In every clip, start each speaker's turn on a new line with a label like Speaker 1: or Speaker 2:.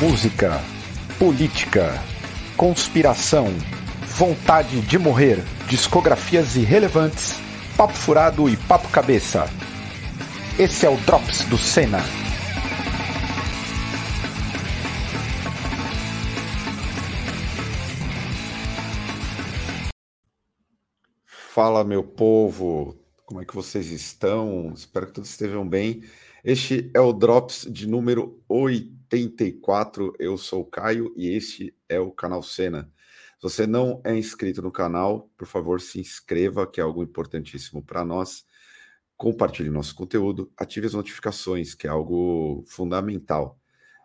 Speaker 1: música, política, conspiração, vontade de morrer, discografias irrelevantes, papo furado e papo cabeça. Esse é o Drops do Senna. Fala, meu povo! Como é que vocês estão? Espero que todos estejam bem. Este é o Drops de número 84. Eu sou o Caio e este é o canal Cena. Se você não é inscrito no canal, por favor, se inscreva, que é algo importantíssimo para nós. Compartilhe nosso conteúdo, ative as notificações, que é algo fundamental.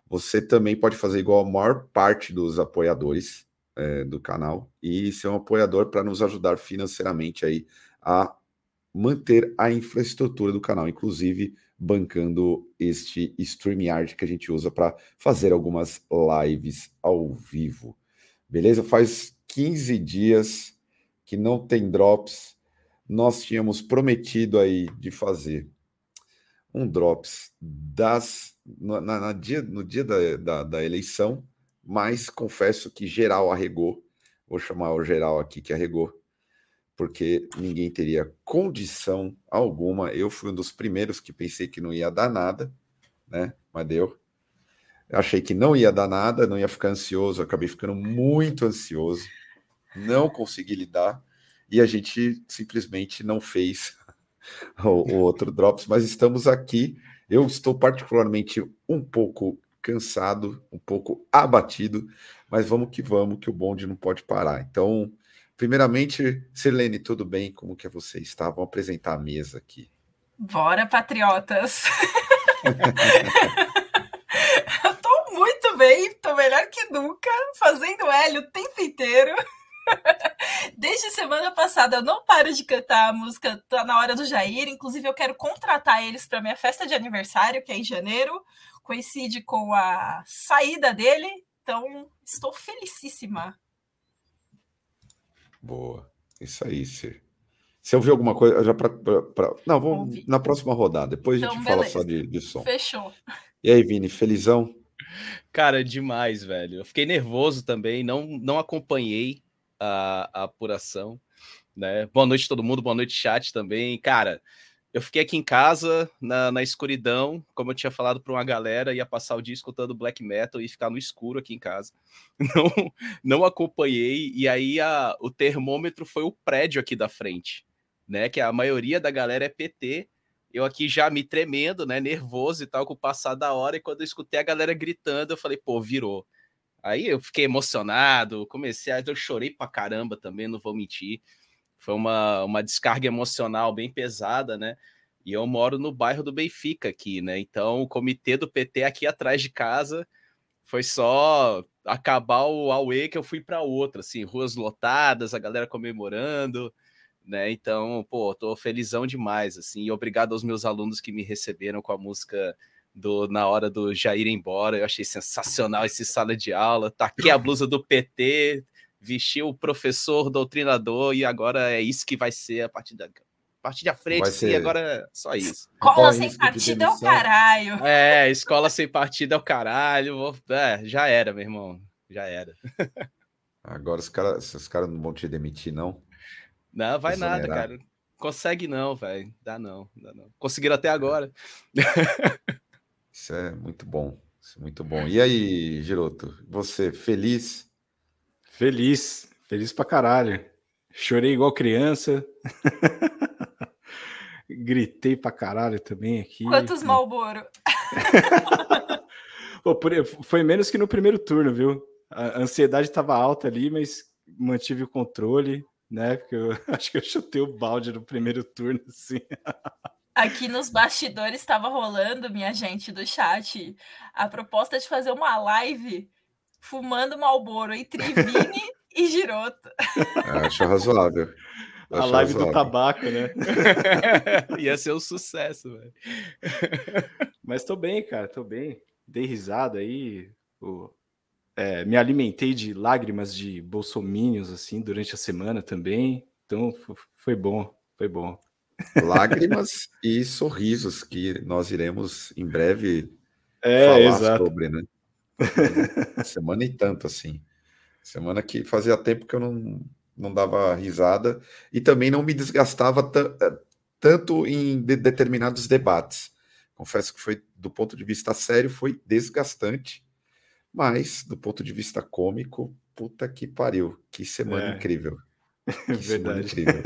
Speaker 1: Você também pode fazer igual a maior parte dos apoiadores é, do canal e ser um apoiador para nos ajudar financeiramente aí a manter a infraestrutura do canal, inclusive bancando este StreamYard que a gente usa para fazer algumas lives ao vivo. Beleza? Faz 15 dias que não tem drops. Nós tínhamos prometido aí de fazer um drops das no, na, na dia, no dia da, da, da, eleição, mas confesso que geral arregou. Vou chamar o geral aqui que arregou porque ninguém teria condição alguma. Eu fui um dos primeiros que pensei que não ia dar nada, né? Mas deu. Eu achei que não ia dar nada, não ia ficar ansioso, acabei ficando muito ansioso, não consegui lidar e a gente simplesmente não fez o, o outro Drops, mas estamos aqui. Eu estou particularmente um pouco cansado, um pouco abatido, mas vamos que vamos, que o bonde não pode parar. Então, Primeiramente, Sirlene, tudo bem? Como que você está? Vamos apresentar a mesa aqui.
Speaker 2: Bora, patriotas! Eu muito bem, tô melhor que nunca, fazendo L o tempo inteiro. Desde semana passada eu não paro de cantar a música Tá na hora do Jair. Inclusive, eu quero contratar eles para minha festa de aniversário, que é em janeiro. Coincide com a saída dele. Então, estou felicíssima.
Speaker 1: Boa. Isso aí, Cê. Você ouviu alguma coisa já para. Não, vamos Ouvi. na próxima rodada. Depois então, a gente beleza. fala só de, de som.
Speaker 2: Fechou.
Speaker 1: E aí, Vini, felizão?
Speaker 3: Cara, demais, velho. Eu fiquei nervoso também, não, não acompanhei a, a apuração. Né? Boa noite, todo mundo. Boa noite, chat também. Cara, eu fiquei aqui em casa, na, na escuridão, como eu tinha falado para uma galera, ia passar o dia escutando black metal e ficar no escuro aqui em casa. Não, não acompanhei, e aí a, o termômetro foi o prédio aqui da frente, né? Que a maioria da galera é PT. Eu aqui já me tremendo, né? Nervoso e tal, com o passar da hora, e quando eu escutei a galera gritando, eu falei, pô, virou. Aí eu fiquei emocionado, comecei a. Eu chorei pra caramba também, não vou mentir foi uma, uma descarga emocional bem pesada, né? E eu moro no bairro do Benfica aqui, né? Então o comitê do PT aqui atrás de casa foi só acabar o Aue que eu fui para outra, assim, ruas lotadas, a galera comemorando, né? Então, pô, tô felizão demais, assim, e obrigado aos meus alunos que me receberam com a música do na hora do Jair ir embora. Eu achei sensacional esse sala de aula. Taquei a blusa do PT, vestiu o professor doutrinador e agora é isso que vai ser a partir da a partir da frente, sim, ser... agora é só isso.
Speaker 2: Escola sem partida é o caralho.
Speaker 3: É, escola sem partida é o caralho. É, já era, meu irmão. Já era.
Speaker 1: Agora os caras os cara não vão te demitir, não?
Speaker 3: Não, vai nada, cara. Consegue não, velho. Dá não, dá não. Conseguiram até agora.
Speaker 1: Isso é muito bom. Isso é muito bom. E aí, Giroto, você feliz
Speaker 4: Feliz, feliz pra caralho. Chorei igual criança. Gritei pra caralho também aqui.
Speaker 2: Quantos Malboro?
Speaker 4: foi menos que no primeiro turno, viu? A ansiedade estava alta ali, mas mantive o controle, né? Porque eu acho que eu chutei o balde no primeiro turno, assim.
Speaker 2: Aqui nos bastidores estava rolando, minha gente do chat, a proposta de fazer uma live fumando Malboro entre Vini e Giroto.
Speaker 1: É, acho razoável.
Speaker 4: Acho a live razoável. do tabaco, né?
Speaker 3: Ia ser um sucesso, velho.
Speaker 4: Mas tô bem, cara, tô bem. Dei risada aí. É, me alimentei de lágrimas de bolsomínios, assim, durante a semana também. Então, foi bom, foi bom.
Speaker 1: Lágrimas e sorrisos que nós iremos em breve é, falar exato. sobre, né? Semana e tanto, assim. Semana que fazia tempo que eu não, não dava risada e também não me desgastava eh, tanto em de determinados debates. Confesso que foi, do ponto de vista sério, foi desgastante, mas do ponto de vista cômico, puta que pariu, que semana é. incrível. Que Verdade. semana incrível.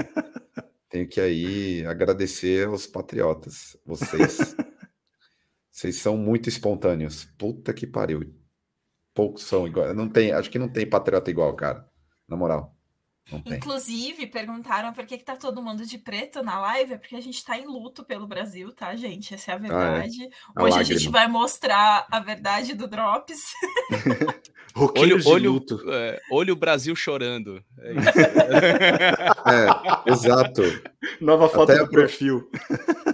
Speaker 1: Tenho que aí agradecer aos patriotas, vocês. vocês são muito espontâneos. Puta que pariu. Poucos são igual. Não tem, acho que não tem patriota igual, cara. Na moral.
Speaker 2: Inclusive, perguntaram por que, que tá todo mundo de preto na live. É porque a gente tá em luto pelo Brasil, tá, gente? Essa é a verdade. Ah, é. a Hoje lágrima. a gente vai mostrar a verdade do Drops.
Speaker 3: olho, olho, luto. É, olho Brasil chorando. É,
Speaker 1: é exato.
Speaker 4: Nova foto Até do perfil.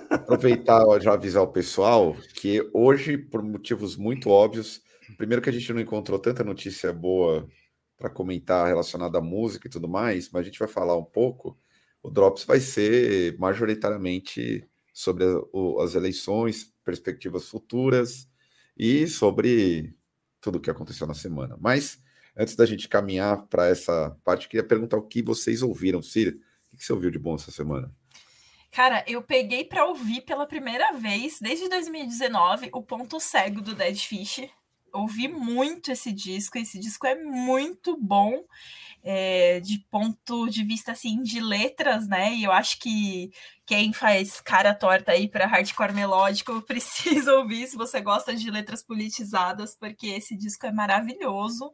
Speaker 1: Aproveitar, já avisar o pessoal que hoje, por motivos muito óbvios, primeiro que a gente não encontrou tanta notícia boa para comentar relacionado à música e tudo mais, mas a gente vai falar um pouco. O Drops vai ser majoritariamente sobre as eleições, perspectivas futuras e sobre tudo o que aconteceu na semana. Mas antes da gente caminhar para essa parte, queria perguntar o que vocês ouviram. Cira, o que você ouviu de bom essa semana?
Speaker 2: Cara, eu peguei para ouvir pela primeira vez desde 2019 o Ponto Cego do Dead Fish ouvi muito esse disco, esse disco é muito bom. É, de ponto de vista assim de letras, né? E eu acho que quem faz cara torta aí para hardcore melódico precisa ouvir se você gosta de letras politizadas, porque esse disco é maravilhoso.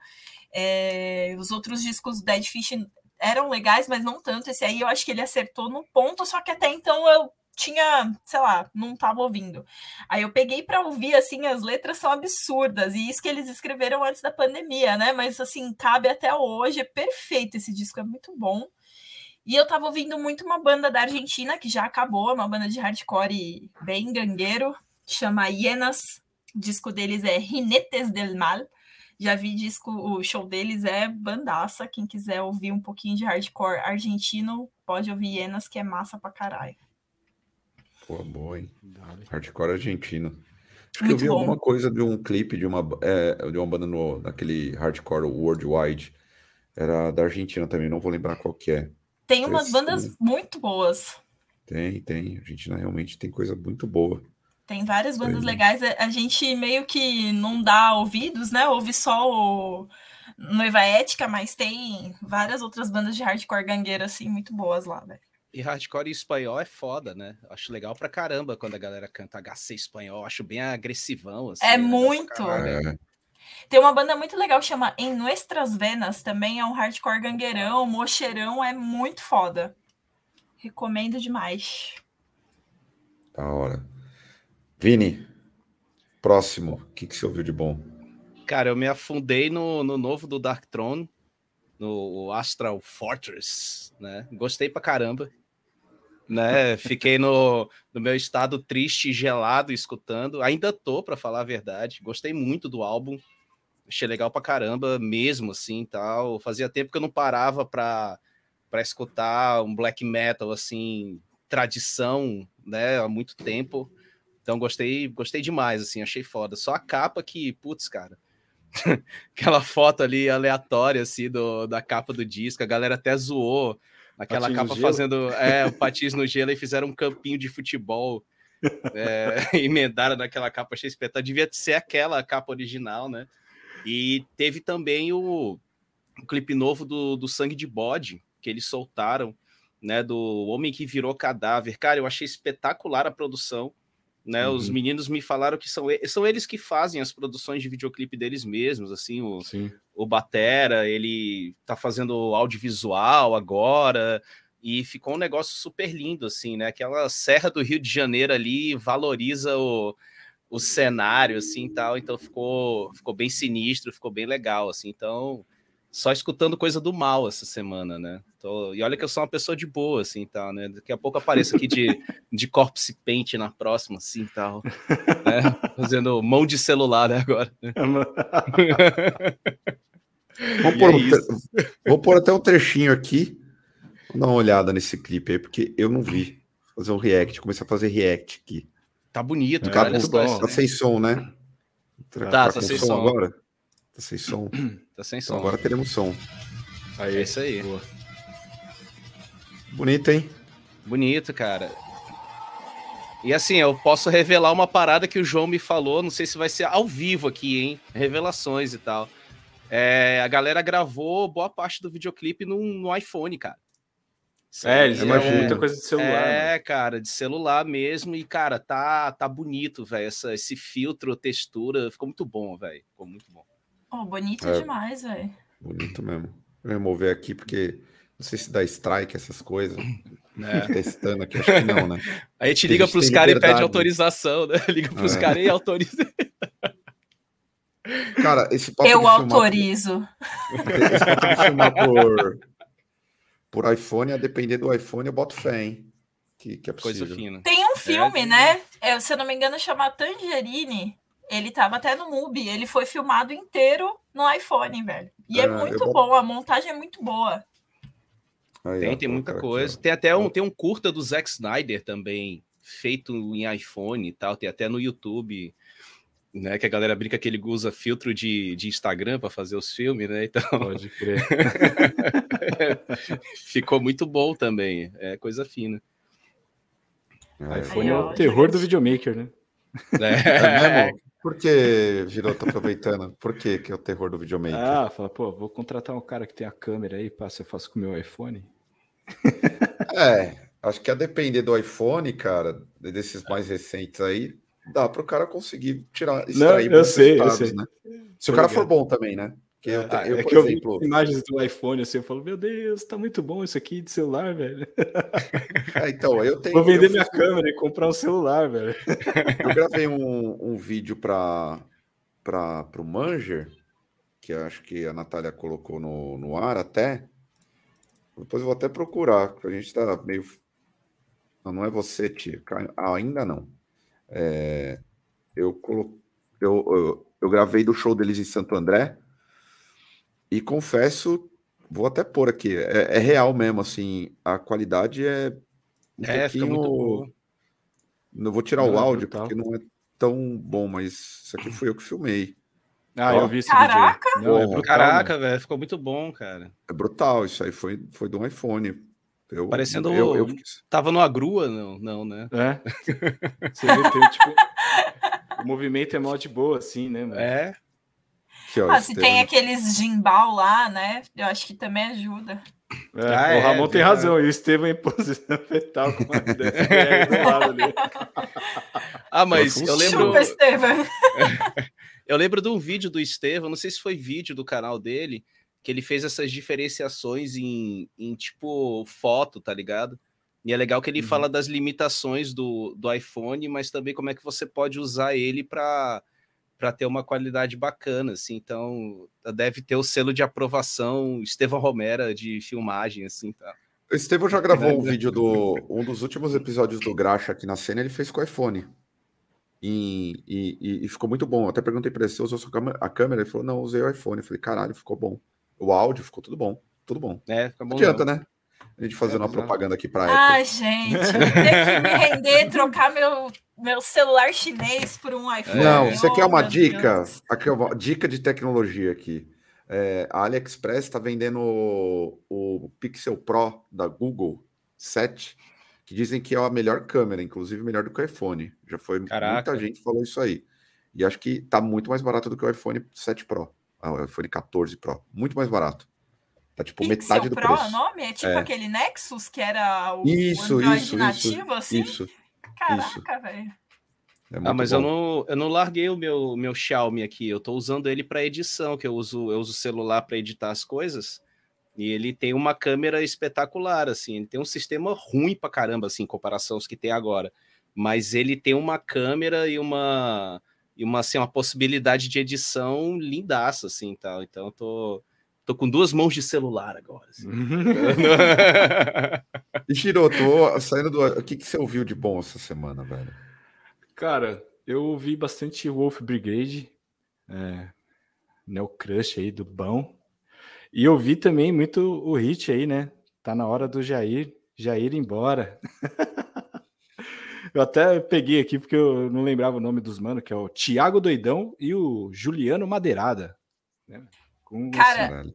Speaker 2: É, os outros discos do Dead Fish eram legais, mas não tanto. Esse aí eu acho que ele acertou no ponto, só que até então eu tinha, sei lá, não estava ouvindo. Aí eu peguei para ouvir, assim, as letras são absurdas, e isso que eles escreveram antes da pandemia, né? Mas, assim, cabe até hoje, é perfeito esse disco, é muito bom. E eu tava ouvindo muito uma banda da Argentina, que já acabou, uma banda de hardcore bem gangueiro, chama Hienas, o disco deles é Rinetes del Mal, já vi disco, o show deles é bandaça, quem quiser ouvir um pouquinho de hardcore argentino, pode ouvir Hienas, que é massa pra caralho.
Speaker 1: Pô, boa, hein? Hardcore argentino. Acho Muito que eu vi bom. alguma coisa de um clipe de uma, é, de uma banda no, daquele hardcore worldwide. Era da Argentina também, não vou lembrar qual que é.
Speaker 2: Tem umas Esse, bandas muito boas.
Speaker 1: Tem, tem. A Argentina realmente tem coisa muito boa.
Speaker 2: Tem várias bandas legais. A gente meio que não dá ouvidos, né? Ouve só o Noiva Ética, mas tem várias outras bandas de hardcore gangueira, assim, muito boas lá, velho.
Speaker 3: E hardcore em espanhol é foda, né? Acho legal pra caramba quando a galera canta HC espanhol. Acho bem agressivão.
Speaker 2: Assim, é né? muito. É. Tem uma banda muito legal que chama Em Nuestras Venas. Também é um hardcore gangueirão, mocheirão. É muito foda. Recomendo demais.
Speaker 1: Da hora. Vini, próximo. O que, que você ouviu de bom?
Speaker 3: Cara, eu me afundei no, no novo do Dark Throne, no Astral Fortress, né? Gostei pra caramba né? Fiquei no, no meu estado triste gelado escutando. Ainda tô, para falar a verdade. Gostei muito do álbum. Achei legal pra caramba, mesmo assim, tal. Fazia tempo que eu não parava para para escutar um black metal assim, tradição, né, há muito tempo. Então gostei, gostei demais assim, achei foda. Só a capa que, putz, cara. Aquela foto ali aleatória assim do, da capa do disco, a galera até zoou Aquela patins capa fazendo é, o patins no gelo e fizeram um campinho de futebol. É, emendaram naquela capa, achei espetacular. Devia ser aquela capa original, né? E teve também o, o clipe novo do, do Sangue de Bode, que eles soltaram, né? Do Homem que Virou Cadáver. Cara, eu achei espetacular a produção. Né, uhum. Os meninos me falaram que são, são eles que fazem as produções de videoclipe deles mesmos, assim, o, o Batera, ele tá fazendo audiovisual agora, e ficou um negócio super lindo, assim, né? Aquela Serra do Rio de Janeiro ali valoriza o, o cenário, assim, tal, então ficou, ficou bem sinistro, ficou bem legal, assim, então só escutando coisa do mal essa semana, né? Tô... E olha que eu sou uma pessoa de boa, assim, tal, né? Daqui a pouco apareço aqui de, de corpse paint na próxima, assim, tal. Né? Fazendo mão de celular, né, agora. Né?
Speaker 1: Vou pôr, é um Vou pôr até um trechinho aqui. Vou dar uma olhada nesse clipe aí, porque eu não vi. Vou fazer um react, comecei a fazer react aqui.
Speaker 3: Tá bonito,
Speaker 1: é, cara. Tá, tá sem som, né?
Speaker 3: Tá, tá, tá sem som. som agora?
Speaker 1: Tá sem som.
Speaker 3: Tá sem
Speaker 1: Então
Speaker 3: som.
Speaker 1: agora teremos som.
Speaker 4: Aí,
Speaker 3: É isso aí.
Speaker 4: boa.
Speaker 1: Bonito, hein?
Speaker 3: Bonito, cara. E assim, eu posso revelar uma parada que o João me falou, não sei se vai ser ao vivo aqui, hein? Revelações e tal. É, a galera gravou boa parte do videoclipe no, no iPhone, cara.
Speaker 4: É, eles
Speaker 3: é
Speaker 1: imagino.
Speaker 4: gravam
Speaker 3: um-
Speaker 4: muita coisa de celular.
Speaker 3: É,
Speaker 4: mano.
Speaker 3: cara, de celular mesmo. E, cara, tá, tá bonito, velho. essa- Esse filtro, textura, ficou muito bom, velho. Ficou muito bom.
Speaker 2: Oh, bonito
Speaker 1: É.
Speaker 2: demais, velho.
Speaker 1: Bonito mesmo. Vou remover aqui porque não sei se dá strike essas coisas.
Speaker 3: né?
Speaker 1: Testando aqui, acho que não, né?
Speaker 3: A gente
Speaker 1: A
Speaker 3: liga pros
Speaker 1: tem
Speaker 3: caras e pede autorização, né? Liga pros
Speaker 1: É.
Speaker 3: caras e autoriza.
Speaker 1: Cara, esse papo
Speaker 2: Eu autorizo.
Speaker 1: Esse papo de filmar por, por iPhone, a depender do iPhone, eu boto fé, hein? Que, que é
Speaker 3: Coisa
Speaker 1: possível.
Speaker 3: fina.
Speaker 2: Tem um filme, né? É, se eu não me engano, chama Tangerine. Ele tava até no MUBI. Ele foi filmado inteiro no iPhone, velho. E é,
Speaker 1: É,
Speaker 2: muito bom. A montagem é muito boa.
Speaker 1: Aí,
Speaker 3: Tem,
Speaker 1: ó,
Speaker 3: tem muita coisa. Tem até um, tem um curta do Zack Snyder também, feito em iPhone e tal. Tem até no YouTube, né? Que a galera brinca que ele usa filtro de, de Instagram para fazer os filmes, né? Então
Speaker 4: Pode crer.
Speaker 3: ficou muito bom também. É coisa fina.
Speaker 1: É,
Speaker 4: iPhone é o terror do videomaker, né?
Speaker 1: é
Speaker 3: É?
Speaker 1: Por que, Giroto, aproveitando? Por que, que é o terror do videomaker?
Speaker 4: Ah, fala, pô, vou contratar um cara que tem a câmera aí, passa, eu faço com o meu iPhone.
Speaker 1: É, acho que a depender do iPhone, cara, desses mais recentes aí, dá para o cara conseguir tirar, extrair
Speaker 4: eu
Speaker 1: bons
Speaker 4: sei, eu
Speaker 1: resultados,
Speaker 4: sei.
Speaker 1: né? Se o
Speaker 4: Tô
Speaker 1: cara for bom também, né? Que eu,
Speaker 4: Ah,
Speaker 1: eu,
Speaker 4: é que eu vi imagens do iPhone assim, eu falo, meu Deus, tá muito bom isso aqui de celular, velho.
Speaker 1: é, então, eu tenho.
Speaker 4: Vou vender
Speaker 1: eu
Speaker 4: minha
Speaker 1: fiz
Speaker 4: câmera e comprar um celular, velho.
Speaker 1: Eu gravei um, um vídeo para o Manger, que acho que a Natália colocou no, no ar até. Depois eu vou até procurar, porque a gente tá meio. Não, não é você, tia. Ah, ainda não. É, eu, colo... eu, eu, eu gravei do show deles em Santo André e confesso, vou até pôr aqui, é, é real mesmo, assim, a qualidade é. Um
Speaker 3: é
Speaker 1: pouquinho-. Não vou tirar
Speaker 4: Não,
Speaker 1: o áudio, porque não é tão bom, mas isso aqui fui eu que filmei.
Speaker 4: Ah,
Speaker 1: Ó.
Speaker 4: eu vi esse
Speaker 2: Caraca!
Speaker 4: vídeo. Não, é brutal,
Speaker 3: Caraca,
Speaker 4: mano.
Speaker 3: velho, ficou muito bom, cara.
Speaker 1: É brutal, isso aí foi, foi de um iPhone. Eu,
Speaker 3: Parecendo
Speaker 1: eu, eu.
Speaker 3: Tava numa grua, não, não, né?
Speaker 4: É. Você vê, tem, tipo, o movimento é mó de boa, assim, né, mano?
Speaker 3: É.
Speaker 1: Aqui, ó,
Speaker 2: Ah, se tem aqueles gimbal lá, né? Eu acho que também ajuda.
Speaker 4: É,
Speaker 3: Ah,
Speaker 4: o
Speaker 3: é,
Speaker 4: Ramon tem
Speaker 3: verdade.
Speaker 4: razão, e o Estevam em posição fetal com uma dessa do lado ali.
Speaker 3: Ah, mas
Speaker 1: Eu
Speaker 3: eu lembro.
Speaker 2: Chupa, Estevam.
Speaker 3: Eu lembro de um vídeo do Estevam, não sei se foi vídeo do canal dele, que ele fez essas diferenciações em, em tipo foto, tá ligado? E é legal que ele
Speaker 4: Uhum.
Speaker 3: fala das limitações do, do iPhone, mas também como é que você pode usar ele para para ter uma qualidade bacana, assim. Então, deve ter o selo de aprovação Estevão Romera de filmagem, assim, tá?
Speaker 1: O Estevão já gravou um vídeo do. Um dos últimos episódios do Graxa aqui na cena, ele fez com o iPhone. E, e, e- ficou muito bom. Eu até perguntei para ele se usou sua câmera- a câmera. Ele falou: não, usei o iPhone. Eu falei: caralho, ficou bom. O áudio ficou tudo bom. Tudo bom.
Speaker 3: É, fica bom.
Speaker 1: Não adianta,
Speaker 3: não.
Speaker 1: né? A gente fazendo
Speaker 4: É,
Speaker 1: uma propaganda aqui para Apple.
Speaker 2: Ai, gente, vou ter que me render, trocar meu, meu celular chinês por um iPhone.
Speaker 1: Não, você quer
Speaker 2: Oh,
Speaker 1: uma
Speaker 2: meu
Speaker 1: dica?
Speaker 2: Deus.
Speaker 1: Aqui é uma dica de tecnologia aqui. É, a AliExpress está vendendo o, o Pixel Pro da Google 7, que dizem que é a melhor câmera, inclusive melhor do que o iPhone. Já foi
Speaker 3: Caraca.
Speaker 1: muita gente falou isso aí. E acho que tá muito mais barato do que o iPhone 7 Pro. Ah, o iPhone 14 Pro. Muito mais barato. Tá tipo
Speaker 2: Pixel
Speaker 1: metade do
Speaker 2: Pro é o
Speaker 1: preço.
Speaker 2: nome? É tipo
Speaker 1: É.
Speaker 2: aquele Nexus que era o
Speaker 1: Isso,
Speaker 2: Android
Speaker 1: isso,
Speaker 2: nativo,
Speaker 1: isso.
Speaker 2: assim?
Speaker 1: Isso.
Speaker 2: Caraca, velho.
Speaker 1: É
Speaker 3: Ah, mas eu não, eu não larguei o meu, meu Xiaomi aqui. Eu tô usando ele para edição, que eu uso, eu uso o celular para editar as coisas. E ele tem uma câmera espetacular, assim. Ele tem um sistema ruim pra caramba, assim, em comparação aos que tem agora. Mas ele tem uma câmera e uma e uma, assim, uma possibilidade de edição lindaça, assim, tal. Então eu tô, tô com duas mãos de celular agora. assim.
Speaker 1: E saindo do. O que, que você ouviu de bom essa semana, velho?
Speaker 4: Cara, eu ouvi bastante Wolf Brigade, é, Neo Crush aí do Bão. E eu vi também muito o hit aí, né? Tá na hora do Jair, Jair ir embora. eu até peguei aqui porque eu não lembrava o nome dos manos, que é o Tiago Doidão e o Juliano Madeirada. Né?
Speaker 2: Com Cara,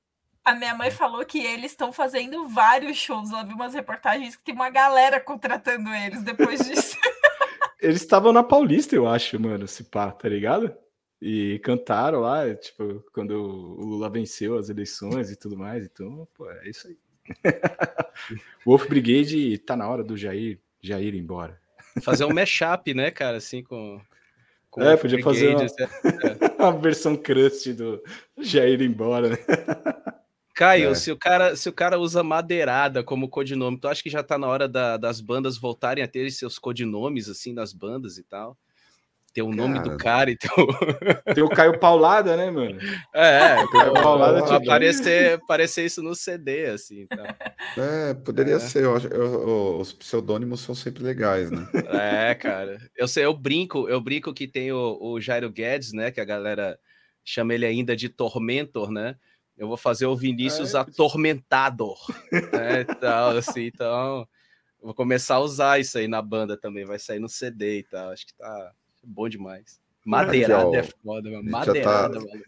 Speaker 2: a minha mãe falou que eles estão fazendo vários shows. Ela viu umas reportagens que tem uma galera contratando eles depois disso.
Speaker 4: eles estavam na Paulista, eu acho, mano, se pá, tá ligado? E cantaram lá, tipo, quando o Lula venceu as eleições e tudo mais. Então, pô, é isso aí. Wolf Brigade tá na hora do Jair, Jair ir embora.
Speaker 3: Fazer um mashup, né, cara, assim, com.
Speaker 4: com é, podia Brigade, fazer uma, assim, é. uma versão crust do Jair ir embora, né?
Speaker 3: Caio, é. se, o cara, se o cara usa madeirada como codinome, tu acha que já tá na hora da, das bandas voltarem a ter seus codinomes, assim, das bandas e tal? ter o nome cara, do cara e ter
Speaker 4: o... Tem o Caio Paulada, né, mano?
Speaker 3: É, o Caio Paulada tipo... aparecer, aparecer isso no CD, assim. Então.
Speaker 1: É, poderia é. ser. Eu eu, os pseudônimos são sempre legais, né?
Speaker 3: É, cara. Eu sei, eu brinco, eu brinco que tem o, o Jairo Guedes, né? Que a galera chama ele ainda de Tormentor, né? Eu vou fazer o Vinícius é, Atormentador. né, tal, assim, então, vou começar a usar isso aí na banda também. Vai sair no CD e tal. Acho que tá bom demais. Madeirada Aqui, ó, é foda, mano. Madeirada, tá... mano.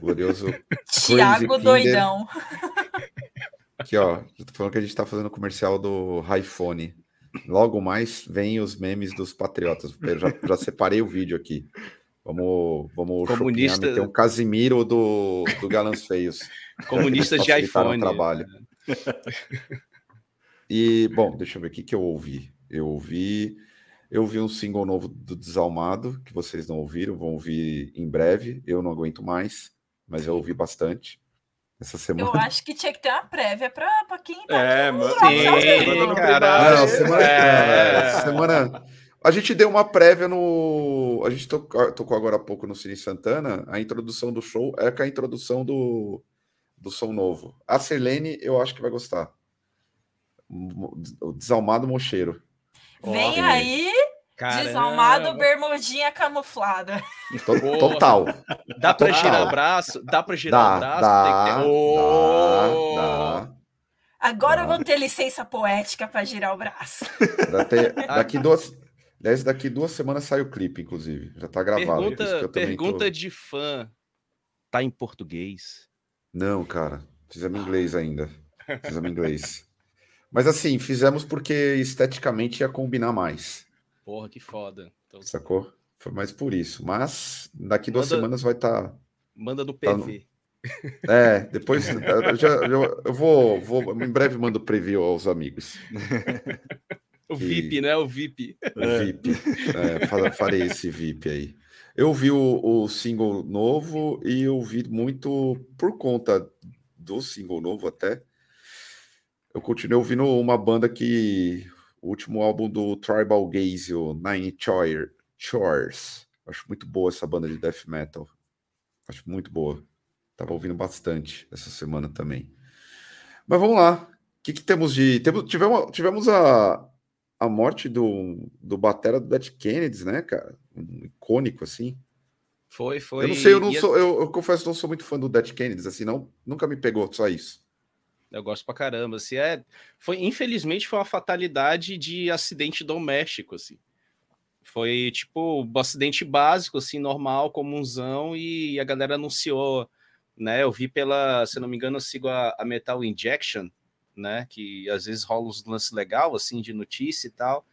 Speaker 1: Glorioso.
Speaker 2: Thiago Doidão.
Speaker 1: Aqui, ó. tô falando que a gente tá fazendo comercial do iPhone. Logo mais vem os memes dos patriotas. Eu já, já separei o vídeo aqui. Vamos, vamos
Speaker 3: Comunista...
Speaker 1: Tem um Casimiro do, do Galãs Feios.
Speaker 3: Comunistas de iPhone.
Speaker 1: Trabalho. E, bom, deixa eu ver o que, que eu ouvi. Eu ouvi eu ouvi um single novo do Desalmado, que vocês não ouviram, vão ouvir em breve. Eu não aguento mais, mas eu ouvi bastante essa semana.
Speaker 2: Eu acho que tinha que ter uma prévia para quem
Speaker 4: tá É, mano.
Speaker 1: Sim, caralho. Não, semana, é. semana. A gente deu uma prévia no. A gente tocou, tocou agora há pouco no Cine Santana. A introdução do show é com a introdução do, do som novo. A Selene, eu acho que vai gostar. O Desalmado Mocheiro.
Speaker 2: Vem aí, Caramba. desalmado, bermudinha camuflada.
Speaker 1: Total.
Speaker 3: Dá para girar o braço? Dá para girar dá, o braço?
Speaker 1: Dá, ter... oh! dá,
Speaker 2: dá, Agora eu vou ter licença poética para girar o braço.
Speaker 1: Daqui duas, Aliás, daqui duas semanas sai o clipe, inclusive. Já tá gravado.
Speaker 3: Pergunta, pergunta tô... de fã. Tá em português?
Speaker 1: Não, cara. Fizemos inglês ainda. Fizemos inglês. Mas assim, fizemos porque esteticamente ia combinar mais.
Speaker 3: Porra, que foda.
Speaker 1: Então... Sacou? Foi mais por isso. Mas daqui duas manda, semanas vai estar. Tá,
Speaker 3: manda no PV. Tá.
Speaker 1: É, depois eu, já, eu, eu vou, vou. Em breve mando preview aos amigos.
Speaker 3: o VIP, né? O VIP.
Speaker 1: O VIP. É, farei esse VIP aí. Eu vi o, o single novo e eu vi muito por conta do single novo até eu continuei ouvindo uma banda que. O último álbum do Tribal Gaze, o Nine Chores. Acho muito boa essa banda de death metal. Acho muito boa. Tava ouvindo bastante essa semana também. Mas vamos lá. O que, que temos de. Temos, tivemos, tivemos a, a morte do, do Batera do Dead Kennedys, né, cara? Um icônico assim.
Speaker 3: Foi, foi.
Speaker 1: Eu não sei, eu não sou. Eu, eu confesso não sou muito fã do Dead Kennedys, assim, não. Nunca me pegou só isso.
Speaker 3: Eu gosto pra caramba. Assim, é, foi, infelizmente, foi uma fatalidade de acidente doméstico, assim. Foi tipo um acidente básico, assim, normal, comunzão, e a galera anunciou, né? Eu vi pela, se não me engano, eu sigo a, a Metal Injection, né? Que às vezes rola uns lances legal, assim, de notícia e tal.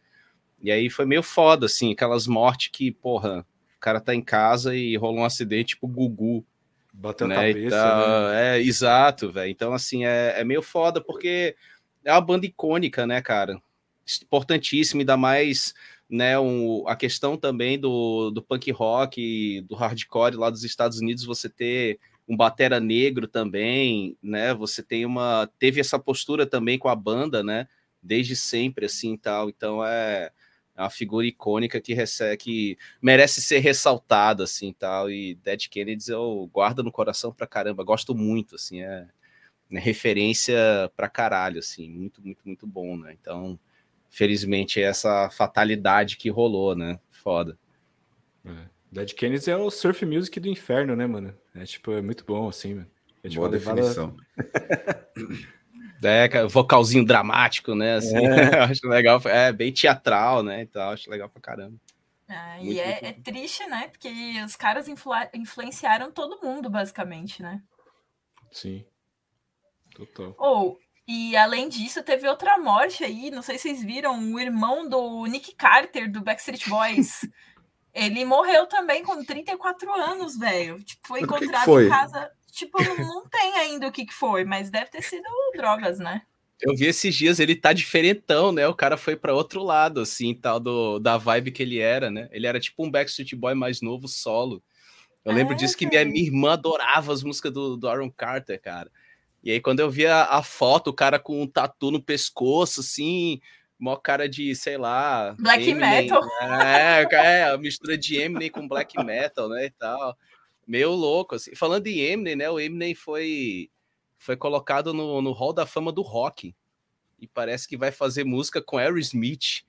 Speaker 3: E aí foi meio foda, assim, aquelas mortes que, porra, o cara tá em casa e rolou um acidente, tipo Gugu,
Speaker 4: Bateu né? a cabeça.
Speaker 3: Então, né? É, exato, velho. Então, assim, é, é meio foda, porque é uma banda icônica, né, cara? Importantíssima, ainda mais né, um, a questão também do, do punk rock, do hardcore lá dos Estados Unidos, você ter um batera negro também, né? Você tem uma teve essa postura também com a banda, né? Desde sempre assim, tal. Então é uma figura icônica que recebe, que merece ser ressaltada, assim, tal, e Dead Kennedys eu guardo no coração pra caramba, gosto muito, assim, é, é referência pra caralho, assim, muito, muito, muito bom, né, então, felizmente, é essa fatalidade que rolou, né, foda.
Speaker 4: É. Dead Kennedys é o surf music do inferno, né, mano, é, tipo, é muito bom, assim, mano. É,
Speaker 1: tipo, Boa definição.
Speaker 3: É, vocalzinho dramático, né? Assim, é. acho legal. É bem teatral, né? Então, acho legal pra caramba.
Speaker 2: Ah, e é, é, triste, né? Porque os caras influ influenciaram todo mundo, basicamente, né?
Speaker 4: Sim. Total.
Speaker 2: Ou, e além disso, teve outra morte aí, não sei se vocês viram, o irmão do Nick Carter, do Backstreet Boys. Ele morreu também com 34 anos, velho. Tipo, foi encontrado que que foi? em casa. Tipo, não, não tem ainda o que, que foi, mas deve ter sido drogas, né?
Speaker 3: Eu vi esses dias, ele tá diferentão, né? O cara foi para outro lado, assim, tal, do, da vibe que ele era, né? Ele era tipo um Backstreet Boy mais novo, solo. Eu lembro é, disso que minha, minha, irmã adorava as músicas do, do Aaron Carter, cara. E aí, quando eu vi a, a, foto, o cara com um tatu no pescoço, assim, mó cara de, sei lá.
Speaker 2: Black Eminem, metal.
Speaker 3: É, é, a mistura de Eminem com black metal, né? E tal. Meio louco, assim. Falando em Eminem, né? O Eminem foi foi colocado no, no Hall da Fama do Rock. E parece que vai fazer música com Aerosmith.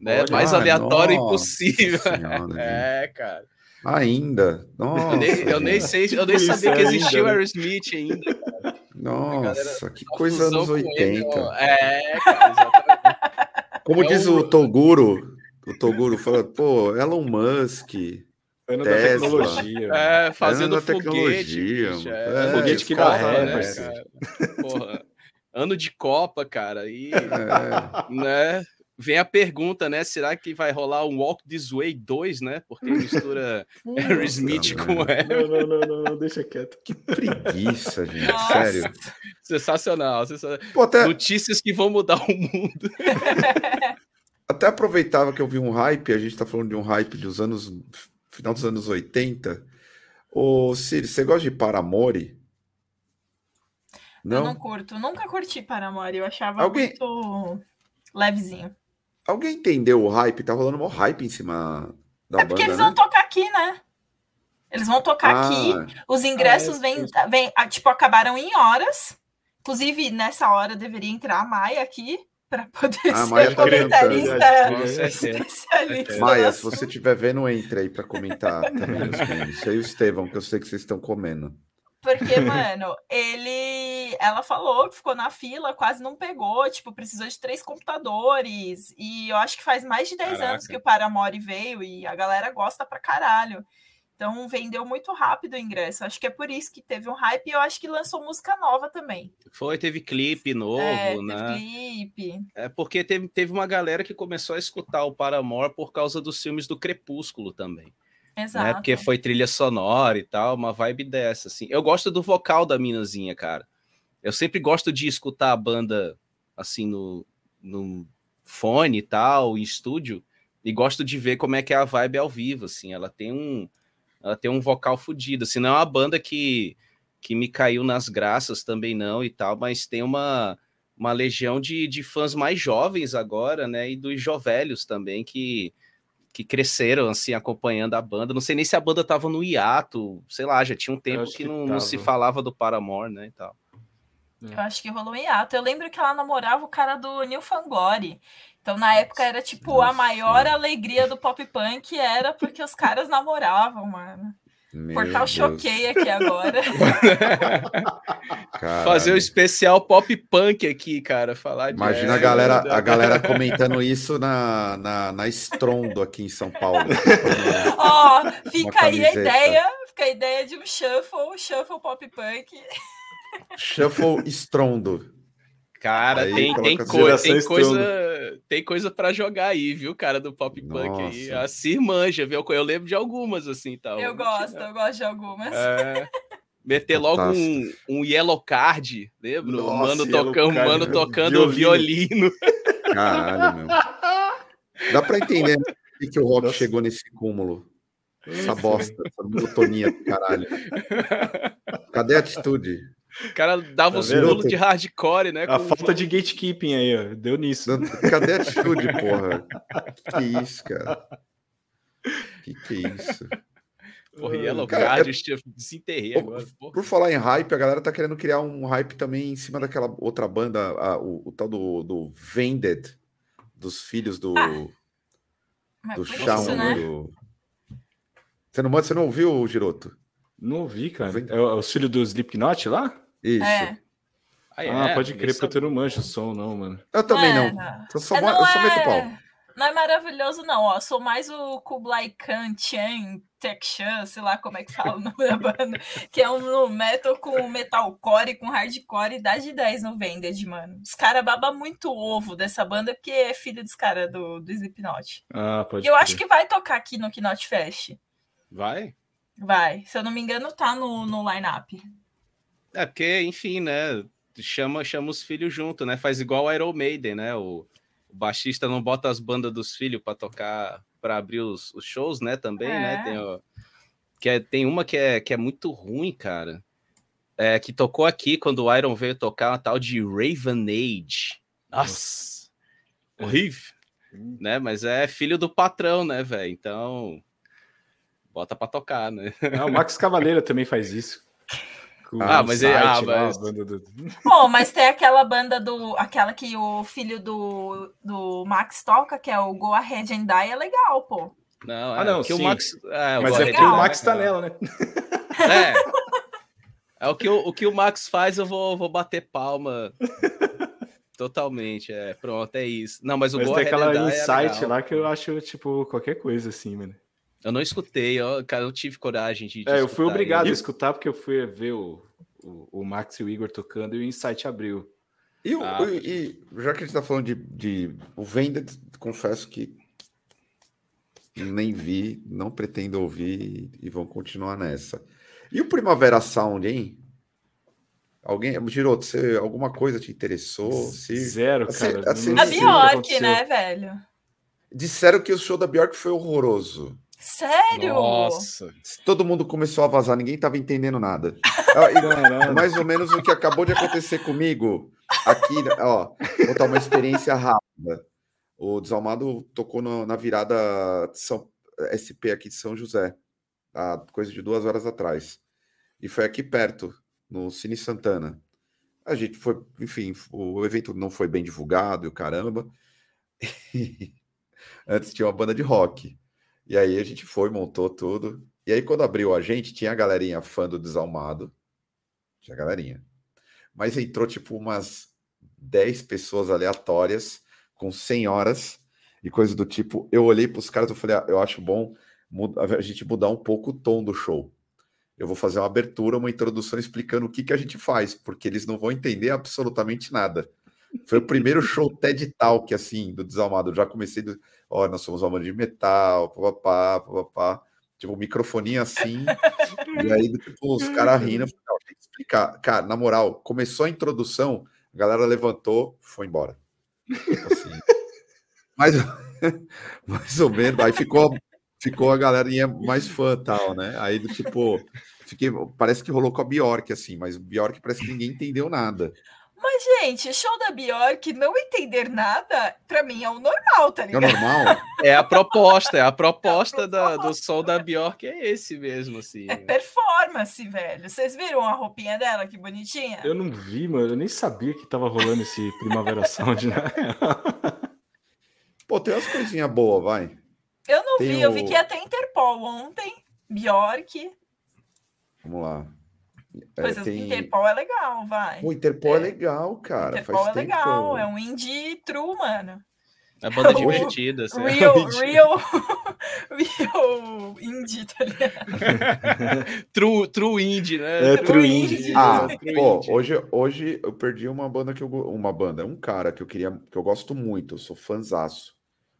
Speaker 3: Né? Olha, Mais aleatório impossível. Senhora, é, cara.
Speaker 1: Ainda. Nossa,
Speaker 3: eu, nem, eu nem sei, eu nem sabia que existia o Aerosmith ainda.
Speaker 1: Cara. Nossa, que coisa anos 80.
Speaker 3: é, cara, exatamente.
Speaker 1: Como é diz o, o Toguro, o Toguro fala, pô, Elon Musk,
Speaker 4: Ano Tesla. da tecnologia.
Speaker 3: É, fazendo ano foguete. Tecnologia,
Speaker 4: é, foguete que dá ré,
Speaker 3: né, Porra. Ano de Copa, cara. E, é. né? Vem a pergunta, né? Será que vai rolar um Walk This Way 2, né? Porque mistura Aerosmith com
Speaker 4: Aero. Não, não, não, não, deixa quieto.
Speaker 1: Que preguiça, gente. Nossa. Sério.
Speaker 3: Sensacional. sensacional. Pô, até... Notícias que vão mudar o mundo.
Speaker 1: até aproveitava que eu vi um hype, a gente tá falando de um hype dos anos final dos anos 80. Ô, Siri, você gosta de Paramore?
Speaker 2: Não? Eu não curto. Nunca curti Paramore. Eu achava Alguém... muito levezinho.
Speaker 1: Alguém entendeu o hype? Tá rolando um hype em cima da
Speaker 2: é
Speaker 1: banda,
Speaker 2: porque eles né? vão tocar aqui, né? Eles vão tocar ah, aqui. Os ingressos ah, é, vêm, vêm, tipo, acabaram em horas. Inclusive, nessa hora deveria entrar a Maia aqui para poder ah, ser Maia tá comentarista
Speaker 1: tá especialista. Maia, se você estiver vendo, entre aí para comentar também os memes. E aí o Estevão, que eu sei que vocês estão comendo.
Speaker 2: Porque, mano, ele. Ela falou que ficou na fila, quase não pegou, tipo, precisou de três computadores. E eu acho que faz mais de 10 Caraca. anos que o Paramore veio e a galera gosta pra caralho. Então vendeu muito rápido o ingresso. Acho que é por isso que teve um hype e eu acho que lançou música nova também.
Speaker 3: Foi, teve clipe novo, é, né?
Speaker 2: clipe.
Speaker 3: É porque teve, teve uma galera que começou a escutar o Paramore por causa dos filmes do Crepúsculo também.
Speaker 2: Exato.
Speaker 3: Né? Porque foi trilha sonora e tal, uma vibe dessa, assim. Eu gosto do vocal da minazinha, cara. Eu sempre gosto de escutar a banda, assim, no, no fone e tal, em estúdio, e gosto de ver como é que é a vibe ao vivo, assim. Ela tem um ela tem um vocal fodido. Assim, não é uma banda que, que me caiu nas graças também, não, e tal, mas tem uma, uma legião de, de fãs mais jovens agora, né? E dos jovelhos também, que, que cresceram, assim, acompanhando a banda. Não sei nem se a banda tava no hiato, sei lá, já tinha um tempo que, que não, não, se falava do Paramore, né? E tal.
Speaker 2: Eu acho que rolou um hiato. Eu lembro que ela namorava o cara do Neil Fangori. Então, na época, era tipo Nossa. a maior alegria do pop punk era porque os caras namoravam, mano. Meu Portal Deus. choquei aqui agora.
Speaker 3: Fazer o um especial pop punk aqui, cara. Falar
Speaker 1: de Imagina a galera, a galera comentando isso na, na, na Estrondo aqui em São Paulo.
Speaker 2: Ó, oh, fica aí a ideia, fica a ideia de um shuffle, um shuffle pop punk.
Speaker 1: Shuffle Estrondo.
Speaker 3: Cara, aí, tem, tem, co tem coisa tem coisa para jogar aí, viu, cara, do pop punk aí. A Sir manja, viu? Eu lembro de algumas assim, tal.
Speaker 2: Eu gosto, eu gosto de algumas. É,
Speaker 3: meter logo um, um yellow card, lembra? Nossa, mano tocando, card, mano tocando violino. violino.
Speaker 1: Caralho, meu. Dá para entender por que o rock Nossa. chegou nesse cúmulo. Essa bosta, essa monotonia do caralho. Cadê a atitude?
Speaker 3: O cara dava tá os pulos de hardcore, né?
Speaker 4: A falta de gatekeeping aí, ó. Deu nisso.
Speaker 1: Cadê a atitude, porra? Que, que isso, cara? Que que é isso?
Speaker 3: Porra, Yellow cara, Card, é... desenterrei agora.
Speaker 1: Porra. Por falar em hype, a galera tá querendo criar um hype também em cima daquela outra banda, a, o, o, tal do, do Vended, dos filhos do. Ah, do Shawn. Né? Do... Você, não, você não ouviu, Giroto?
Speaker 4: Não ouvi, cara. É, o filho do Slipknot lá?
Speaker 1: Isso. É.
Speaker 4: Ah, é, ah, pode crer, porque eu não manjo o som, não, mano.
Speaker 1: Eu também é, não. Eu só, é, eu só meto pau.
Speaker 2: Não é maravilhoso, não. Ó, sou mais o Kublai Khan Chan Tekshan, sei lá como é que fala o nome da banda, que é um metal com metalcore, com hardcore, e dá de 10 no Vended, mano. Os caras babam muito ovo dessa banda, porque é filho dos caras do, do Slipknot.
Speaker 4: Ah, pode
Speaker 2: E eu
Speaker 4: crer.
Speaker 2: acho que vai tocar aqui no Knot Fest.
Speaker 3: Vai?
Speaker 2: Vai. Se eu não me engano, tá no, no line-up.
Speaker 3: É, porque, enfim, né? Chama, chama os filhos junto, né? Faz igual o Iron Maiden, né? O, o baixista não bota as bandas dos filhos para tocar, para abrir os, os shows, né? Também,
Speaker 2: É.
Speaker 3: né? Tem, o- que é, tem uma que é, que é muito ruim, cara. É, que tocou aqui quando o Iron veio tocar uma tal de Raven Age. Nossa! Horrível, né? Mas é filho do patrão, né, velho? Então, bota pra tocar, né?
Speaker 4: Ah, o Max Cavaleira também faz isso. Com
Speaker 3: Ah,
Speaker 4: o
Speaker 3: mas é- ah,
Speaker 4: lá,
Speaker 3: mas-
Speaker 4: a banda do-
Speaker 2: Bom, mas tem aquela banda do. Aquela que o filho do, do Max toca, que é o Go Ahead and Die, é legal, pô.
Speaker 3: Não,
Speaker 4: Ah,
Speaker 3: é,
Speaker 4: não,
Speaker 3: que o
Speaker 4: sim.
Speaker 3: Max. É,
Speaker 4: Mas
Speaker 3: o
Speaker 4: é porque o Max tá
Speaker 3: né?
Speaker 4: nela, né?
Speaker 3: É. É o que o, o que o Max faz, eu vou, vou bater palma. Totalmente, é. Pronto, é isso. Não, mas o
Speaker 4: Mas
Speaker 3: Go
Speaker 4: tem
Speaker 3: Ahead
Speaker 4: aquela
Speaker 3: and Die é
Speaker 4: insight
Speaker 3: legal.
Speaker 4: lá que eu acho, tipo, qualquer coisa assim, mano.
Speaker 3: Eu não escutei, ó, cara, eu tive coragem de. de
Speaker 4: É, eu fui obrigado a
Speaker 3: ele.
Speaker 4: escutar porque eu fui ver o, o, o Max e o Igor tocando e o Insight abriu.
Speaker 1: E, o-
Speaker 3: Ah,
Speaker 1: e- e já que a gente tá falando de, de o Vended, confesso que nem vi, não pretendo ouvir e vão continuar nessa. E o Primavera Sound, hein? Alguém, Giroto, você, alguma coisa te interessou? Se,
Speaker 4: Zero,
Speaker 1: assim-
Speaker 4: cara.
Speaker 1: assim,
Speaker 2: A Bjork, né, velho?
Speaker 1: disseram que o show da Bjork foi horroroso.
Speaker 2: Sério?
Speaker 3: Nossa.
Speaker 1: Todo mundo começou a vazar, ninguém tava entendendo nada. Mais ou menos o que acabou de acontecer comigo aqui, ó, vou dar uma experiência rápida. O Desalmado tocou no- na virada de São, SP aqui de São José, há coisa de duas horas atrás. E foi aqui perto, no Cine Santana. A gente foi, enfim, o evento não foi bem divulgado e o caramba. Antes tinha uma banda de rock. E aí a gente foi, montou tudo. E aí, quando abriu a gente, tinha a galerinha fã do Desalmado. Tinha a galerinha. Mas entrou tipo umas 10 pessoas aleatórias, com senhoras e coisa do tipo. Eu olhei para os caras e falei, ah, eu acho bom a gente mudar um pouco o tom do show. Eu vou fazer uma abertura, uma introdução explicando o que, que a gente faz, porque eles não vão entender absolutamente nada. Foi o primeiro show TED Talk, assim, do Desalmado. Eu já comecei do. Ó, nós somos uma banda de metal, papapá, papapá. Tipo, um microfoninho assim. e aí, tipo, os caras rindo. Eu falei, não, tem que explicar. Cara, na moral, começou a introdução, a galera levantou, foi embora. Tipo Assim, mais, mais ou menos. Aí ficou, ficou a galerinha mais fã tal, né? Aí, do tipo, fiquei, parece que rolou com a Bjork, assim, mas Bjork parece que ninguém entendeu nada.
Speaker 2: Mas, gente, show da Bjork, não entender nada, pra mim é o normal, tá
Speaker 1: É o
Speaker 2: ligado?
Speaker 1: normal?
Speaker 3: É a proposta, é a proposta da- do som da Bjork, é esse mesmo, assim.
Speaker 2: É performance, velho. Vocês viram a roupinha dela, que bonitinha?
Speaker 4: Eu não vi, mano. Eu nem sabia que tava rolando esse Primavera Sound, né?
Speaker 1: Pô, tem umas coisinhas boas, vai.
Speaker 2: Eu não
Speaker 1: Tem
Speaker 2: vi, eu vi
Speaker 1: o-
Speaker 2: que ia ter Interpol ontem. Bjork,
Speaker 1: Vamos lá. É,
Speaker 2: coisas
Speaker 1: tem-
Speaker 2: Interpol é legal, vai.
Speaker 1: O Interpol é,
Speaker 2: É.
Speaker 1: legal, cara.
Speaker 2: Interpol
Speaker 1: Faz
Speaker 2: é
Speaker 1: tempo
Speaker 2: legal, é um indie true, mano.
Speaker 3: É banda divertida, assim.
Speaker 2: Real, real, real indie, tá ligado?
Speaker 3: True, true indie, né?
Speaker 4: É,
Speaker 2: True
Speaker 4: true
Speaker 2: indie.
Speaker 4: indie.
Speaker 1: Ah,
Speaker 3: True
Speaker 1: pô,
Speaker 3: indie.
Speaker 1: hoje, hoje eu perdi uma banda que eu uma banda, um cara que eu queria, que eu gosto muito, eu sou fãzaço.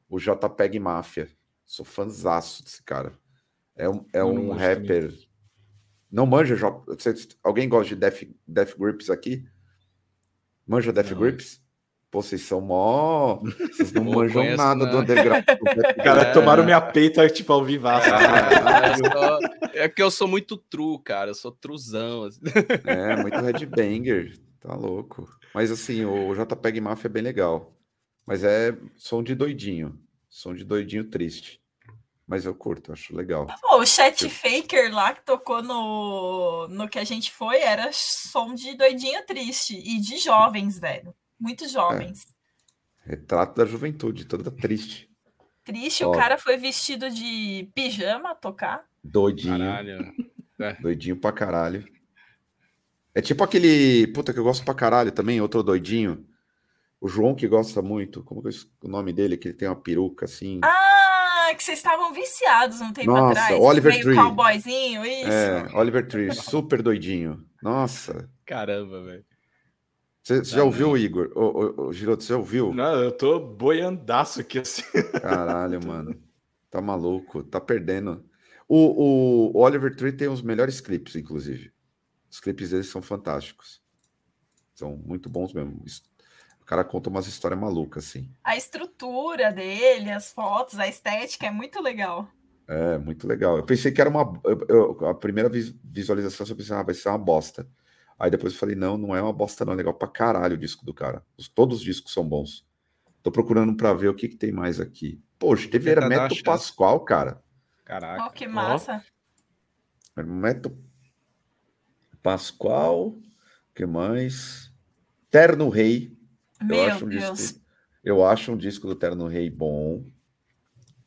Speaker 1: O JPEG Máfia. Sou fãzaço desse cara. É um, é
Speaker 4: Eu
Speaker 1: um rapper. Não manja, alguém gosta de Death, Death Grips aqui? Manja Death
Speaker 4: Não.
Speaker 1: Grips? Pô, vocês são mó. Vocês não
Speaker 3: Pô,
Speaker 1: manjam
Speaker 3: conheço,
Speaker 1: nada do
Speaker 3: não.
Speaker 1: underground. do Death
Speaker 4: Cara,
Speaker 3: É.
Speaker 4: tomaram minha peita, tipo, ao vivaço.
Speaker 3: Ah, sou- é que eu sou muito true, cara. Eu sou truzão. assim.
Speaker 1: É, muito headbanger, tá louco. Mas assim, o JPEG Mafia é bem legal. Mas é som de doidinho. Som de doidinho triste. Mas eu curto, acho legal.
Speaker 2: Pô, o Chat Faker lá que tocou no, no que a gente foi era som de doidinho triste e de jovens, velho. Muito jovens.
Speaker 1: Retrato da juventude, toda triste.
Speaker 2: Triste,
Speaker 1: Ó.
Speaker 2: o cara foi vestido de pijama tocar.
Speaker 1: Doidinho.
Speaker 3: Caralho.
Speaker 1: Doidinho pra caralho. É tipo aquele. Puta, que eu gosto pra caralho também, outro doidinho. O O João que gosta muito, como que é o nome dele? Que ele tem uma peruca assim.
Speaker 2: Ah, que vocês estavam viciados um tempo
Speaker 1: Nossa,
Speaker 2: atrás.
Speaker 1: Oliver
Speaker 2: meio
Speaker 1: Tree.
Speaker 2: cowboyzinho, isso.
Speaker 1: É, Oliver Tree, super doidinho. Nossa.
Speaker 3: Caramba, velho.
Speaker 1: Você já ouviu, Igor? Ô, ô, ô, Giroto, você ouviu?
Speaker 4: Não, eu tô boiandaço aqui assim.
Speaker 1: Caralho, mano. Tá maluco, tá perdendo. O, o Oliver Tree tem os melhores clipes, inclusive. Os clipes deles são fantásticos. São muito bons mesmo. O cara conta umas histórias malucas, assim.
Speaker 2: A estrutura dele, as fotos, a estética é muito legal.
Speaker 1: É, muito legal. Eu pensei que era uma. eu- eu- a primeira vis- visualização eu pensei, ah, vai ser uma bosta. Aí depois eu falei, não, não é uma bosta, não. É legal pra caralho o disco do cara. Os- todos os discos são bons. Tô procurando pra ver o que, que tem mais aqui. Poxa, teve Hermeto. Pascoal, cara.
Speaker 3: Caraca.
Speaker 2: Oh, que massa.
Speaker 1: Hermeto Pascoal. O que mais? Terno Rei. Eu
Speaker 2: Meu
Speaker 1: acho um
Speaker 2: Deus.
Speaker 1: disco. Eu acho um disco do Terno Rei bom.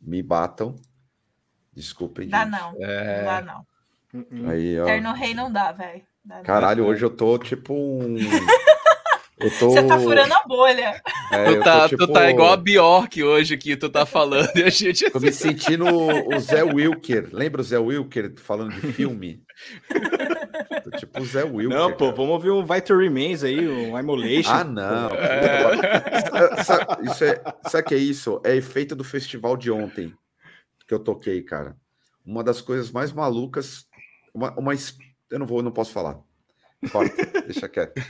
Speaker 1: Me batam. Desculpem,
Speaker 2: Dá
Speaker 1: gente.
Speaker 2: não.
Speaker 3: É,
Speaker 2: dá não.
Speaker 1: Aí, ó.
Speaker 2: Terno Rei não dá, velho.
Speaker 1: Caralho, hoje eu tô tipo um. Eu tô.
Speaker 2: Você tá furando a bolha.
Speaker 1: é,
Speaker 3: tu,
Speaker 1: eu
Speaker 3: tá,
Speaker 1: tô, tipo,
Speaker 3: tu tá igual a Bjork hoje que tu tá falando e a gente.
Speaker 1: Tô me sentindo o Zé Wilker. Lembra o Zé Wilker falando de filme? tô tipo o Zé Wilker.
Speaker 4: Não, pô,
Speaker 1: cara.
Speaker 4: vamos ouvir um Vital Remains aí, um Immolation.
Speaker 1: Ah, não.
Speaker 3: É.
Speaker 1: Sabe, isso é, sabe o que é isso? É efeito do festival de ontem que eu toquei, cara. Uma das coisas mais malucas. Uma, uma eu não vou, não posso falar. Corta, deixa quieto.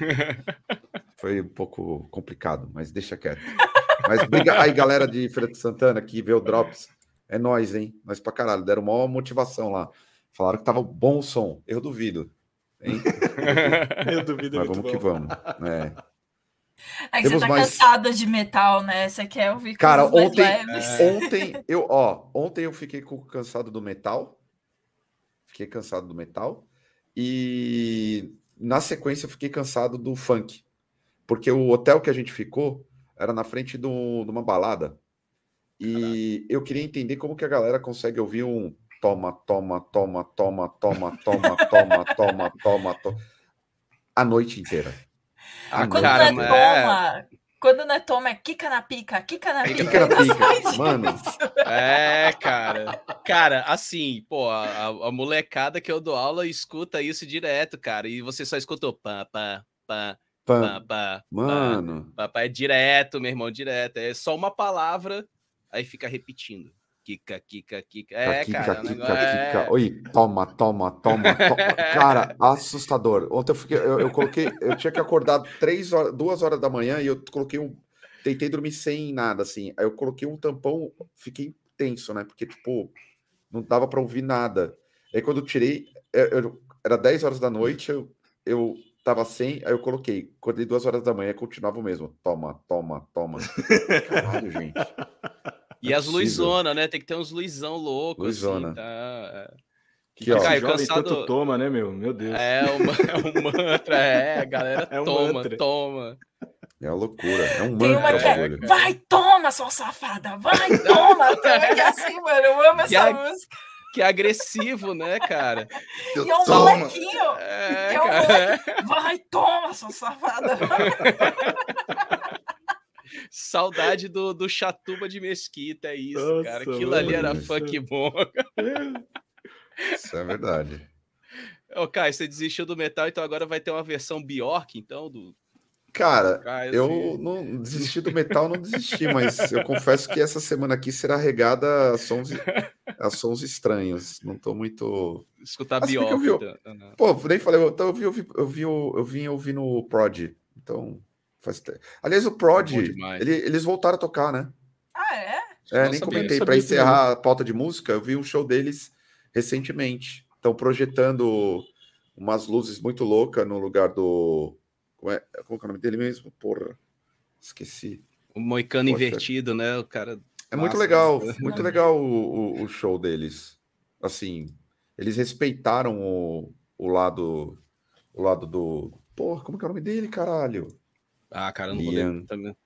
Speaker 1: Foi um pouco complicado, mas deixa quieto. Mas briga aí, galera de Feira de Santana que vê o Drops. É nós, hein? Nós pra caralho. Deram uma motivação lá. Falaram que tava bom o som. Eu duvido. Hein?
Speaker 4: Eu duvido
Speaker 1: Mas vamos que
Speaker 4: bom.
Speaker 1: vamos. É.
Speaker 2: É que
Speaker 1: Temos
Speaker 2: você tá
Speaker 1: mais-
Speaker 2: cansado de metal, né? Você quer ouvir
Speaker 1: Cara, ontem,
Speaker 2: leves.
Speaker 1: ontem eu, ó, ontem eu fiquei cansado do metal. Fiquei cansado do metal e na sequência eu fiquei cansado do funk, porque o hotel que a gente ficou era na frente do- de uma balada e eu queria entender como que a galera consegue ouvir um toma, toma, toma, toma, toma, toma, toma, toma, toma, toma a noite inteira.
Speaker 3: Ah,
Speaker 2: Quando
Speaker 3: cara,
Speaker 2: não é toma, quando não é toma, é quica na pica, quica na pica.
Speaker 1: Quica na pica, mano.
Speaker 3: É, cara. Cara, assim, pô, a, a- a molecada que eu dou aula escuta isso direto, cara. E você só escutou pá, pá, pá,
Speaker 1: Pã,
Speaker 3: pá, pá,
Speaker 1: Mano,
Speaker 3: pá, pá. É direto, meu irmão, direto. É só uma palavra, aí fica repetindo. Kika, kika, kika. É,
Speaker 1: Kika,
Speaker 3: cara.
Speaker 1: kika,
Speaker 3: é-
Speaker 1: kika. Oi, toma, toma, toma, toma. Cara, assustador. Ontem eu fiquei, eu, eu coloquei, eu tinha que acordar três horas, duas horas da manhã e eu coloquei um, tentei dormir sem nada, assim. Aí eu coloquei um tampão, fiquei tenso, né? Porque, tipo, não dava para ouvir nada. Aí quando eu tirei, eu- eu- era 10 horas da noite, eu, eu tava sem, aí eu coloquei. Acordei duas horas da manhã, continuava o mesmo. Toma, toma, toma. Caralho, gente.
Speaker 3: E
Speaker 1: é
Speaker 3: as
Speaker 1: possível.
Speaker 3: luzona, né? Tem que ter uns luzão louco,
Speaker 1: Luzona.
Speaker 3: assim, tá? É.
Speaker 1: Aqui, ó.
Speaker 3: Caio,
Speaker 4: Jovem
Speaker 3: cansado-
Speaker 4: tanto toma, né, meu? Meu Deus.
Speaker 3: É uma, é um mantra, é, a galera
Speaker 4: É um
Speaker 3: toma,
Speaker 4: mantra.
Speaker 3: toma.
Speaker 1: É uma loucura. É um
Speaker 2: Tem uma
Speaker 1: mantra
Speaker 2: que é, vai, toma, sua safada, vai, toma. Que é assim, mano, eu amo
Speaker 3: E
Speaker 2: essa
Speaker 3: a-
Speaker 2: música.
Speaker 3: Que é agressivo, né, cara?
Speaker 2: E é um
Speaker 1: Toma.
Speaker 2: molequinho,
Speaker 3: É,
Speaker 2: É um
Speaker 3: cara.
Speaker 2: vai, toma, sua safada.
Speaker 3: Saudade do, do Chatuba de Mesquita, é isso,
Speaker 4: Nossa,
Speaker 3: cara. Aquilo ali era
Speaker 1: mano.
Speaker 3: funk bom.
Speaker 1: Isso é verdade.
Speaker 3: Ô, Caio, você desistiu do metal, então agora vai ter uma versão Bjork, então, do
Speaker 1: Cara,
Speaker 3: Caio.
Speaker 1: eu
Speaker 3: assim.
Speaker 1: não desisti do metal, não desisti, mas eu confesso que essa semana aqui será regada a sons, a sons estranhos. Não tô muito.
Speaker 3: Escutar
Speaker 1: Assim
Speaker 3: Bjork.
Speaker 1: eu vi
Speaker 3: então.
Speaker 1: Pô, nem falei, então eu vi, eu vi, eu vi, eu vim ouvindo o Prod. Então, faz Aliás, o Prod,
Speaker 3: demais.
Speaker 1: ele- eles voltaram a tocar, né?
Speaker 2: Ah, é?
Speaker 1: É,
Speaker 3: Não
Speaker 1: nem
Speaker 3: sabia,
Speaker 1: comentei. Para encerrar a pauta de música, eu vi um show deles recentemente. Estão projetando umas luzes muito loucas no lugar do. Como é, como que é o nome dele mesmo? Porra, esqueci.
Speaker 3: O Moicano
Speaker 1: Poxa.
Speaker 3: invertido, né? O cara.
Speaker 1: É muito
Speaker 3: Massa,
Speaker 1: legal,
Speaker 3: massa.
Speaker 1: muito legal o, o- o show deles. Assim, eles respeitaram o, o lado, o lado do. Porra, como que é o nome dele, caralho?
Speaker 3: Ah, cara, eu não vou
Speaker 1: Liam.
Speaker 3: lembrar também.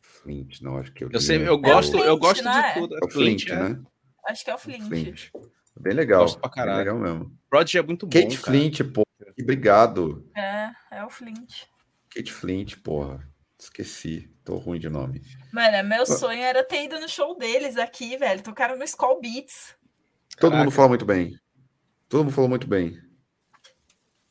Speaker 1: Flint, não, acho que eu.
Speaker 3: Eu, sei, eu gosto,
Speaker 2: Flint,
Speaker 3: eu gosto
Speaker 2: né?
Speaker 3: de tudo.
Speaker 1: É o Flint,
Speaker 3: é.
Speaker 1: né?
Speaker 2: Acho que é o Flint.
Speaker 1: Flint. Bem legal.
Speaker 3: Gosto pra
Speaker 1: bem
Speaker 3: caralho.
Speaker 1: legal mesmo.
Speaker 3: Prodigy é muito bom,
Speaker 1: Kate
Speaker 3: cara.
Speaker 1: Flint, pô. Obrigado.
Speaker 2: É, é o Flint.
Speaker 1: Kate Flint, porra. Esqueci, tô ruim de nome.
Speaker 2: Mano, meu sonho era ter ido no show deles aqui, velho. Tocaram no Skull Beats.
Speaker 1: Todo Caraca. mundo fala muito bem. Todo mundo falou muito bem.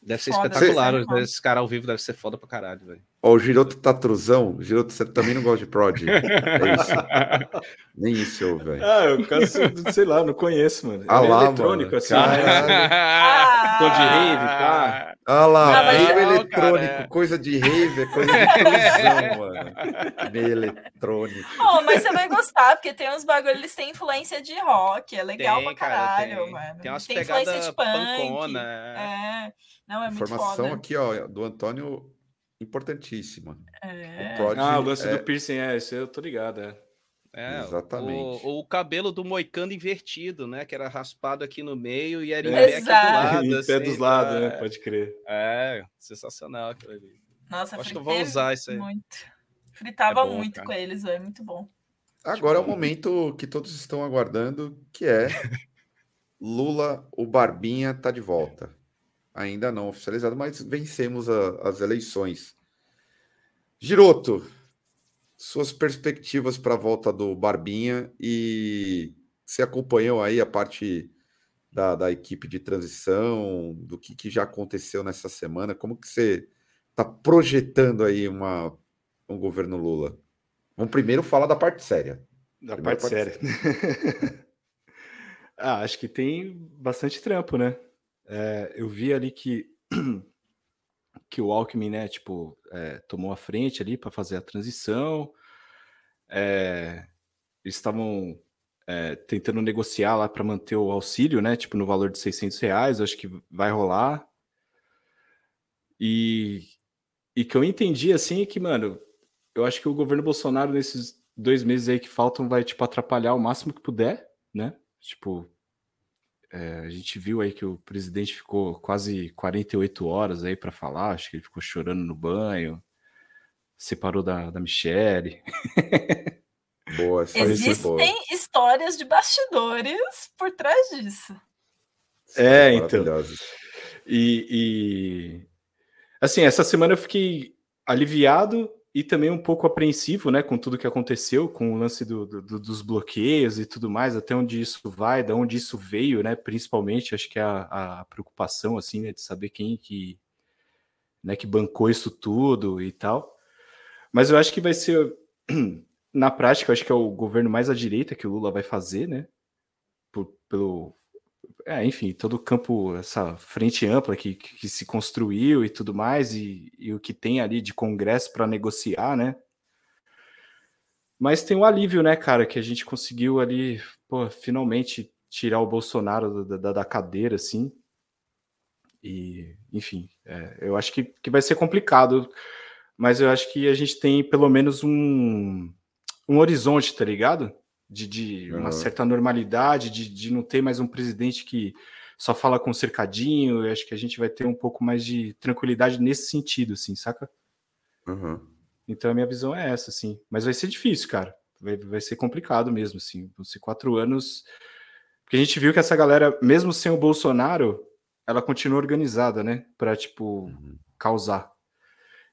Speaker 3: Deve ser foda, espetacular. Cê... Esse cara ao vivo deve ser foda pra caralho, velho.
Speaker 1: Ó, o Giroto tá truzão. Giroto, você também não gosta de prod. É isso. Nem isso, velho.
Speaker 4: Ah, eu caso, sei lá, não conheço, mano.
Speaker 1: Ah, é lá,
Speaker 4: eletrônico,
Speaker 1: mano.
Speaker 4: assim. Ah, Tô de rave, tá?
Speaker 1: Ah lá, ah, meio eletrônico, cara. coisa de rave, é coisa de truzão, mano. Meio eletrônico.
Speaker 2: Oh, mas você vai gostar, porque tem uns bagulhos, eles têm influência de rock, é legal tem, pra caralho, cara, tem. mano.
Speaker 3: Tem umas tem influência de punk. Pancona.
Speaker 2: É. Não, é muito
Speaker 1: Informação
Speaker 2: foda.
Speaker 1: aqui, ó, do Antônio, importantíssima.
Speaker 2: É.
Speaker 4: O ah, o lance é... do piercing, é, isso eu tô ligado, é.
Speaker 3: É, Exatamente. O, o, cabelo do moicano invertido, né? Que era raspado aqui no meio e era em
Speaker 2: pé aqui do
Speaker 3: lado.
Speaker 4: em assim, pé dos lados, né? Pode crer.
Speaker 3: É, sensacional aquilo ali.
Speaker 2: Nossa,
Speaker 3: acho que eu vou usar isso aí.
Speaker 2: Muito. Fritava é bom, muito cara. com eles, é muito bom.
Speaker 1: Agora é o momento que todos estão aguardando, que é Lula, o Barbinha tá de volta ainda não oficializado, mas vencemos a, as eleições. Giroto, suas perspectivas para a volta do Barbinha e você acompanhou aí a parte da, da equipe de transição, do que, que já aconteceu nessa semana, como que você está projetando aí uma, um governo Lula? Vamos primeiro falar da parte séria.
Speaker 4: Da parte, parte séria. séria. ah, acho que tem bastante trampo, né? É, eu vi ali que que o Alckmin, né, tipo, é, tomou a frente ali para fazer a transição. É, eles estavam é, tentando negociar lá para manter o auxílio, né, tipo, no valor de 600 reais. acho que vai rolar. E, e que eu entendi, assim, que, mano, eu acho que o governo Bolsonaro, nesses dois meses aí que faltam, vai, tipo, atrapalhar o máximo que puder, né? Tipo, é, a gente viu aí que o presidente ficou quase 48 horas aí para falar, acho que ele ficou chorando no banho, separou da, da Michelle.
Speaker 1: Boa,
Speaker 2: Existem boa. histórias de bastidores por trás disso.
Speaker 4: É, então. E, e assim, essa semana eu fiquei aliviado e também um pouco apreensivo, né, com tudo que aconteceu, com o lance do, do, dos bloqueios e tudo mais, até onde isso vai, de onde isso veio, né, principalmente, acho que é a, a preocupação, assim, né, de saber quem que, né, que bancou isso tudo e tal. Mas eu acho que vai ser, na prática, acho que é o governo mais à direita que o Lula vai fazer, né, por, pelo, é, enfim, todo o campo, essa frente ampla que, que se construiu e tudo mais, e, e o que tem ali de congresso para negociar, né? Mas tem um alívio, né, cara, que a gente conseguiu ali, pô, finalmente tirar o Bolsonaro da, da, da cadeira, assim. E, enfim, é, eu acho que, que vai ser complicado, mas eu acho que a gente tem pelo menos um, um horizonte, tá ligado? De, de uhum. uma certa normalidade, de, de não ter mais um presidente que só fala com cercadinho. Eu acho que a gente vai ter um pouco mais de tranquilidade nesse sentido, assim, saca?
Speaker 1: Uhum.
Speaker 4: Então a minha visão é essa, assim. Mas vai ser difícil, cara. Vai, vai ser complicado mesmo, assim. Vão ser quatro anos. Porque a gente viu que essa galera, mesmo sem o Bolsonaro, ela continua organizada, né? Pra, tipo, uhum. causar.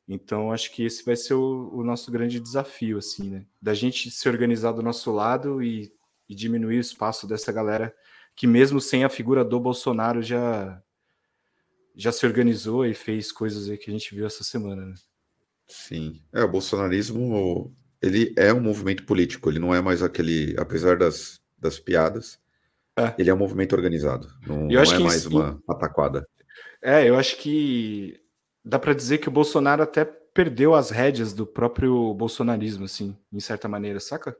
Speaker 4: Então, acho que esse vai ser o, o, nosso grande desafio, assim, né? Da gente se organizar do nosso lado e, e, diminuir o espaço dessa galera que, mesmo sem a figura do Bolsonaro, já, já se organizou e fez coisas aí que a gente viu essa semana, né?
Speaker 1: Sim. É, o bolsonarismo, ele é um movimento político, ele não é mais aquele, apesar das, das piadas, é. ele é um movimento organizado, não, não é mais uma pataquada.
Speaker 4: É, eu acho que dá para dizer que o Bolsonaro até perdeu as rédeas do próprio bolsonarismo, assim, em certa maneira, saca?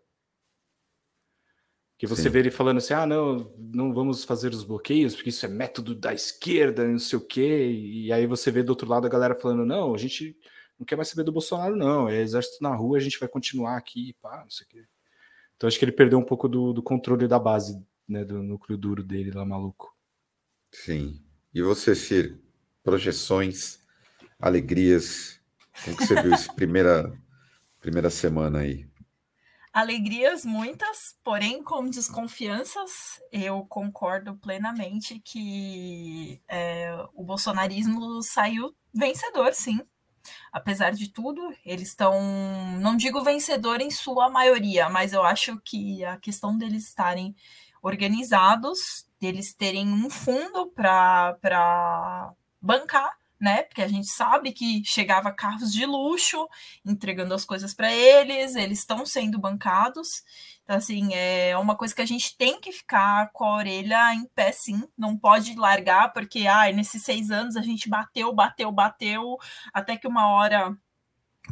Speaker 4: Que você Sim. vê ele falando assim, ah, não, não vamos fazer os bloqueios, porque isso é método da esquerda, não sei o quê. E aí você vê do outro lado a galera falando, não, a gente não quer mais saber do Bolsonaro, não. É exército na rua, a gente vai continuar aqui, pá, não sei o quê. Então acho que ele perdeu um pouco do, do controle da base, né, do núcleo duro dele lá, maluco.
Speaker 1: Sim. E você, Cir, projeções alegrias? Como que você viu essa primeira, primeira semana aí?
Speaker 2: Alegrias muitas, porém com desconfianças. Eu concordo plenamente que é, o bolsonarismo saiu vencedor, sim. apesar de tudo, eles estão, não digo vencedor em sua maioria, mas eu acho que a questão deles estarem organizados, deles terem um fundo para bancar né? Porque a gente sabe que chegava carros de luxo entregando as coisas para eles, eles estão sendo bancados. Então, assim, é uma coisa que a gente tem que ficar com a orelha em pé, sim. Não pode largar, porque ah, nesses seis anos a gente bateu, bateu, bateu, até que uma hora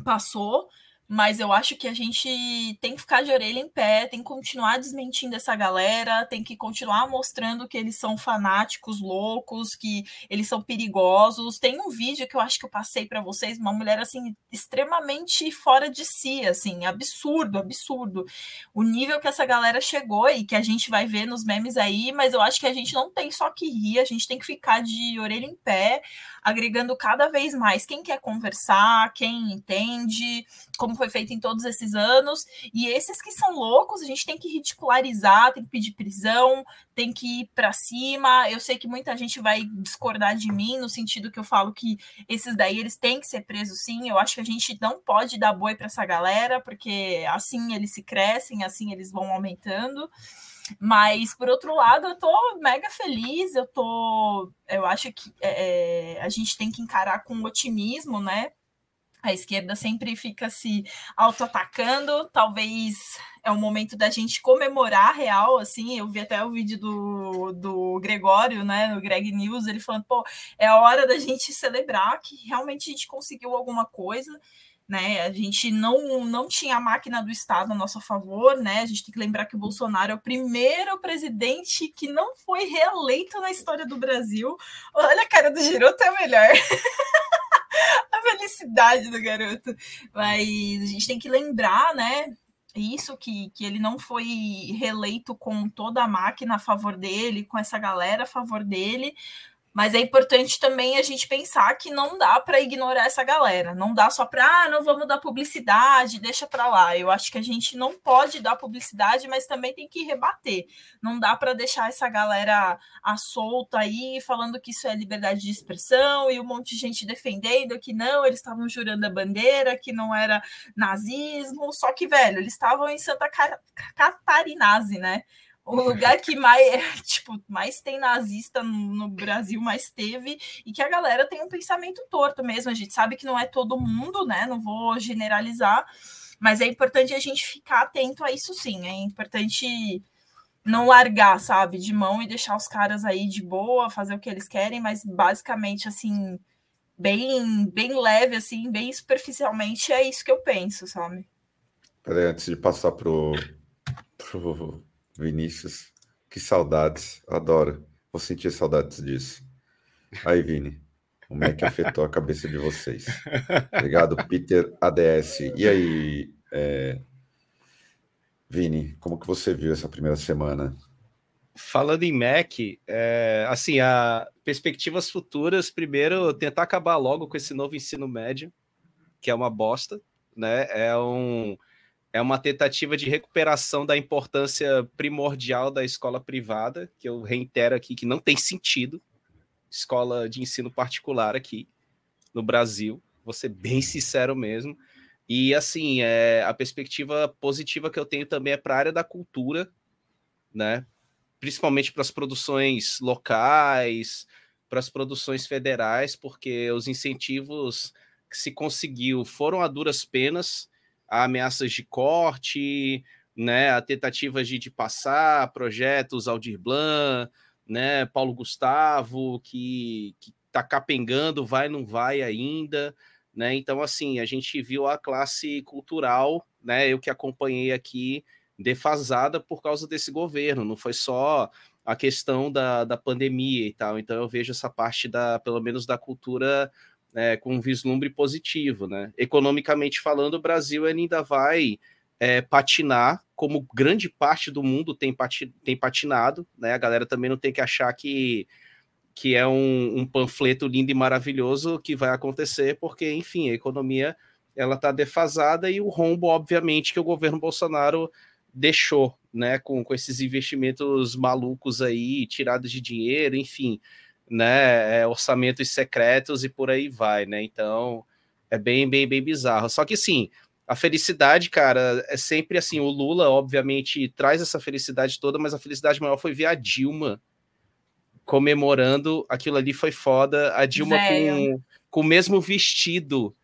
Speaker 2: passou mas eu acho que a gente tem que ficar de orelha em pé, tem que continuar desmentindo essa galera, tem que continuar mostrando que eles são fanáticos, loucos, que eles são perigosos. Tem um vídeo que eu acho que eu passei para vocês, uma mulher assim extremamente fora de si, assim, absurdo, absurdo. O nível que essa galera chegou e que a gente vai ver nos memes aí, mas eu acho que a gente não tem só que rir, a gente tem que ficar de orelha em pé, agregando cada vez mais quem quer conversar, quem entende, como foi feito em todos esses anos. E esses que são loucos, a gente tem que ridicularizar, tem que pedir prisão, tem que ir para cima. Eu sei que muita gente vai discordar de mim no sentido que eu falo que esses daí eles têm que ser presos sim. Eu acho que a gente não pode dar boi para essa galera, porque assim eles se crescem, assim eles vão aumentando. Mas, por outro lado, eu tô mega feliz, eu tô. Eu acho que é, é, a gente tem que encarar com otimismo, né? A esquerda sempre fica se auto-atacando, talvez é o momento da gente comemorar real, assim, eu vi até o vídeo do, do Gregório, né, no Greg News, ele falando, pô, é a hora da gente celebrar que realmente a gente conseguiu alguma coisa, né? A gente não, não tinha a máquina do Estado a nosso favor, né? A gente tem que lembrar que o Bolsonaro é o primeiro presidente que não foi reeleito na história do Brasil. Olha a cara do Giroto, é melhor. a felicidade do garoto. Mas a gente tem que lembrar, né? Isso que, que ele não foi reeleito com toda a máquina a favor dele, com essa galera a favor dele, mas é importante também a gente pensar que não dá para ignorar essa galera. Não dá só para, ah, não vamos dar publicidade, deixa para lá. Eu acho que a gente não pode dar publicidade, mas também tem que rebater. Não dá para deixar essa galera à solta aí, falando que isso é liberdade de expressão e um monte de gente defendendo que não, eles estavam jurando a bandeira, que não era nazismo. Só que, velho, eles estavam em Santa Catarinase, né? O lugar que mais, tipo, mais tem nazista no Brasil, mais teve, e que a galera tem um pensamento torto mesmo. A gente sabe que não é todo mundo, né? Não vou generalizar, mas é importante a gente ficar atento a isso sim. É importante não largar, sabe, de mão e deixar os caras aí de boa, fazer o que eles querem, mas basicamente assim, bem, bem leve, assim, bem superficialmente, é isso que eu penso, sabe?
Speaker 1: Peraí, antes de passar pro, pro Vinícius, que saudades, adoro. Vou sentir saudades disso. Aí, Vini, como é que afetou a cabeça de vocês? Obrigado, Peter ADS. E aí, é... Vini, como que você viu essa primeira semana?
Speaker 3: Falando em Mac, é, assim, a perspectivas futuras, primeiro, tentar acabar logo com esse novo ensino médio, que é uma bosta, né? É um é uma tentativa de recuperação da importância primordial da escola privada, que eu reitero aqui que não tem sentido escola de ensino particular aqui no Brasil, vou ser bem sincero mesmo. E assim, é, a perspectiva positiva que eu tenho também é para a área da cultura, né? Principalmente para as produções locais, para as produções federais, porque os incentivos que se conseguiu foram a duras penas a ameaças de corte, né, a tentativas de, de passar projetos Aldir Blanc, né, Paulo Gustavo, que, que tá capengando, vai, não vai ainda, né, então, assim, a gente viu a classe cultural, né, eu que acompanhei aqui, defasada por causa desse governo, não foi só a questão da, da pandemia e tal, então eu vejo essa parte da, pelo menos da cultura é, com um vislumbre positivo, né? Economicamente falando, o Brasil ainda vai é, patinar, como grande parte do mundo tem, pati tem patinado, né? A galera também não tem que achar que, que é um, um panfleto lindo e maravilhoso que vai acontecer, porque, enfim, a economia ela está defasada e o rombo, obviamente, que o governo Bolsonaro deixou, né? Com, com esses investimentos malucos aí, tirados de dinheiro, enfim né, é, orçamentos secretos e por aí vai, né? Então, É bem, bem, bem bizarro. Só que sim, a felicidade, cara, é sempre assim. O Lula, obviamente, traz essa felicidade toda, mas a felicidade maior foi ver a Dilma comemorando. Aquilo ali foi foda. A Dilma com, com o mesmo vestido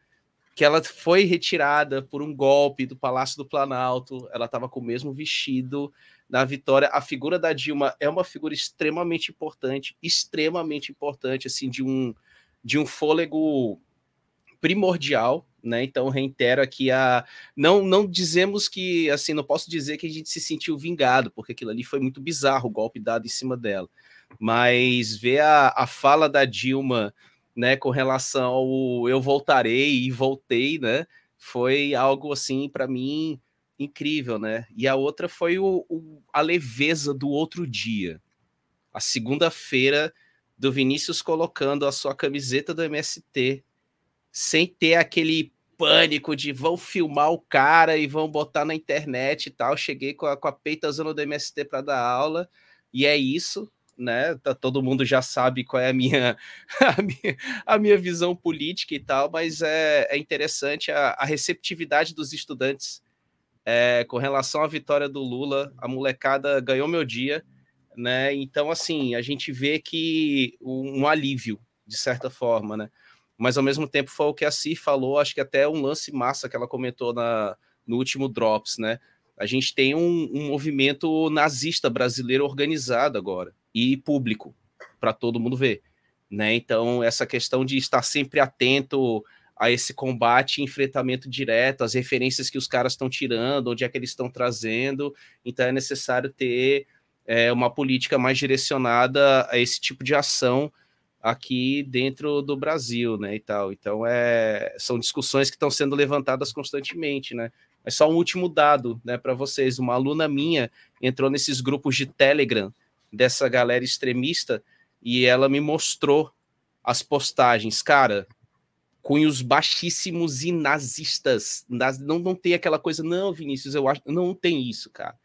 Speaker 3: que ela foi retirada por um golpe do Palácio do Planalto. Ela estava com o mesmo vestido na vitória. A figura da Dilma é uma figura extremamente importante, extremamente importante, assim, de um, de um fôlego primordial, né? Então reitero aqui a não não dizemos que assim, não posso dizer que a gente se sentiu vingado, porque aquilo ali foi muito bizarro o golpe dado em cima dela. Mas ver a, a fala da Dilma, né, com relação ao eu voltarei e voltei, né? Foi algo assim para mim incrível, né? E a outra foi o, o a leveza do outro dia. A segunda-feira do Vinícius colocando a sua camiseta do MST sem ter aquele pânico de vão filmar o cara e vão botar na internet e tal. Cheguei com a, com a peita zona do MST para dar aula e é isso, né? Tá, todo mundo já sabe qual é a minha, a minha, a minha visão política e tal, mas é, é interessante a, a receptividade dos estudantes é, com relação à vitória do Lula, a molecada ganhou meu dia, né? Então, assim, a gente vê que um, alívio, de certa forma, né? Mas ao mesmo tempo foi o que a Si falou, acho que até um lance massa que ela comentou na, no último Drops, né? A gente tem um, um movimento nazista brasileiro organizado agora e público para todo mundo ver, né? Então essa questão de estar sempre atento a esse combate, enfrentamento direto, as referências que os caras estão tirando, onde é que eles estão trazendo. Então é necessário ter é, uma política mais direcionada a esse tipo de ação aqui dentro do Brasil, né, e tal. Então é, são discussões que estão sendo levantadas constantemente, né. Mas só um último dado, né, para vocês. Uma aluna minha entrou nesses grupos de Telegram dessa galera extremista e ela me mostrou as postagens, cara cunhos baixíssimos e nazistas. Não, não tem aquela coisa, não, Vinícius, eu acho. Não tem isso, cara.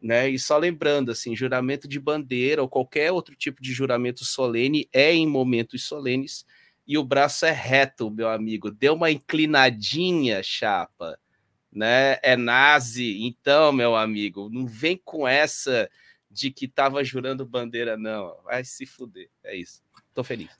Speaker 3: Né? E só lembrando, assim, juramento de bandeira ou qualquer outro tipo de juramento solene é em momentos solenes e o braço é reto, meu amigo. Deu uma inclinadinha, chapa, né? É nazi. Então, meu amigo, não vem com essa de que tava jurando bandeira, não. Vai se fuder. É isso. Tô feliz.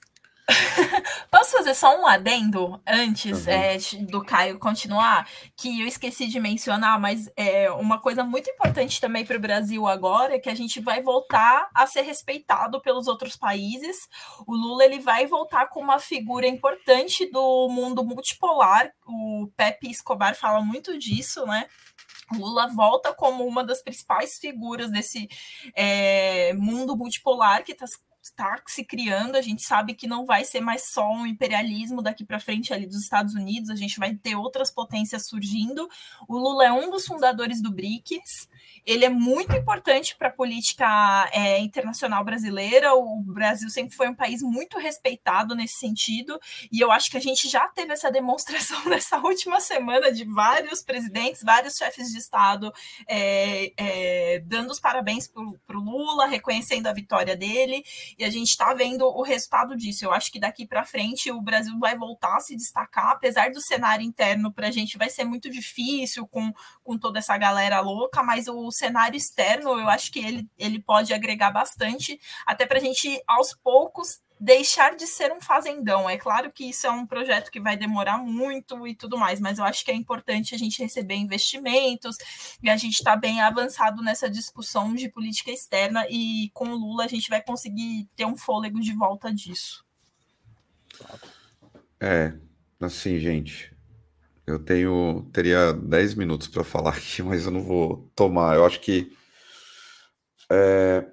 Speaker 2: Posso fazer só um adendo antes uhum. é, do Caio continuar? Que eu esqueci de mencionar, mas é uma coisa muito importante também para o Brasil agora é que a gente vai voltar a ser respeitado pelos outros países. O Lula ele vai voltar com uma figura importante do mundo multipolar. O Pepe Escobar fala muito disso, né? Lula volta como uma das principais figuras desse é, mundo multipolar que está está se criando. A gente sabe que não vai ser mais só um imperialismo daqui para frente ali dos Estados Unidos, a gente vai ter outras potências surgindo. O Lula é um dos fundadores do BRICS. Ele é muito importante para a política é, internacional brasileira. O Brasil sempre foi um país muito respeitado nesse sentido, e eu acho que a gente já teve essa demonstração nessa última semana de vários presidentes, vários chefes de Estado é, é, dando os parabéns para o Lula, reconhecendo a vitória dele e a gente está vendo o resultado disso. Eu acho que daqui para frente o Brasil vai voltar a se destacar, apesar do cenário interno para a gente vai ser muito difícil com, com toda essa galera louca, mas o cenário externo eu acho que ele, ele pode agregar bastante, até para a gente aos poucos deixar de ser um fazendão. É claro que isso é um projeto que vai demorar muito e tudo mais, mas eu acho que é importante a gente receber investimentos e a gente está bem avançado nessa discussão de política externa e com o Lula a gente vai conseguir ter um fôlego de volta disso.
Speaker 1: É, assim, gente, eu tenho teria 10 minutos para falar aqui, mas eu não vou tomar. Eu acho que é,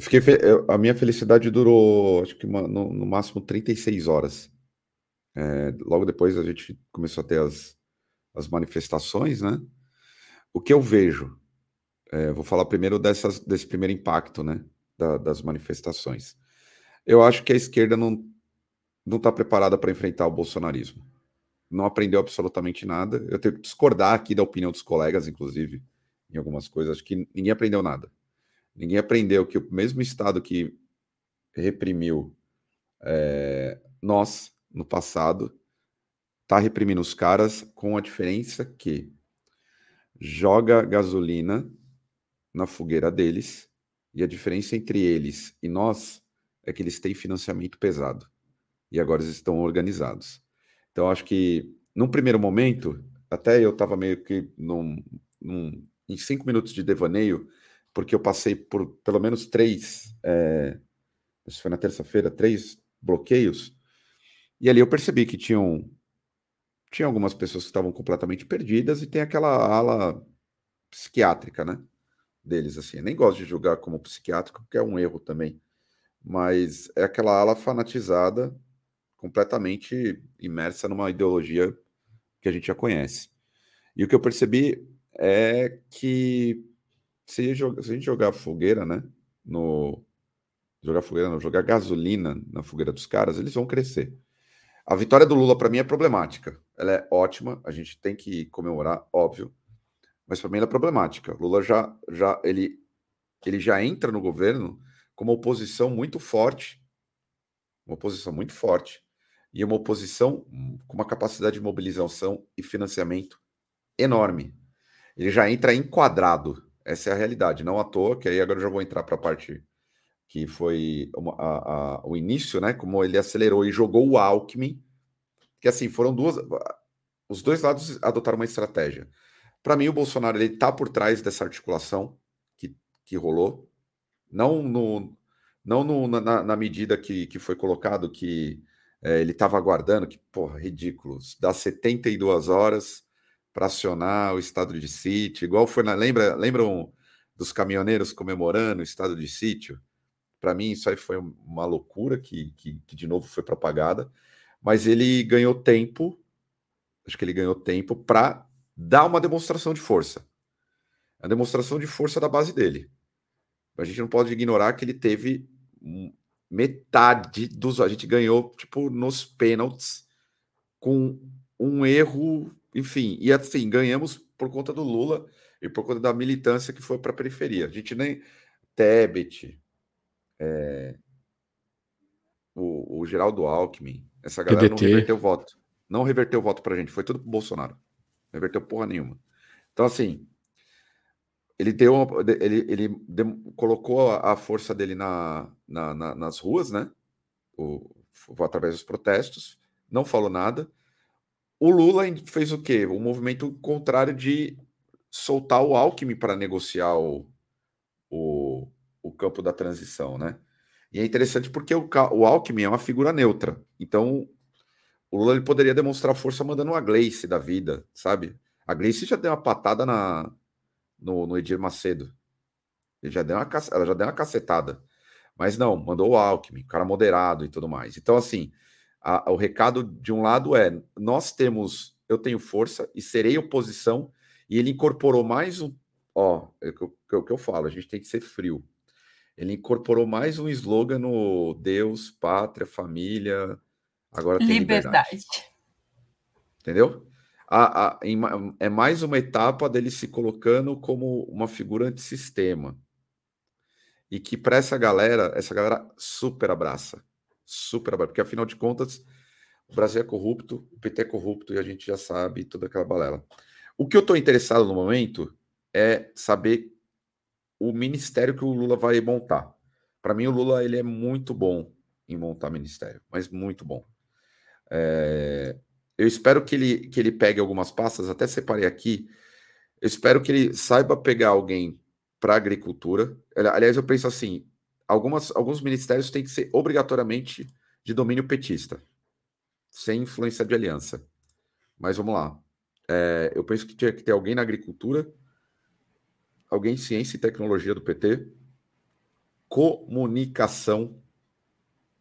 Speaker 1: Fiquei. A minha felicidade durou, acho que uma, no, no, máximo 36 horas. É, logo depois a gente começou a ter as, as manifestações, né? O que eu vejo, é, vou falar primeiro dessas, desse primeiro impacto, né? Da, das manifestações. Eu acho que a esquerda não não está preparada para enfrentar o bolsonarismo. Não aprendeu absolutamente nada. Eu tenho que discordar aqui da opinião dos colegas, inclusive, em algumas coisas. Acho que ninguém aprendeu nada. Ninguém aprendeu que o mesmo Estado que reprimiu é, nós no passado tá reprimindo os caras com a diferença que joga gasolina na fogueira deles e a diferença entre eles e nós é que eles têm financiamento pesado e agora eles estão organizados. Então acho que num primeiro momento até eu estava meio que num, num, em cinco minutos de devaneio porque eu passei por pelo menos três, é, isso foi na terça-feira, três bloqueios e ali eu percebi que tinham tinha algumas pessoas que estavam completamente perdidas e tem aquela ala psiquiátrica, né? Deles, assim. Eu nem gosto de julgar como psiquiátrico, porque é um erro também. Mas é aquela ala fanatizada, completamente imersa numa ideologia que a gente já conhece. E o que eu percebi é que se, se a gente jogar fogueira, né? No. Jogar fogueira, não, jogar gasolina na fogueira dos caras, eles vão crescer. A vitória do Lula, para mim, é problemática. Ela é ótima, a gente tem que comemorar, óbvio. Mas para mim ela é problemática. Lula já, já, ele, ele já entra no governo com uma oposição muito forte, uma oposição muito forte, e uma oposição com uma capacidade de mobilização e financiamento enorme. Ele já entra enquadrado. Essa é a realidade. Não à toa, que aí agora eu já vou entrar para a parte que foi a, a, o início, né? Como ele acelerou e jogou o Alckmin, que assim foram duas. Os dois lados adotaram uma estratégia. Para mim, o Bolsonaro ele está por trás dessa articulação que, que rolou, não no, não no, na, na, medida que, que foi colocado que é, ele estava aguardando, que porra, ridículo, dá 72 horas para acionar o estado de sítio, igual foi na. Lembra, lembram dos caminhoneiros comemorando o estado de sítio? Para mim, isso aí foi uma loucura que, que, que, de novo foi propagada, mas ele ganhou tempo, acho que ele ganhou tempo para dar uma demonstração de força. A demonstração de força da base dele. A gente não pode ignorar que ele teve metade dos. A gente ganhou, tipo, nos pênaltis, com um erro, enfim, e assim, ganhamos por conta do Lula e por conta da militância que foi para a periferia. A gente nem. Tebet, é, o, o Geraldo Alckmin, essa galera PDT. não reverteu o voto. Não reverteu o voto pra gente, foi tudo pro Bolsonaro. Não reverteu porra nenhuma. Então, assim, ele deu ele, ele deu, colocou a, força dele na, na, na, nas ruas, né? O, através dos protestos, não falou nada. O Lula fez o quê? O movimento contrário de soltar o Alckmin para negociar o, o, o campo da transição, né? E é interessante porque o, o Alckmin é uma figura neutra. Então, o Lula ele poderia demonstrar força mandando uma Gleice da vida, sabe? A Gleice já deu uma patada na, no, no Edir Macedo. Ele já deu uma, ela já deu uma cacetada. Mas não, mandou o Alckmin, cara moderado e tudo mais. Então, assim, a, o recado de um lado é: nós temos, eu tenho força e serei oposição, e ele incorporou mais um. Ó, é o que, é que eu falo, a gente tem que ser frio. Ele incorporou mais um slogan no Deus, pátria, família, agora tem liberdade. liberdade. Entendeu? A, a, em, é mais uma etapa dele se colocando como uma figura antissistema. E que para essa galera, essa galera super abraça. Super abraça. Porque afinal de contas, o Brasil é corrupto, o PT é corrupto e a gente já sabe toda aquela balela. O que eu estou interessado no momento é saber o ministério que o Lula vai montar. Para mim, o Lula ele é muito bom em montar ministério, mas muito bom. É... Eu espero que ele, que ele pegue algumas pastas, até separei aqui. Eu espero que ele saiba pegar alguém para agricultura. Aliás, eu penso assim: algumas, alguns ministérios têm que ser obrigatoriamente de domínio petista, sem influência de aliança. Mas vamos lá. É, eu penso que tinha que ter alguém na agricultura alguém ciência e tecnologia do PT, comunicação,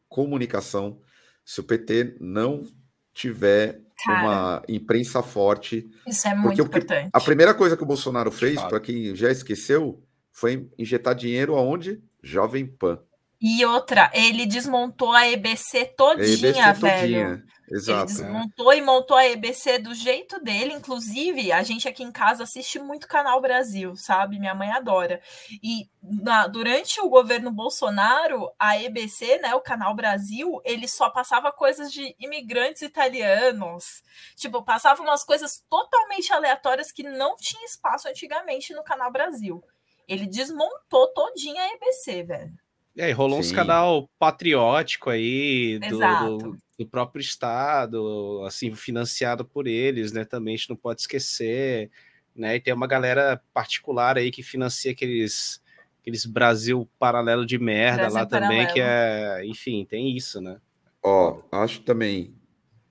Speaker 1: comunicação. Se o PT não tiver Cara, uma imprensa forte,
Speaker 2: isso é muito importante.
Speaker 1: A primeira coisa que o Bolsonaro fez, para quem já esqueceu, foi injetar dinheiro aonde? Jovem Pan.
Speaker 2: E outra, ele desmontou a EBC todinha, a EBC velho. Todinha.
Speaker 1: Exato. Ele
Speaker 2: desmontou e montou a EBC do jeito dele. Inclusive, a gente aqui em casa assiste muito Canal Brasil, sabe? Minha mãe adora. E na, durante o governo Bolsonaro, a EBC, né, o Canal Brasil, ele só passava coisas de imigrantes italianos. Tipo, passava umas coisas totalmente aleatórias que não tinha espaço antigamente no Canal Brasil. Ele desmontou todinha a EBC, velho.
Speaker 3: É, e rolou Sim. uns canal patriótico aí do, do, do, próprio Estado, assim, financiado por eles, né? Também a gente não pode esquecer, né? E tem uma galera particular aí que financia aqueles, aqueles Brasil paralelo de merda Brasil lá paralelo. também, que é, enfim, tem isso, né?
Speaker 1: Ó, acho também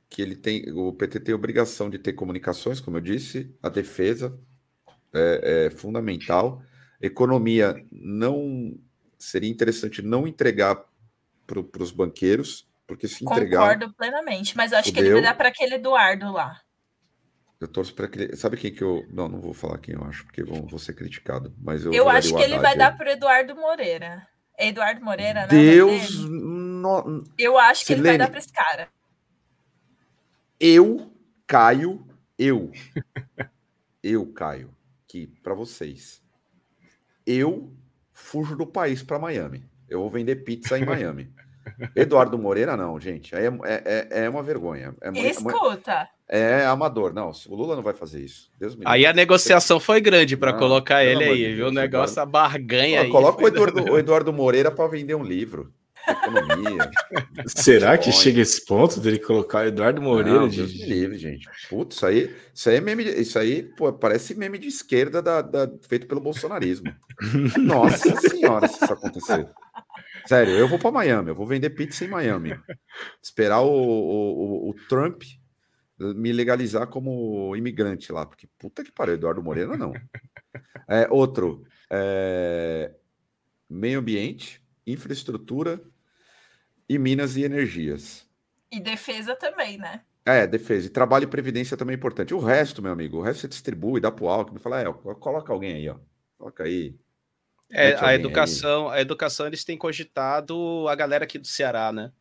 Speaker 1: que ele tem, o PT tem obrigação de ter comunicações, como eu disse, a defesa é, é fundamental, economia não seria interessante não entregar para os banqueiros, porque se entregar.
Speaker 2: Concordo plenamente, mas eu acho fudeu. que ele vai dar para aquele Eduardo lá.
Speaker 1: Eu torço para aquele. Sabe quem que eu. Não, não vou falar quem eu acho, porque vão, vou ser criticado. Mas eu,
Speaker 2: eu acho que ele vai dar para Eduardo Moreira. Eduardo Moreira, né?
Speaker 1: Deus. No...
Speaker 2: Eu acho que Silene, ele vai dar para esse cara.
Speaker 1: Eu, Caio, eu. eu, Caio, que para vocês. Eu fujo do país para Miami. Eu vou vender pizza em Miami. Eduardo Moreira, não, gente. É, é, é, é uma vergonha. É
Speaker 2: muito, Escuta.
Speaker 1: É, amador. Não, o Lula não vai fazer isso. Deus me
Speaker 3: aí a negociação foi grande para colocar ele aí, viu? O negócio, Eduardo... a barganha aí.
Speaker 1: Coloca o Eduardo, o Eduardo Moreira para vender um livro. Economia.
Speaker 4: Será que chega esse ponto dele colocar o Eduardo Moreira
Speaker 1: não, de Deus livre, gente? Putz, isso aí, isso aí é meme, isso aí, pô, parece meme de esquerda da, da feito pelo bolsonarismo. Nossa senhora, se isso acontecer. Sério, eu vou para Miami, eu vou vender pizza em Miami. Esperar o, o, o, Trump me legalizar como imigrante lá, porque puta que pariu, Eduardo Moreira não. É, outro, é, meio ambiente, infraestrutura e minas e energias.
Speaker 2: E defesa também, né?
Speaker 1: É, defesa. E trabalho e previdência também é importante. O resto, meu amigo, o resto você distribui, dá pro Alckmin, fala, é, coloca alguém aí, ó. Coloca aí.
Speaker 3: É, a educação, aí. a educação eles têm cogitado a galera aqui do Ceará, né?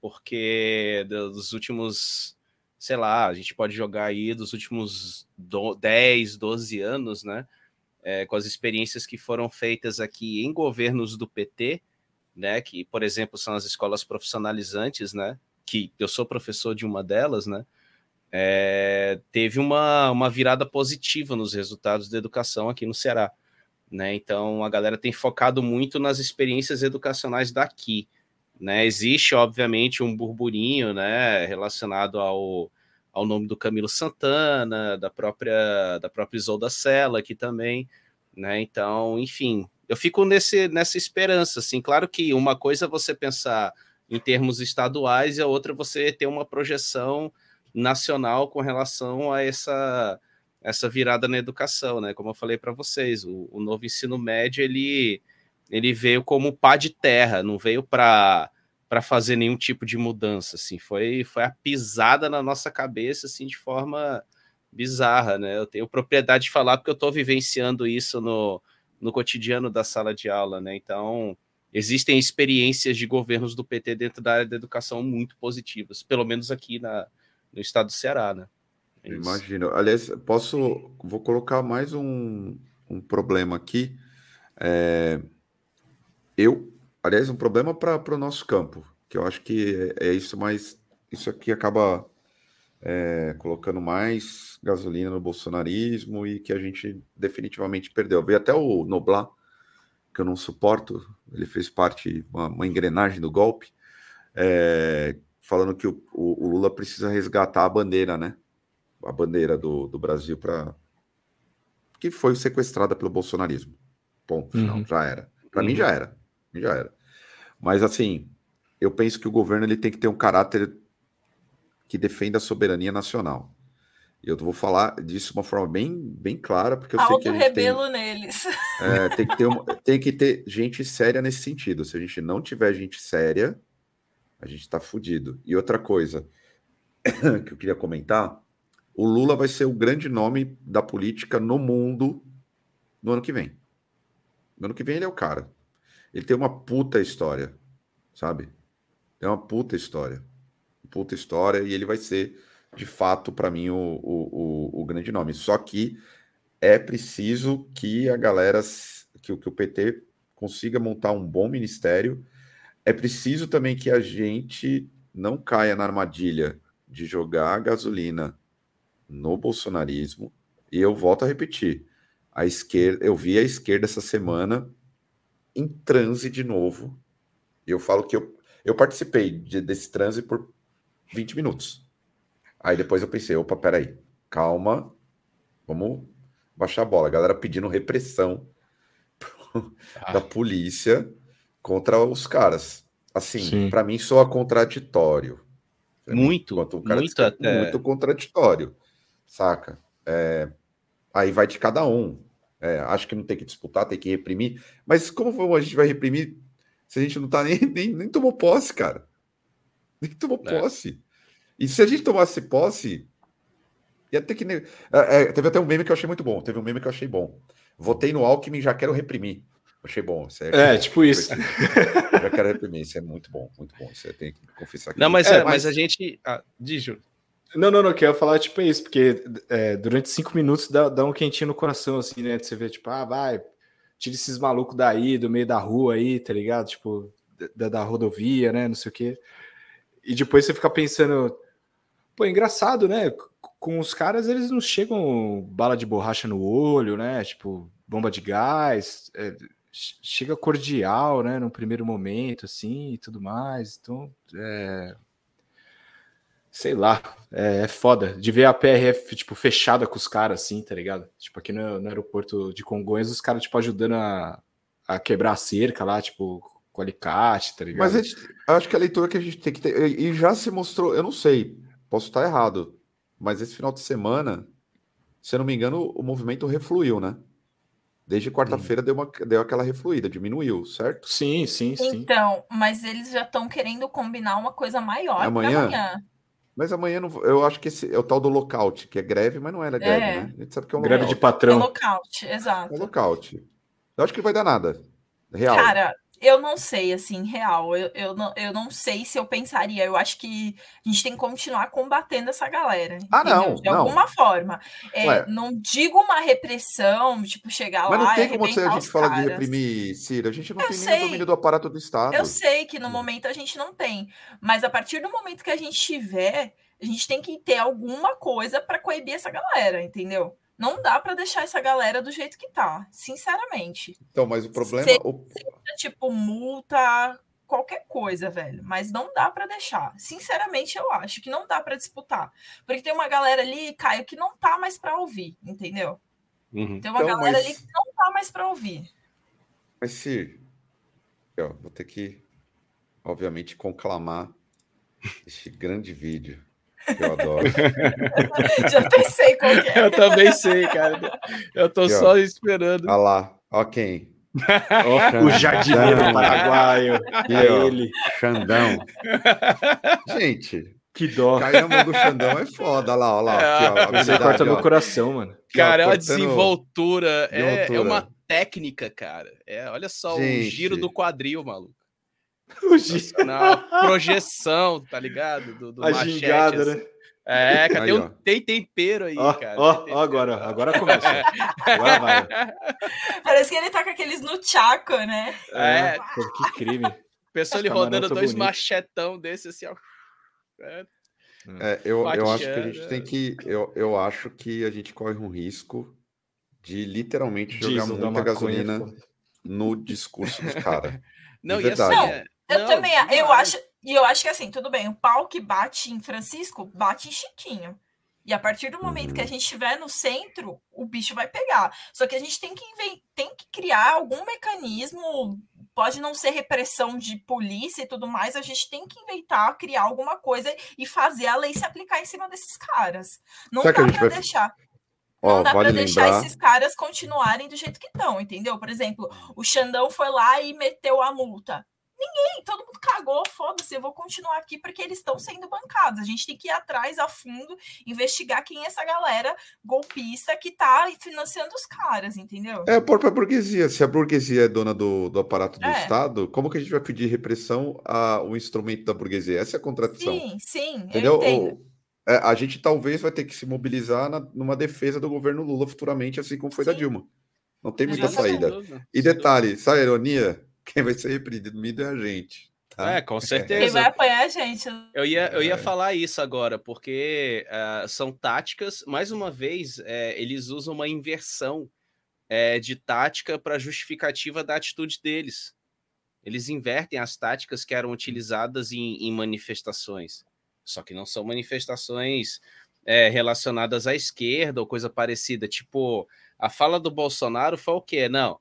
Speaker 3: Porque dos últimos, sei lá, a gente pode jogar aí dos últimos 10, 12 anos, né? É, com as experiências que foram feitas aqui em governos do PT, né? Que, por exemplo, são as escolas profissionalizantes, né? Que eu sou professor de uma delas, né? É, teve uma, uma virada positiva nos resultados da educação aqui no Ceará. Né? Então a galera tem focado muito nas experiências educacionais daqui. Né? Existe, obviamente, um burburinho né, relacionado ao, ao nome do Camilo Santana, da própria da própria Isolda Sela aqui também. Né? Então, enfim, eu fico nesse, nessa esperança, assim, claro que uma coisa é você pensar em termos estaduais e a outra é você ter uma projeção nacional com relação a essa essa virada na educação, né? Como eu falei para vocês, o, o, novo ensino médio ele ele veio como pá de terra, não veio para para fazer nenhum tipo de mudança, assim, foi foi a pisada na nossa cabeça assim de forma bizarra, né? Eu tenho propriedade de falar porque eu estou vivenciando isso no no cotidiano da sala de aula, né? Então, existem experiências de governos do PT dentro da área da educação muito positivas, pelo menos aqui na, no estado do Ceará, né?
Speaker 1: É Imagino. Aliás, posso. Vou colocar mais um, um problema aqui. É, eu, aliás, um problema para o nosso campo, que eu acho que é, é isso, mas isso aqui acaba é, colocando mais gasolina no bolsonarismo e que a gente definitivamente perdeu. Veio até o Noblar, que eu não suporto, ele fez parte, uma, uma engrenagem do golpe, é, falando que o, o, o, Lula precisa resgatar a bandeira, né? A bandeira do, do Brasil para que foi sequestrada pelo bolsonarismo. Ponto, final, uhum. já era. Para uhum. mim já era, já era. Mas assim, eu penso que o governo ele tem que ter um caráter que defenda a soberania nacional. E eu vou falar disso de uma forma bem, bem clara, porque eu sei que a gente
Speaker 2: rebelo
Speaker 1: tem,
Speaker 2: neles.
Speaker 1: É, tem, que ter uma, tem que ter gente séria nesse sentido. Se a gente não tiver gente séria, a gente está fudido. E outra coisa que eu queria comentar: o Lula vai ser o grande nome da política no mundo no ano que vem. No ano que vem ele é o cara. Ele tem uma puta história. sabe? É uma puta história. Puta história, e ele vai ser, de fato, para mim, o, o, o, grande nome. Só que é preciso que a galera, que, que o PT consiga montar um bom ministério. É preciso também que a gente não caia na armadilha de jogar gasolina no bolsonarismo. E eu volto a repetir: a esquerda, eu vi a esquerda essa semana em transe de novo. Eu falo que eu, eu participei de, desse transe por 20 minutos. Aí depois eu pensei, opa, peraí, calma, vamos baixar a bola. A galera pedindo repressão ah. da polícia contra os caras. Assim, para mim soa contraditório.
Speaker 3: Muito, muito até.
Speaker 1: Muito contraditório, saca? É, aí vai de cada um. É, acho que não tem que disputar, tem que reprimir. Mas como a gente vai reprimir se a gente não tá nem, nem, nem tomou posse, cara? Nem tomou é. posse. E se a gente tomasse posse, ia ter que. É, é, teve até um meme que eu achei muito bom. Teve um meme que eu achei bom. Votei no Alckmin, já quero reprimir. Achei bom.
Speaker 4: É, é, tipo isso.
Speaker 1: Já quero reprimir. Isso é muito bom, muito bom. Você tem que confessar
Speaker 3: que. Não, mas, é, é mas... mas... a gente. Ah, diz,
Speaker 4: Não, não, não, quero falar, tipo, isso, porque é, durante cinco minutos dá, dá, um quentinho no coração, assim, né? Você vê, tipo, ah, vai, tira esses malucos daí, do meio da rua aí, tá ligado? Tipo, da, da rodovia, né? Não sei o quê. E depois você fica pensando, pô, engraçado, né? Com os caras, eles não chegam bala de borracha no olho, né? Tipo, bomba de gás. É, chega cordial, né, no primeiro momento, assim, e tudo mais. Então, é... sei lá, é, é, foda de ver a PRF, tipo, fechada com os caras, assim, tá ligado? Tipo, aqui no, no aeroporto de Congonhas, os caras, tipo, ajudando a, a quebrar a cerca lá, tipo, com alicate, tá ligado?
Speaker 1: Mas gente, acho que a leitura que a gente tem que ter, e já se mostrou, eu não sei, posso estar errado, mas esse final de semana, se eu não me engano, o movimento refluiu, né? Desde quarta-feira deu, uma, deu aquela refluída, diminuiu, certo?
Speaker 4: Sim, sim, sim.
Speaker 2: Então, mas eles já estão querendo combinar uma coisa maior
Speaker 1: amanhã. amanhã. Mas amanhã não, eu acho que esse é o tal do lockout, que é greve, mas não é greve, é. né?
Speaker 4: A gente sabe que é um greve lockout. de patrão. É
Speaker 2: lockout, exato.
Speaker 1: É lockout. Eu acho que vai dar nada. Real.
Speaker 2: Cara, eu não sei, assim, real. Eu, eu, não, eu não sei se eu pensaria. Eu acho que a gente tem que continuar combatendo essa galera.
Speaker 1: Ah, não.
Speaker 2: De
Speaker 1: não.
Speaker 2: alguma forma. É, não digo uma repressão, tipo, chegar
Speaker 1: Mas
Speaker 2: lá.
Speaker 1: Mas não tem como você, a gente falar de reprimir, Cira. A gente não eu tem sei. nem domínio do aparato do Estado.
Speaker 2: Eu sei que no momento a gente não tem. Mas a partir do momento que a gente tiver, a gente tem que ter alguma coisa para coibir essa galera, entendeu? Não dá para deixar essa galera do jeito que tá, sinceramente.
Speaker 1: Então, mas o problema.
Speaker 2: Seja, o... seja, tipo, multa, qualquer coisa, velho. Mas não dá para deixar. Sinceramente, eu acho que não dá para disputar. Porque tem uma galera ali, Caio, que não tá mais para ouvir, entendeu? Uhum. Tem uma então, galera mas... ali que não tá mais para ouvir.
Speaker 1: Mas se. Eu vou ter que, obviamente, conclamar este grande vídeo eu adoro.
Speaker 2: Já pensei qual é.
Speaker 3: Eu também sei, cara. Eu tô Aqui, só ó. esperando.
Speaker 1: Olha lá, ó quem.
Speaker 4: Oh, o jardineiro paraguaio.
Speaker 1: Aqui, é ele. Xandão. Gente,
Speaker 4: que dó.
Speaker 1: Mão do Xandão é foda. Olha lá, olha lá.
Speaker 4: Aqui, ó, Você corta meu coração, mano.
Speaker 3: Cara, é uma desenvoltura. É, é, uma técnica, cara. É, olha só Gente. o giro do quadril, maluco. Na projeção, tá ligado? Do, do
Speaker 4: a machete, gingada, assim. né?
Speaker 3: É, cara, aí, tem, um, tem, tempero aí,
Speaker 4: ó,
Speaker 3: cara.
Speaker 4: Ó, ó, agora, agora começa. Agora vai.
Speaker 2: Parece que ele tá com aqueles no chaco, né?
Speaker 3: É. é.
Speaker 4: que crime.
Speaker 3: Pessoa ele rodando dois bonito. machetão desse assim, ó.
Speaker 1: É, é eu, eu acho que a gente tem que. Eu, eu acho que a gente corre um risco de literalmente jogar Diesel muita gasolina no discurso dos caras.
Speaker 3: Não, e assim, é,
Speaker 2: eu não, também, eu acho, e eu acho que assim, tudo bem, o pau que bate em Francisco, bate em Chiquinho. E a partir do momento que a uhum. gente estiver no centro, o bicho vai pegar. Só que a gente tem que, tem que criar algum mecanismo, pode não ser repressão de polícia e tudo mais, a gente tem que inventar, criar alguma coisa e fazer a lei se aplicar em cima desses caras. Não Será dá para vai... deixar. Não dá para deixar lembrar... esses caras continuarem do jeito que estão, entendeu? Por exemplo, o Xandão foi lá e meteu a multa. Ninguém, todo mundo cagou, foda-se, eu vou continuar aqui porque eles estão sendo bancados. A gente tem que ir atrás a fundo, investigar quem é essa galera golpista que tá financiando os caras, entendeu?
Speaker 1: É a própria burguesia. Se a burguesia é dona do, do aparato do é. Estado, como que a gente vai pedir repressão ao instrumento da burguesia? Essa é a contradição.
Speaker 2: Sim, sim, entendeu? eu entendo.
Speaker 1: É, a gente talvez vai ter que se mobilizar na, numa defesa do governo Lula futuramente, assim como foi sim. da Dilma. Não tem muita saída. E detalhe, sabe a ironia? Quem vai ser reprimido é a gente.
Speaker 3: Tá? É, com certeza.
Speaker 2: Quem vai apanhar a gente.
Speaker 3: Eu ia, eu ia é. falar isso agora, porque uh, são táticas, mais uma vez, é, eles usam uma inversão é, de tática para justificativa da atitude deles. Eles invertem as táticas que eram utilizadas em, em manifestações. Só que não são manifestações é, relacionadas à esquerda ou coisa parecida. Tipo, a fala do Bolsonaro foi o quê? Não,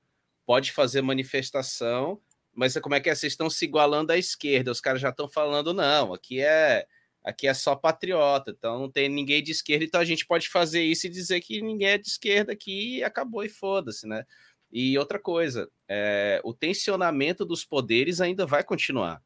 Speaker 3: pode fazer manifestação, mas como é que é? Vocês estão se igualando à esquerda? Os caras já estão falando, não, aqui é aqui é só patriota, então não tem ninguém de esquerda, então a gente pode fazer isso e dizer que ninguém é de esquerda aqui e acabou e foda-se, né? E outra coisa, é, o tensionamento dos poderes ainda vai continuar,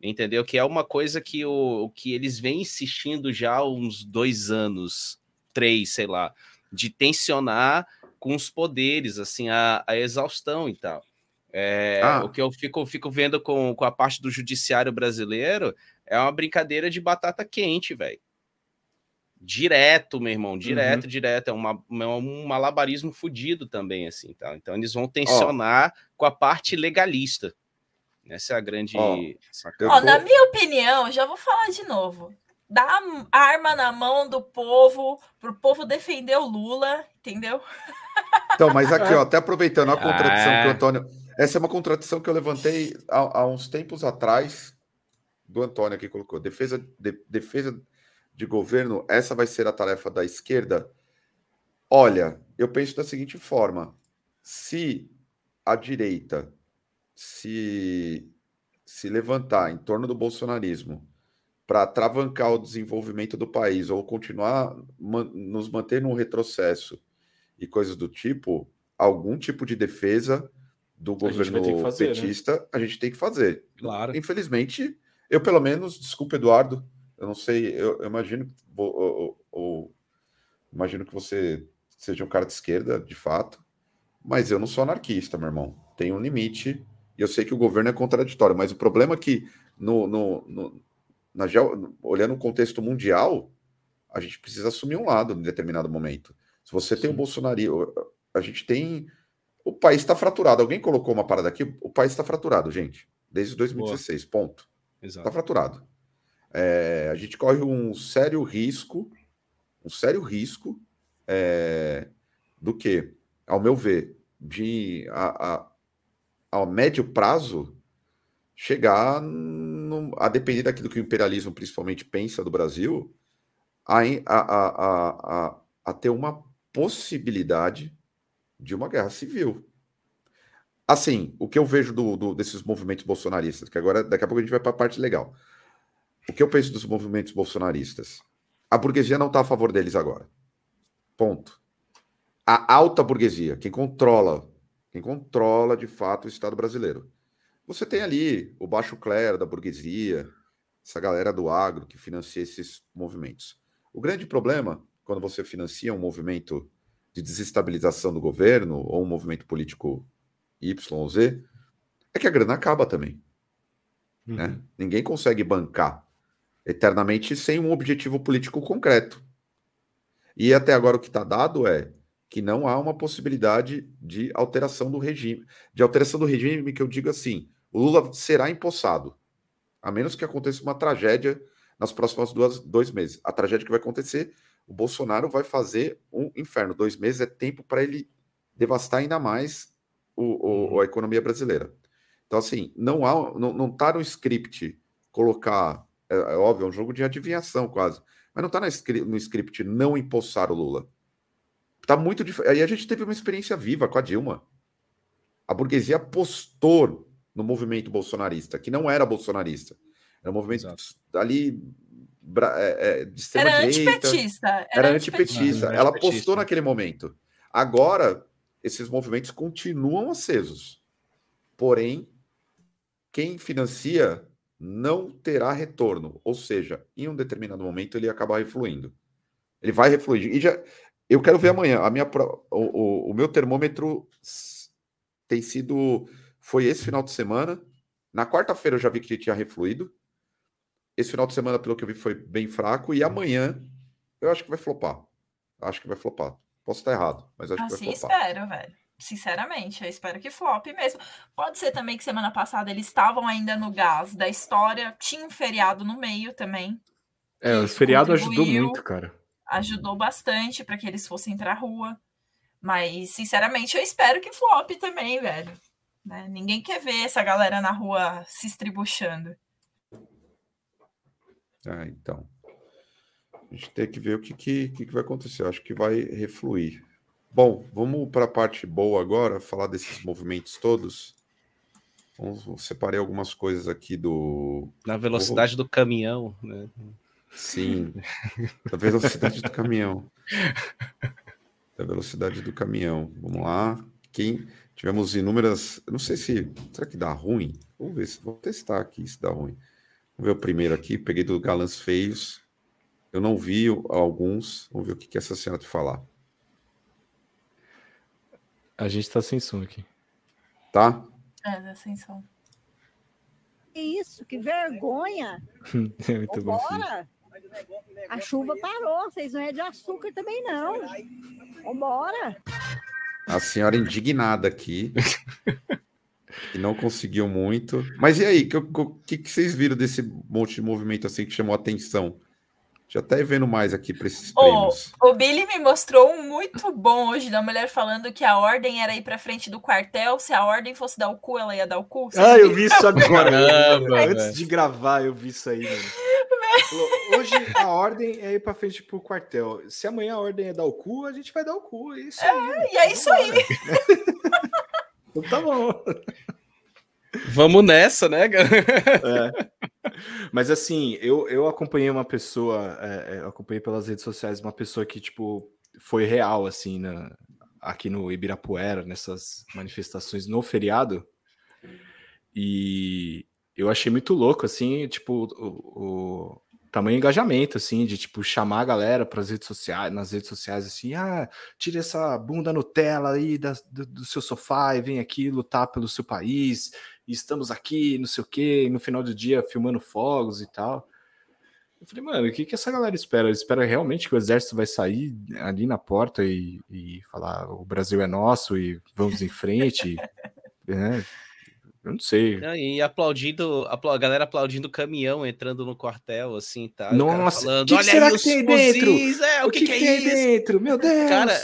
Speaker 3: entendeu? Que é uma coisa que, o, que eles vêm insistindo já há uns dois anos, três, sei lá, de tensionar com os poderes, assim, a, a exaustão e tal. É, ah. O que eu fico, fico vendo com, com a parte do judiciário brasileiro é uma brincadeira de batata quente, velho. Direto, meu irmão, direto, uhum. direto. É uma, é um malabarismo fodido também, assim, tá? Então eles vão tensionar oh. com a parte legalista. Essa é a grande.
Speaker 2: Oh, na minha opinião, já vou falar de novo dá arma na mão do povo, para o povo defender o Lula, entendeu?
Speaker 1: Então, mas aqui, ó, até aproveitando a contradição que o ah. Antônio. Essa é uma contradição que eu levantei há, há uns tempos atrás, do Antônio que colocou. Defesa de, defesa de governo, essa vai ser a tarefa da esquerda. Olha, eu penso da seguinte forma: se a direita se, se levantar em torno do bolsonarismo para travancar o desenvolvimento do país ou continuar man, nos manter num retrocesso e coisas do tipo, algum tipo de defesa do governo fazer, né? petista né? a gente tem que fazer.
Speaker 3: Claro.
Speaker 1: Infelizmente, eu pelo menos, desculpa, Eduardo, eu não sei, eu, eu imagino, ou, ou, imagino que você seja um cara de esquerda, de fato, mas eu não sou anarquista, meu irmão. Tem um limite, e eu sei que o governo é contraditório, mas o problema é que no, no, no na, olhando o contexto mundial, a gente precisa assumir um lado em determinado momento. Se você Sim. tem o Bolsonaro, a gente tem. O país está fraturado. Alguém colocou uma parada aqui? O país está fraturado, gente. Desde 2016, Boa. ponto. Está fraturado. É, a gente corre um sério risco, um sério risco é, do que, ao meu ver, de a, a, ao médio prazo chegar no, a depender daquilo que o imperialismo principalmente pensa do Brasil, a, a, a, a, ter uma possibilidade de uma guerra civil. Assim, o que eu vejo do, do, desses movimentos bolsonaristas, que agora daqui a pouco a gente vai para a parte legal. O que eu penso dos movimentos bolsonaristas? A burguesia não está a favor deles agora. Ponto. A alta burguesia, quem controla, quem controla de fato o Estado brasileiro, você tem ali o baixo clero da burguesia, essa galera do agro que financia esses movimentos. O grande problema, quando você financia um movimento de desestabilização do governo ou um movimento político Y ou Z, é que a grana acaba também. Né? Uhum. Né? Ninguém consegue bancar eternamente sem um objetivo político concreto. E até agora o que está dado é que não há uma possibilidade de alteração do regime. De alteração do regime, que eu digo assim, o Lula será empossado, a menos que aconteça uma tragédia nas próximas duas, dois meses. A tragédia que vai acontecer, o Bolsonaro vai fazer um inferno. Dois meses é tempo para ele devastar ainda mais o, o, uhum. a economia brasileira. Então, assim, não há, não, não tá no script colocar, é, é óbvio, é um jogo de adivinhação quase, mas não está no script não empossar o Lula. Tá muito diferente. Aí a gente teve uma experiência viva com a Dilma. A burguesia apostou no movimento bolsonarista, que não era bolsonarista. Era um movimento Exato. ali é, é, de extrema era direita. Antipetista. Era, era antipetista. antipetista. Ela postou naquele momento. Agora, esses movimentos continuam acesos. Porém, quem financia não terá retorno, ou seja, em um determinado momento ele acaba refluindo. Ele vai refluir. E já, eu quero ver amanhã. A minha, o, o, o meu termômetro tem sido. Foi esse final de semana. Na quarta-feira eu já vi que tinha refluído. Esse final de semana, pelo que eu vi, foi bem fraco. E amanhã eu acho que vai flopar. Acho que vai flopar. Posso estar errado, mas acho
Speaker 2: assim
Speaker 1: que vai flopar.
Speaker 2: espero, velho. Sinceramente, eu espero que flop mesmo. Pode ser também que semana passada eles estavam ainda no gás da história. Tinha um feriado no meio também.
Speaker 4: É, o feriado ajudou muito, cara.
Speaker 2: Ajudou bastante para que eles fossem pra rua. Mas, sinceramente, eu espero que flop também, velho. Né? Ninguém quer ver essa galera na rua se estribuchando.
Speaker 1: Ah, então. A gente tem que ver o que, que, que vai acontecer. Eu acho que vai refluir. Bom, vamos para a parte boa agora, falar desses movimentos todos. Vamos, separei algumas coisas aqui do.
Speaker 3: Na velocidade do caminhão, né?
Speaker 1: Sim, da velocidade do caminhão. Da velocidade do caminhão. Vamos lá. Quem tivemos inúmeras. Não sei se. Será que dá ruim? Vamos ver se. Vou testar aqui se dá ruim. Vamos ver o primeiro aqui. Peguei do Galãs Feios. Eu não vi alguns. Vamos ver o que, que essa senhora te falar.
Speaker 4: A gente tá sem som aqui.
Speaker 1: Tá?
Speaker 2: É, tá sem som.
Speaker 5: Que isso, que vergonha!
Speaker 4: é muito bom.
Speaker 5: Vambora! A chuva parou, vocês não é de açúcar também, não. Vambora!
Speaker 1: A senhora indignada aqui. que não conseguiu muito. Mas e aí, o que, que, vocês viram desse monte de movimento assim que chamou atenção? Já até vendo mais aqui para esses prêmios.
Speaker 2: O Billy me mostrou um muito bom hoje da mulher falando que a ordem era ir para frente do quartel. Se a ordem fosse dar o cu, ela ia dar o cu.
Speaker 4: Ah, eu vi isso agora. Caramba, Antes de gravar, eu vi isso aí, mano. Hoje a ordem é ir para frente pro quartel. Se amanhã a ordem é dar o cu, a gente vai dar o cu. É isso aí.
Speaker 2: É, e é isso aí.
Speaker 4: então tá bom.
Speaker 3: Vamos nessa, né,
Speaker 4: é. Mas assim, eu, eu acompanhei uma pessoa, é, é, eu acompanhei pelas redes sociais uma pessoa que, tipo, foi real, assim, na, aqui no Ibirapuera, nessas manifestações no feriado. E eu achei muito louco, assim, tipo, o, o tamanho engajamento, assim, de, tipo, chamar a galera para as redes sociais, nas redes sociais, assim, ah, tire essa bunda Nutella aí da, do, do seu sofá e vem aqui lutar pelo seu país e estamos aqui, não sei o quê, no final do dia filmando fogos e tal. Eu falei, mano, o que, que essa galera espera? Espera realmente que o exército vai sair ali na porta e, e falar o Brasil é nosso e vamos em frente? é, eu não sei.
Speaker 3: E aplaudindo, a galera aplaudindo o caminhão entrando no quartel, assim, tá?
Speaker 4: Nossa, falando, que, que será que tem dentro?
Speaker 3: É, o,
Speaker 4: que,
Speaker 3: que, que,
Speaker 4: que
Speaker 3: é
Speaker 4: tem
Speaker 3: isso?
Speaker 4: dentro? Meu Deus!
Speaker 3: Cara,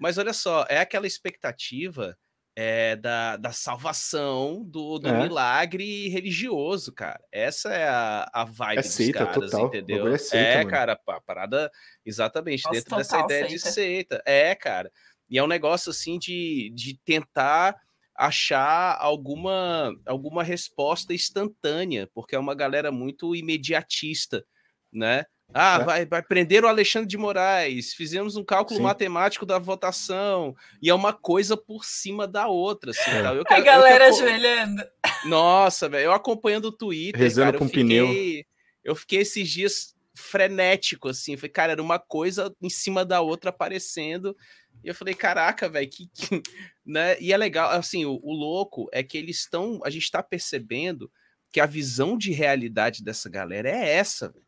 Speaker 3: mas olha só, é aquela expectativa é, da, da salvação, do, do é. milagre religioso, cara. Essa é a, a vibe
Speaker 4: é seita,
Speaker 3: caras,
Speaker 4: total.
Speaker 3: entendeu?
Speaker 4: É, seita,
Speaker 3: é cara, a parada exatamente
Speaker 2: Nossa,
Speaker 3: dentro dessa ideia
Speaker 2: seita.
Speaker 3: de seita. É, cara. E é um negócio assim de, de tentar achar alguma, alguma resposta instantânea, porque é uma galera muito imediatista, né? Ah,
Speaker 4: É.
Speaker 3: vai, vai prender o Alexandre de Moraes. Fizemos um cálculo
Speaker 4: Sim.
Speaker 3: matemático da votação. E é uma coisa por cima da outra. Assim,
Speaker 4: É.
Speaker 3: tá? eu
Speaker 2: A
Speaker 3: eu
Speaker 2: galera
Speaker 3: quero-
Speaker 2: ajoelhando.
Speaker 3: Nossa, velho, eu acompanhando o Twitter.
Speaker 4: Rezando
Speaker 3: cara, eu
Speaker 4: com pneu.
Speaker 3: fiquei- Eu fiquei esses dias frenético, assim. Falei, cara, era uma coisa em cima da outra aparecendo. E eu falei, caraca, velho, que, que- né? E é legal, assim, o, o louco é que eles estão. A gente tá percebendo que a visão de realidade dessa galera é essa, velho.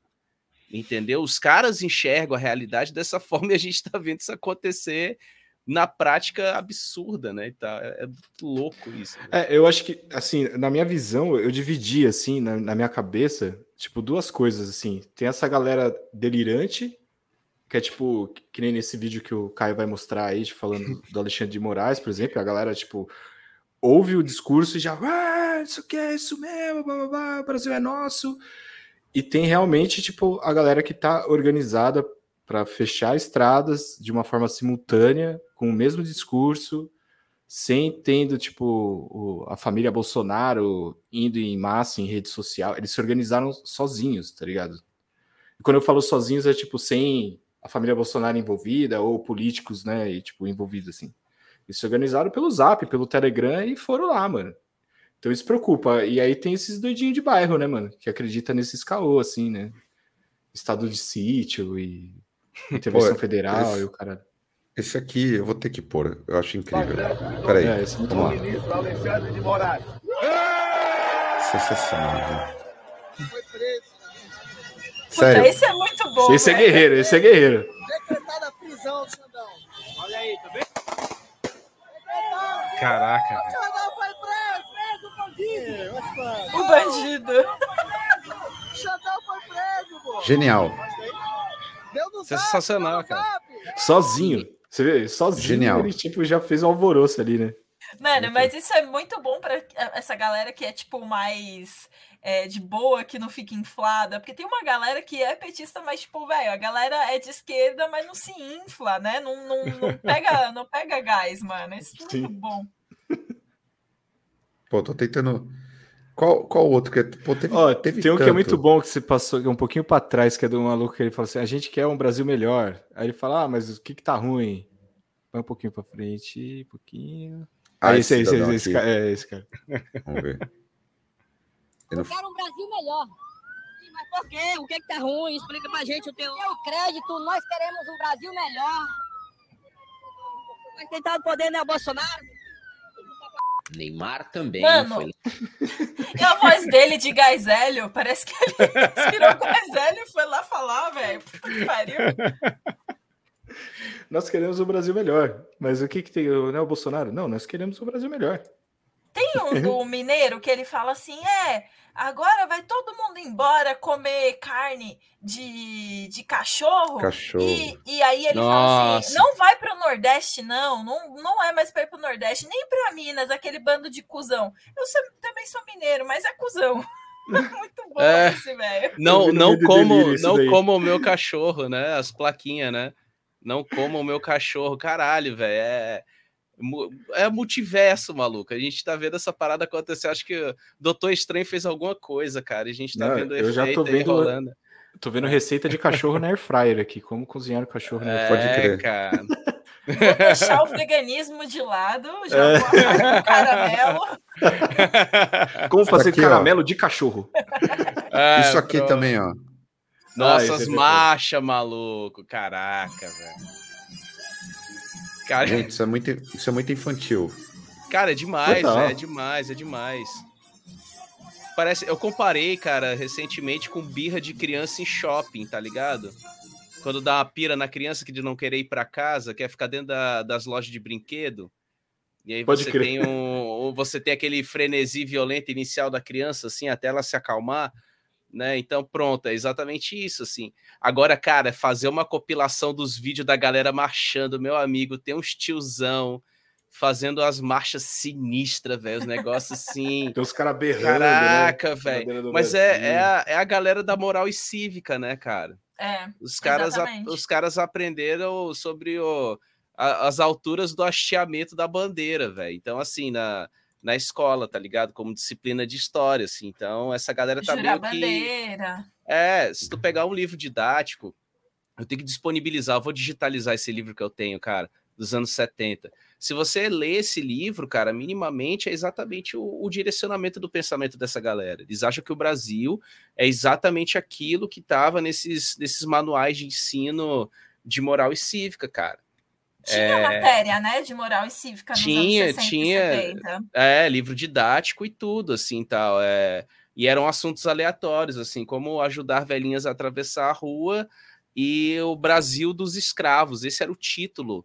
Speaker 3: Entendeu? Os caras enxergam a realidade dessa forma e a gente tá vendo isso acontecer na prática absurda, né? tal. É, é louco isso. velho.
Speaker 4: É, eu acho que, assim, na minha visão, eu dividi, assim, na, na minha cabeça, tipo, duas coisas, assim. Tem essa galera delirante, que é tipo, que- nem nesse vídeo que o Caio vai mostrar aí, falando do Alexandre de Moraes, por exemplo, a galera, tipo, ouve o discurso e já, ah, isso que é isso mesmo, blá, blá, blá, o Brasil é nosso. E tem realmente, tipo, a galera que tá organizada para fechar estradas de uma forma simultânea, com o mesmo discurso, sem tendo, tipo, a família Bolsonaro indo em massa em rede social. Eles se organizaram sozinhos, tá ligado? E quando eu falo sozinhos, é tipo, sem a família Bolsonaro envolvida, ou políticos, né, e, tipo, envolvidos, assim. Eles se organizaram pelo Zap, pelo Telegram e foram lá, mano. Então isso preocupa. E aí tem esses doidinhos de bairro, né, mano? Que acredita nesses caô, assim, né? Estado de sítio e intervenção
Speaker 1: Pô,
Speaker 4: federal
Speaker 1: esse-
Speaker 4: e o cara.
Speaker 1: Esse aqui eu vou ter que pôr. Eu acho incrível. Peraí,
Speaker 4: É, esse é muito
Speaker 1: vamos
Speaker 4: bom.
Speaker 1: lá.
Speaker 6: Ministro Alexandre de Moraes.
Speaker 1: Sensacional, gente.
Speaker 6: Foi preso.
Speaker 2: Puta,
Speaker 1: Sério,
Speaker 2: esse é muito bom.
Speaker 4: Esse é
Speaker 2: velho.
Speaker 4: guerreiro, esse é guerreiro.
Speaker 6: Decretada a prisão Xandão. Olha aí, tá vendo?
Speaker 3: Caraca, velho.
Speaker 6: Xandão foi preso. Preso, bandido.
Speaker 2: O bandido.
Speaker 6: Xandão foi preso, pô.
Speaker 1: genial.
Speaker 6: Zap,
Speaker 3: Sensacional, cara.
Speaker 4: Sozinho. Você vê, sozinho
Speaker 1: Genial.
Speaker 4: ele tipo, já fez um alvoroço ali, né?
Speaker 2: Mano, mas isso é muito bom pra essa galera que é, tipo, mais é, de boa, que não fica inflada. Porque tem uma galera que é petista, mas, tipo, velho, a galera é de esquerda, mas não se infla, né? Não, não, não pega, não pega gás, mano. Isso é muito
Speaker 4: Sim.
Speaker 2: bom.
Speaker 1: Pô, tô tentando. Qual, qual outro que é. Pô, teve,
Speaker 4: Ó,
Speaker 1: teve
Speaker 4: tem um que é
Speaker 1: tanto.
Speaker 4: muito bom que você passou que é um pouquinho pra trás, que é do maluco que ele fala assim: a gente quer um Brasil melhor. Aí ele fala: ah, mas o que que tá ruim? Vai um pouquinho pra frente, um pouquinho.
Speaker 1: Ah,
Speaker 4: esse, esse, esse, esse cara, é esse cara.
Speaker 1: Vamos ver. Eu não-
Speaker 5: quero um Brasil melhor. Sim, Mas por quê? O que que tá ruim? Explica pra gente o teu... Teu crédito, nós queremos um Brasil melhor. Mas quem tá no poder não é o Bolsonaro?
Speaker 7: Neymar também
Speaker 2: Mano,
Speaker 7: foi
Speaker 2: E a voz dele de gás hélio, parece que ele inspirou gás hélio e foi lá falar, velho. Puta que pariu.
Speaker 4: Nós queremos um Brasil melhor. Mas o que que tem? Não é o Bolsonaro? Não, nós queremos um Brasil melhor.
Speaker 2: Tem um do mineiro que ele fala assim: é, agora vai todo mundo embora comer carne de, de cachorro.
Speaker 1: Cachorro.
Speaker 2: E, e aí ele fala assim:
Speaker 3: Nossa.
Speaker 2: não vai pro Nordeste, não. Não, não é mais pra ir pro Nordeste, nem pra Minas, aquele bando de cuzão. Eu sou- também sou mineiro, mas é cuzão. Muito bom
Speaker 3: É.
Speaker 2: esse, velho.
Speaker 3: Não, não como, não
Speaker 4: daí.
Speaker 3: como o meu cachorro, né? As plaquinhas, né? Não como o meu cachorro, caralho, velho. É, é multiverso, maluco. A gente tá vendo essa parada acontecer. Acho que o Doutor Estranho fez alguma coisa, cara. A gente tá
Speaker 4: Não,
Speaker 3: vendo
Speaker 4: eu já tô vendo-
Speaker 3: rolando.
Speaker 4: Tô vendo receita de cachorro na air fryer aqui. Como cozinhar o cachorro na air fryer.
Speaker 3: É,
Speaker 1: crer.
Speaker 3: cara.
Speaker 2: Vou deixar o veganismo de lado, já vou assar com caramelo.
Speaker 4: Como fazer
Speaker 1: aqui, ó.
Speaker 4: caramelo de cachorro?
Speaker 3: É,
Speaker 1: Isso aqui
Speaker 3: pronto.
Speaker 1: também, ó.
Speaker 4: Ah,
Speaker 3: Nossas
Speaker 4: esse é depois.
Speaker 3: marchas, maluco. Caraca, velho. Cara,
Speaker 1: Gente, isso é muito, isso é muito infantil.
Speaker 3: Cara, é demais, é demais, é demais. Parece, eu comparei, cara, recentemente com birra de criança em shopping, tá ligado? Quando dá uma pira na criança que de não querer ir pra casa, quer ficar dentro da- das lojas de brinquedo. E aí
Speaker 4: Pode
Speaker 3: você
Speaker 4: crer.
Speaker 3: tem um, um- você tem aquele frenesi violento inicial da criança, assim, até ela se acalmar, né? Então, pronto, é exatamente isso, assim. Agora, cara, fazer uma compilação dos vídeos da galera marchando, meu amigo, tem uns tiozão fazendo as marchas sinistras, velho, os negócios assim.
Speaker 4: Tem os caras berrando,
Speaker 3: Caraca,
Speaker 4: né?
Speaker 3: velho. Mas
Speaker 4: Brasil.
Speaker 3: é, é, a, é a galera da moral e cívica, né, cara?
Speaker 2: É,
Speaker 3: Os caras, a- os caras aprenderam sobre o, a- as alturas do hasteamento da bandeira, velho. Então, assim, na, na escola, tá ligado? Como disciplina de história, assim. Então, essa galera tá
Speaker 2: jurar
Speaker 3: meio que...
Speaker 2: bandeira.
Speaker 3: É, se tu pegar um livro didático, eu tenho que disponibilizar, eu vou digitalizar esse livro que eu tenho, cara, dos anos 70. Se você lê esse livro, cara, minimamente é exatamente o, o direcionamento do pensamento dessa galera. Eles acham que o Brasil é exatamente aquilo que estava nesses, nesses manuais de ensino de moral e cívica, cara.
Speaker 2: Tinha matéria, né, de moral e cívica nos
Speaker 3: É. Tinha,
Speaker 2: anos 60
Speaker 3: tinha.
Speaker 2: 70.
Speaker 3: É, livro didático e tudo, assim, tal. É... E eram assuntos aleatórios, assim, como ajudar velhinhas a atravessar a rua e o Brasil dos escravos. Esse era o título,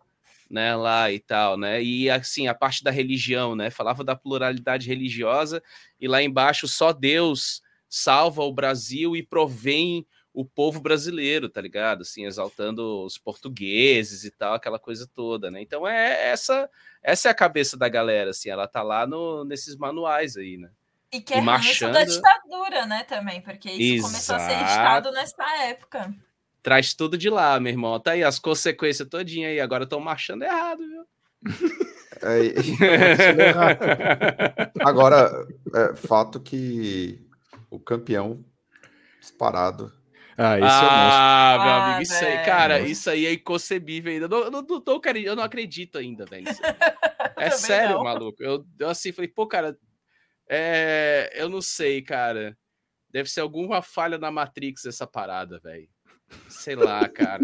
Speaker 3: né, lá e tal, né? E, assim, a parte da religião, né? Falava da pluralidade religiosa e lá embaixo só Deus salva o Brasil e provém o povo brasileiro, tá ligado? Assim, exaltando os portugueses e tal, aquela coisa toda, né? Então é essa essa é a cabeça da galera, assim, ela tá lá no, nesses manuais aí, né?
Speaker 2: E que é
Speaker 3: marchando.
Speaker 2: da ditadura, né, também, porque isso começou a ser
Speaker 3: Exato.
Speaker 2: editado nessa época.
Speaker 3: Traz tudo de lá, meu irmão. Tá aí as consequências todinhas aí. Agora estão marchando errado, viu?
Speaker 1: É, agora, é, fato que o campeão disparado.
Speaker 4: Ah, esse é
Speaker 3: ah, meu
Speaker 2: Ah,
Speaker 3: amigo, isso aí, cara, isso aí é inconcebível ainda. Eu não, não, não eu não acredito ainda, velho. isso. É sério,
Speaker 2: não.
Speaker 3: maluco. Eu, eu assim falei, pô, cara, É, eu não sei, cara. Deve ser alguma falha na Matrix essa parada, velho. Sei lá, cara.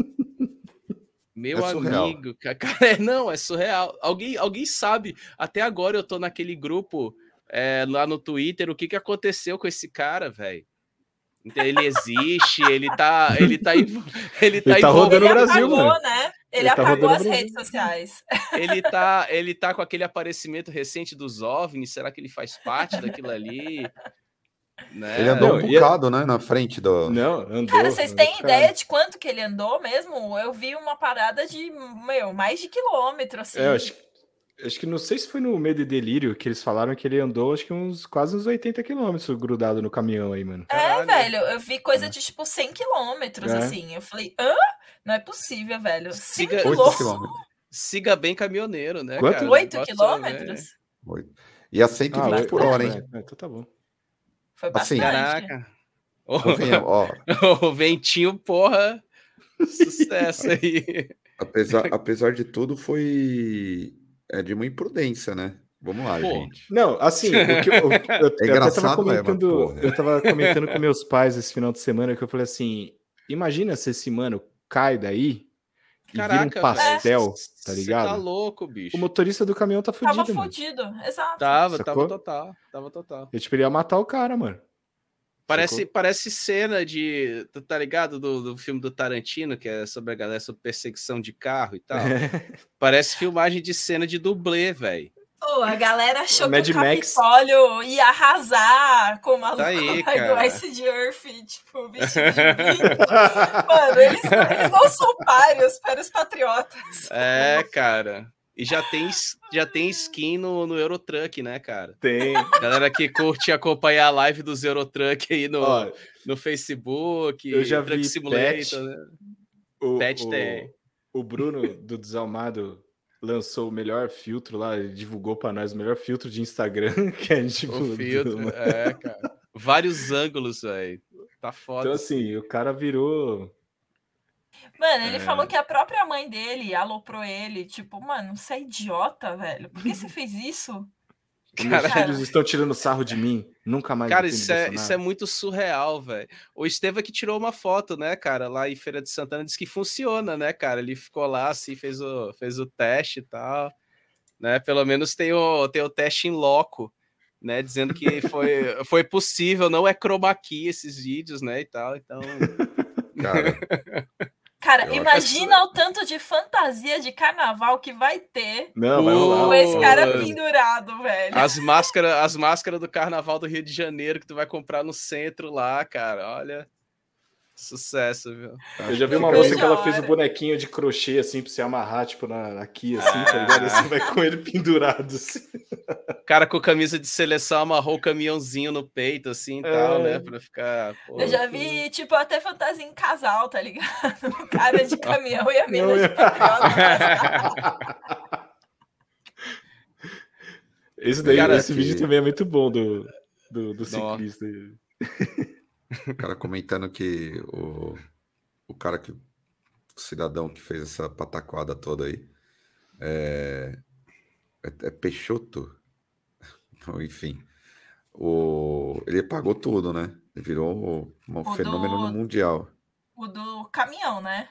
Speaker 3: Meu
Speaker 1: É
Speaker 3: amigo, ca- cara, é, não, é surreal. Alguém, alguém sabe? Até agora eu tô naquele grupo é, lá no Twitter. O que, que aconteceu com esse cara, velho? Então, Ele existe, ele tá, ele tá, ele tá,
Speaker 4: Ele tá
Speaker 3: envolvido-
Speaker 4: rodando
Speaker 2: Ele
Speaker 4: no Brasil,
Speaker 2: apagou,
Speaker 4: mano.
Speaker 2: né? Ele,
Speaker 4: Ele tá
Speaker 2: apagou
Speaker 4: rodando
Speaker 2: as redes sociais.
Speaker 3: ele tá, ele tá com aquele aparecimento recente dos OVNIs. Será que ele faz parte daquilo ali? Né?
Speaker 1: Ele andou
Speaker 4: Não,
Speaker 1: um
Speaker 4: é-
Speaker 1: bocado, né? Na frente do.
Speaker 4: Não, andou.
Speaker 2: Cara, vocês têm ideia de quanto que ele andou mesmo? Eu vi uma parada de, meu, mais de quilômetro, assim.
Speaker 4: É, eu acho, acho que não sei se foi no Medo e Delírio que eles falaram que ele andou, acho que uns quase uns 80 quilômetros grudado no caminhão aí, mano.
Speaker 2: É,
Speaker 3: Caralho.
Speaker 2: velho, eu vi coisa de tipo 100 quilômetros,
Speaker 4: É.
Speaker 2: assim. Eu falei, hã? Não é possível, velho. 5
Speaker 3: Siga-
Speaker 1: Oito
Speaker 2: quilômetros.
Speaker 3: Siga bem caminhoneiro, né?
Speaker 4: Quanto?
Speaker 3: cara?
Speaker 2: 8
Speaker 3: Bota-
Speaker 2: quilômetros?
Speaker 1: Oito. E a 120
Speaker 4: oito-
Speaker 1: por hora, hein?
Speaker 4: é, então tá bom.
Speaker 2: Foi
Speaker 1: Assim,
Speaker 2: bastante.
Speaker 3: Caraca. O,
Speaker 1: Convenhamos, ó,
Speaker 3: o ventinho, porra. Sucesso aí.
Speaker 1: apesar, apesar de tudo, foi é de uma imprudência, né? Vamos lá,
Speaker 3: Pô,
Speaker 1: gente.
Speaker 4: Não, assim, o que eu, eu, eu até
Speaker 1: engraçado,
Speaker 4: tava
Speaker 1: é,
Speaker 4: eu tava comentando com meus pais esse final de semana que eu falei assim, imagina se esse mano cai daí e vira um
Speaker 3: Caraca,
Speaker 4: pastel,
Speaker 3: velho.
Speaker 4: tá ligado?
Speaker 3: tá louco, bicho.
Speaker 4: O motorista do caminhão tá fudido,
Speaker 2: Tava
Speaker 4: mano.
Speaker 2: fudido, exato.
Speaker 3: Tava,
Speaker 4: Sacou?
Speaker 3: tava total. Tava total.
Speaker 4: Eu, tipo, ele ia matar o cara, mano.
Speaker 3: Parece, parece cena de. tu Tá ligado? Do, do filme do Tarantino, que é sobre a galera sobre perseguição de carro e tal. Parece filmagem de cena de dublê, velho.
Speaker 2: Pô, a galera achou
Speaker 4: Mad
Speaker 2: que o
Speaker 4: Max.
Speaker 2: Capitólio ia arrasar com o maluco
Speaker 3: Tá aí,
Speaker 2: do
Speaker 3: cara.
Speaker 2: Ice de Earth, tipo, vestido. Mano, eles, eles não são páreos para os patriotas.
Speaker 3: É, cara. E já tem, já tem skin no, no Eurotruck, né, cara?
Speaker 4: Tem.
Speaker 3: Galera que curte acompanhar a live dos Eurotruck aí no,
Speaker 4: Ó,
Speaker 3: no Facebook,
Speaker 4: eu já
Speaker 3: Truck
Speaker 4: vi
Speaker 3: Simulator,
Speaker 4: Pet.
Speaker 3: né?
Speaker 4: o,
Speaker 3: Pet
Speaker 4: o,
Speaker 3: tem.
Speaker 4: o Bruno do Desalmado lançou o melhor filtro lá, divulgou pra nós o melhor filtro de Instagram, que é tipo.
Speaker 3: O filtro, é, cara. Vários ângulos, velho. Tá foda.
Speaker 4: Então, assim, o cara virou.
Speaker 2: Mano, ele
Speaker 4: É.
Speaker 2: falou que a própria mãe dele aloprou ele. Tipo, mano, você é idiota, velho. Por que você fez isso?
Speaker 4: Meus
Speaker 3: Cara,
Speaker 4: filhos estão tirando sarro de mim. Nunca mais.
Speaker 3: Cara, isso é, isso é muito surreal, velho. O Esteva que tirou uma foto, né, cara, lá em Feira de Santana, disse que funciona, né, cara? Ele ficou lá, assim, fez o, fez o teste e tal, né? Pelo menos tem o, tem o teste em loco, né? Dizendo que foi, foi possível, não é chroma key esses vídeos, né, e tal. Então,
Speaker 1: Cara,
Speaker 2: Cara,
Speaker 1: Eu
Speaker 2: imagina o tanto de fantasia de carnaval que vai ter
Speaker 4: Não, vai rolar.
Speaker 2: com esse cara pendurado, velho.
Speaker 3: as máscaras as máscaras do Carnaval do Rio de Janeiro que tu vai comprar no centro lá, cara, olha... Sucesso, viu?
Speaker 4: Eu já vi uma moça que ela fez o
Speaker 2: hora.
Speaker 4: bonequinho de crochê, assim, pra você amarrar, tipo, na, aqui, assim, tá ligado? Aí você vai com ele pendurado, assim.
Speaker 3: cara com camisa de seleção amarrou o caminhãozinho no peito, assim e tal,
Speaker 4: É.
Speaker 3: né? Pra ficar. pô,
Speaker 2: Eu já vi, tipo, até fantasia em casal, tá ligado? O cara de caminhão e a mina
Speaker 4: Não,
Speaker 2: de patriota.
Speaker 4: Esse, daí,
Speaker 3: Cara,
Speaker 4: esse
Speaker 1: que-
Speaker 4: vídeo também é muito bom do, do, do ciclista.
Speaker 1: O cara comentando que o, o cara que. O cidadão que fez essa pataquada toda aí. É, é, é Peixoto. Enfim. O, ele pagou tudo, né? Ele virou um
Speaker 2: O
Speaker 1: fenômeno
Speaker 2: do-
Speaker 1: no mundial
Speaker 2: O do caminhão, né?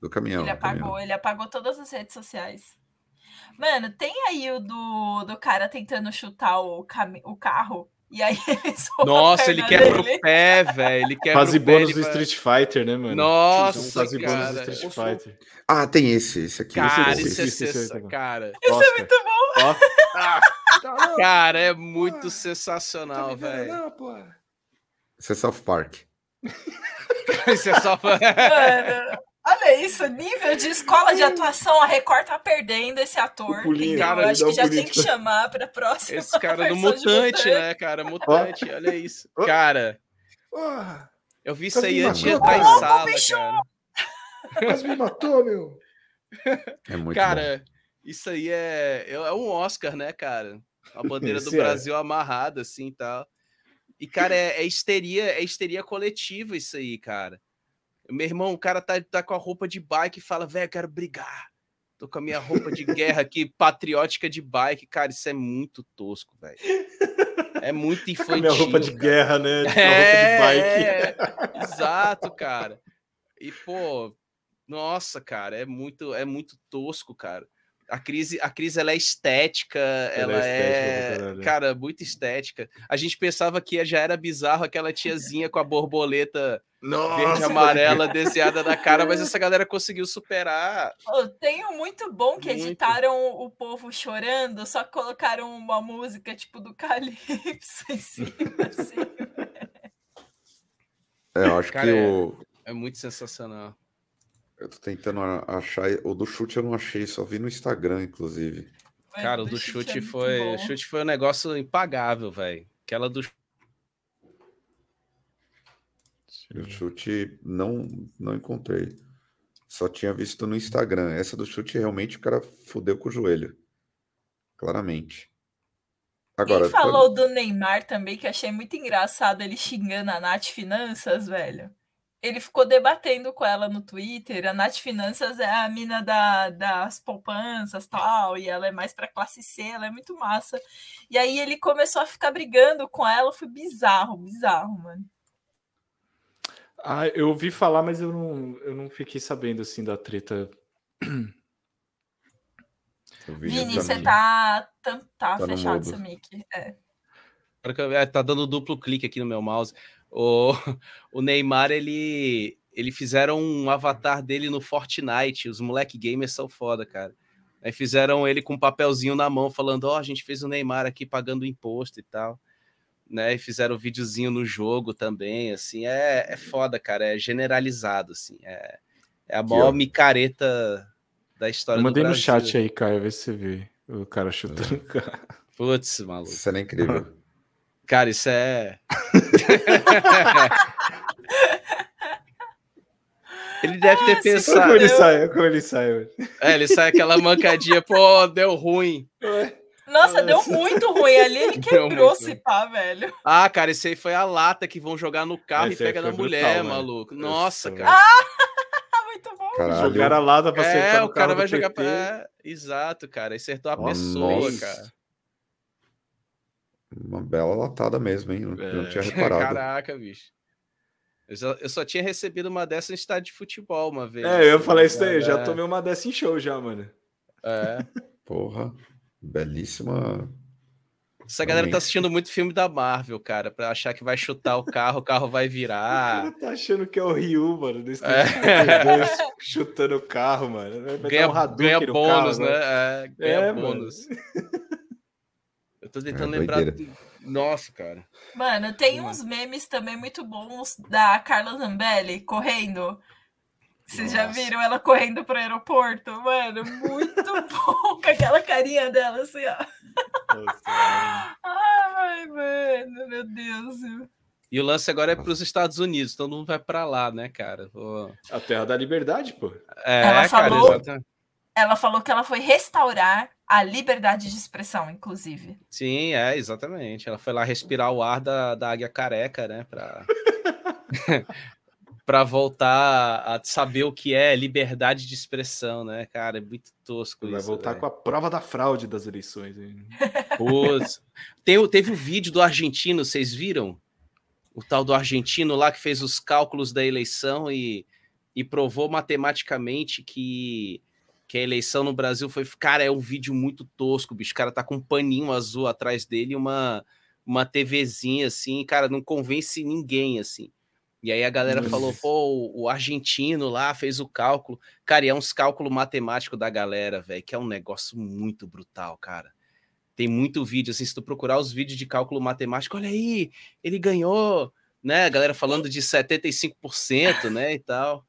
Speaker 1: do caminhão.
Speaker 2: ele apagou,
Speaker 1: caminhão.
Speaker 2: ele apagou todas as redes sociais. Mano, tem aí o do, do cara tentando chutar o, cami- o carro. E aí
Speaker 3: Nossa, ele quebra
Speaker 2: dele.
Speaker 3: o pé, velho. Ele quebra
Speaker 4: Fase
Speaker 3: o pé.
Speaker 4: bônus do Street Fighter, né, mano?
Speaker 3: Nossa,
Speaker 4: Fase bônus do
Speaker 3: cara.
Speaker 4: Street Fighter.
Speaker 1: Ah, tem esse, esse aqui.
Speaker 3: Cara,
Speaker 1: esse,
Speaker 3: isso é
Speaker 1: esse.
Speaker 4: esse- esse- esse-
Speaker 3: Cara,
Speaker 2: Isso é muito bom.
Speaker 4: Ó,
Speaker 3: cara, é muito sensacional, velho.
Speaker 1: Esse é South Park.
Speaker 3: Isso é só.
Speaker 2: Mano, olha isso, nível de escola de atuação, a Record tá perdendo esse ator.
Speaker 4: O pulinho,
Speaker 3: cara,
Speaker 2: Eu
Speaker 3: ele
Speaker 2: acho que já tem que chamar pra próxima.
Speaker 3: Esse cara do
Speaker 2: de
Speaker 3: mutante, né, cara? Mutante, olha isso. Cara, eu vi isso aí antes de entrar em
Speaker 1: cara.
Speaker 3: sala, cara.
Speaker 4: quase me matou, meu.
Speaker 1: É muito bom.
Speaker 3: Cara, isso aí é, é um Oscar, né, cara? A bandeira do
Speaker 4: é.
Speaker 3: Brasil amarrada, assim e tal. E, cara, é, é histeria, é histeria coletiva isso aí, cara. Meu irmão, o cara tá, tá com a roupa de bike e fala, velho, eu quero brigar. Tô com a minha roupa de guerra aqui, patriótica de bike. Cara, isso é muito tosco, velho. É muito
Speaker 4: Tá com a
Speaker 3: infantil.
Speaker 4: minha roupa de
Speaker 3: cara.
Speaker 4: guerra, né? Com a
Speaker 3: É,
Speaker 4: roupa de bike.
Speaker 3: é, exato, cara. E, pô, nossa, cara, é muito, é muito tosco, cara. A crise, a crise ela é estética, ela,
Speaker 4: é estética
Speaker 3: é,
Speaker 4: pra caralho.
Speaker 3: cara, muito estética. A gente pensava que já era bizarro aquela tiazinha com a borboleta verde e amarela desenhada na cara, mas essa galera conseguiu superar.
Speaker 2: Ô, tem um muito bom que
Speaker 3: Muito.
Speaker 2: editaram o povo chorando, só colocaram uma música tipo do Calypso em cima, assim.
Speaker 1: É, eu acho
Speaker 3: Cara,
Speaker 1: que
Speaker 3: é-
Speaker 1: o.
Speaker 3: É muito sensacional.
Speaker 1: Eu tô tentando achar. O do chute eu não achei, só vi no Instagram, inclusive.
Speaker 3: Cara, o do
Speaker 2: Chute
Speaker 3: chute
Speaker 2: é muito
Speaker 3: foi,
Speaker 2: bom.
Speaker 3: o chute foi um negócio impagável, velho. Aquela do
Speaker 1: O chute não, não encontrei. Só tinha visto no Instagram. Essa do chute realmente o cara fudeu com o joelho. Claramente. Agora,
Speaker 2: Quem falou do Neymar também, que achei muito engraçado ele xingando a Nath Finanças, velho. Ele ficou debatendo com ela no Twitter. A Nath Finanças é a mina da, das poupanças tal, e ela é mais pra classe C, ela é muito massa. E aí ele começou a ficar brigando com ela, foi bizarro, bizarro, mano.
Speaker 4: Ah, eu ouvi falar, mas eu não, eu não fiquei sabendo assim da treta.
Speaker 2: Vini, você tá, tá, tá
Speaker 1: Tá no
Speaker 2: fechado seu mic. É.
Speaker 3: Agora que eu- é, Tá dando duplo clique aqui no meu mouse. O, o Neymar, ele, ele fizeram um avatar dele no Fortnite. Os moleque gamers são foda, cara. Aí fizeram ele com um papelzinho na mão, falando: Ó, a gente fez o Neymar aqui pagando imposto e tal. Né? E fizeram um videozinho no jogo também. Assim, é, é foda, cara. É generalizado, assim. É, é a maior
Speaker 1: ó.
Speaker 3: micareta da história
Speaker 4: mandei
Speaker 3: do
Speaker 4: no
Speaker 3: Brasil.
Speaker 4: chat aí, Caio, vê se você vê o cara chutando o cara.
Speaker 3: Putz, maluco.
Speaker 1: Isso era incrível.
Speaker 3: Cara, isso é. ele deve ter
Speaker 2: Ah,
Speaker 3: pensado.
Speaker 4: como ele sai, como ele sai.
Speaker 3: É, ele sai aquela mancadinha, pô, deu ruim.
Speaker 2: Nossa, deu muito ruim ali, ele quebrou se pá, velho.
Speaker 3: Ah, cara, esse aí foi a lata que vão jogar no carro
Speaker 4: Esse
Speaker 3: e pega na
Speaker 4: brutal,
Speaker 3: mulher,
Speaker 4: mano.
Speaker 3: maluco.
Speaker 4: Esse
Speaker 3: Nossa, cara.
Speaker 2: Ah, muito bom.
Speaker 1: Caralho.
Speaker 4: Jogaram a lata pra acertar
Speaker 3: É, o cara vai jogar
Speaker 4: PT.
Speaker 3: pra. É, exato, cara. Acertou a
Speaker 1: Nossa.
Speaker 3: pessoa, cara.
Speaker 1: Uma bela latada mesmo, hein? Não, não
Speaker 4: É.
Speaker 1: tinha reparado.
Speaker 3: Caraca, bicho. Eu só, eu só tinha recebido uma dessa em estádio de futebol uma vez.
Speaker 4: É, eu ia
Speaker 3: assim,
Speaker 4: falar isso daí, eu já
Speaker 3: é,
Speaker 4: tomei uma dessa em show já, mano.
Speaker 3: É.
Speaker 1: Porra. Belíssima.
Speaker 3: Essa galera tá assistindo muito filme da Marvel, cara, pra achar que vai chutar o carro, o carro vai
Speaker 4: O
Speaker 3: virar.
Speaker 4: cara tá achando que é o Ryu, mano, desse
Speaker 3: É.
Speaker 4: chutando o carro, mano. Vai
Speaker 3: Ganha,
Speaker 4: um Hadouken
Speaker 3: ganha
Speaker 4: no
Speaker 3: bônus,
Speaker 4: carro,
Speaker 3: né? É, ganha
Speaker 4: É, mano.
Speaker 3: bônus. Eu tô tentando
Speaker 1: É,
Speaker 3: lembrar. do- Nossa, cara.
Speaker 2: Mano, tem
Speaker 3: Mano.
Speaker 2: uns memes também muito bons da Carla Zambelli correndo. Vocês já
Speaker 1: Nossa.
Speaker 2: viram ela correndo pro aeroporto? Mano, muito bom com aquela carinha dela assim, ó.
Speaker 4: Nossa.
Speaker 2: Ai, mano, meu Deus.
Speaker 3: E o lance agora é pros Estados Unidos, todo mundo vai pra lá, né, cara? Pô.
Speaker 4: A terra da liberdade, pô.
Speaker 3: É,
Speaker 2: Ela
Speaker 3: cara,
Speaker 2: falou-
Speaker 3: exatamente.
Speaker 2: Ela falou que ela foi restaurar a liberdade de expressão, inclusive.
Speaker 3: Sim, é, exatamente. Ela foi lá respirar o ar da, da águia careca, né? Pra... pra voltar a saber o que é liberdade de expressão, né, cara? É muito tosco
Speaker 4: Vai
Speaker 3: isso.
Speaker 4: voltar
Speaker 3: velho.
Speaker 4: com a prova da fraude das eleições. hein?
Speaker 3: Putz. Tem, o- teve o vídeo do argentino, vocês viram? O tal do argentino lá que fez os cálculos da eleição e, e provou matematicamente que, que a eleição no Brasil foi. Cara, é um vídeo muito tosco, bicho. O cara tá com um paninho azul atrás dele e uma, uma TVzinha assim, cara, não convence ninguém assim. E aí a galera
Speaker 4: Nossa.
Speaker 3: falou, pô, o, o argentino lá fez o cálculo. Cara, e é uns cálculos matemáticos da galera, velho, que é um negócio muito brutal, cara. Tem muito vídeo, assim, se tu procurar os vídeos de cálculo matemático, olha aí, ele ganhou, né? A galera falando de 75%, né, e tal.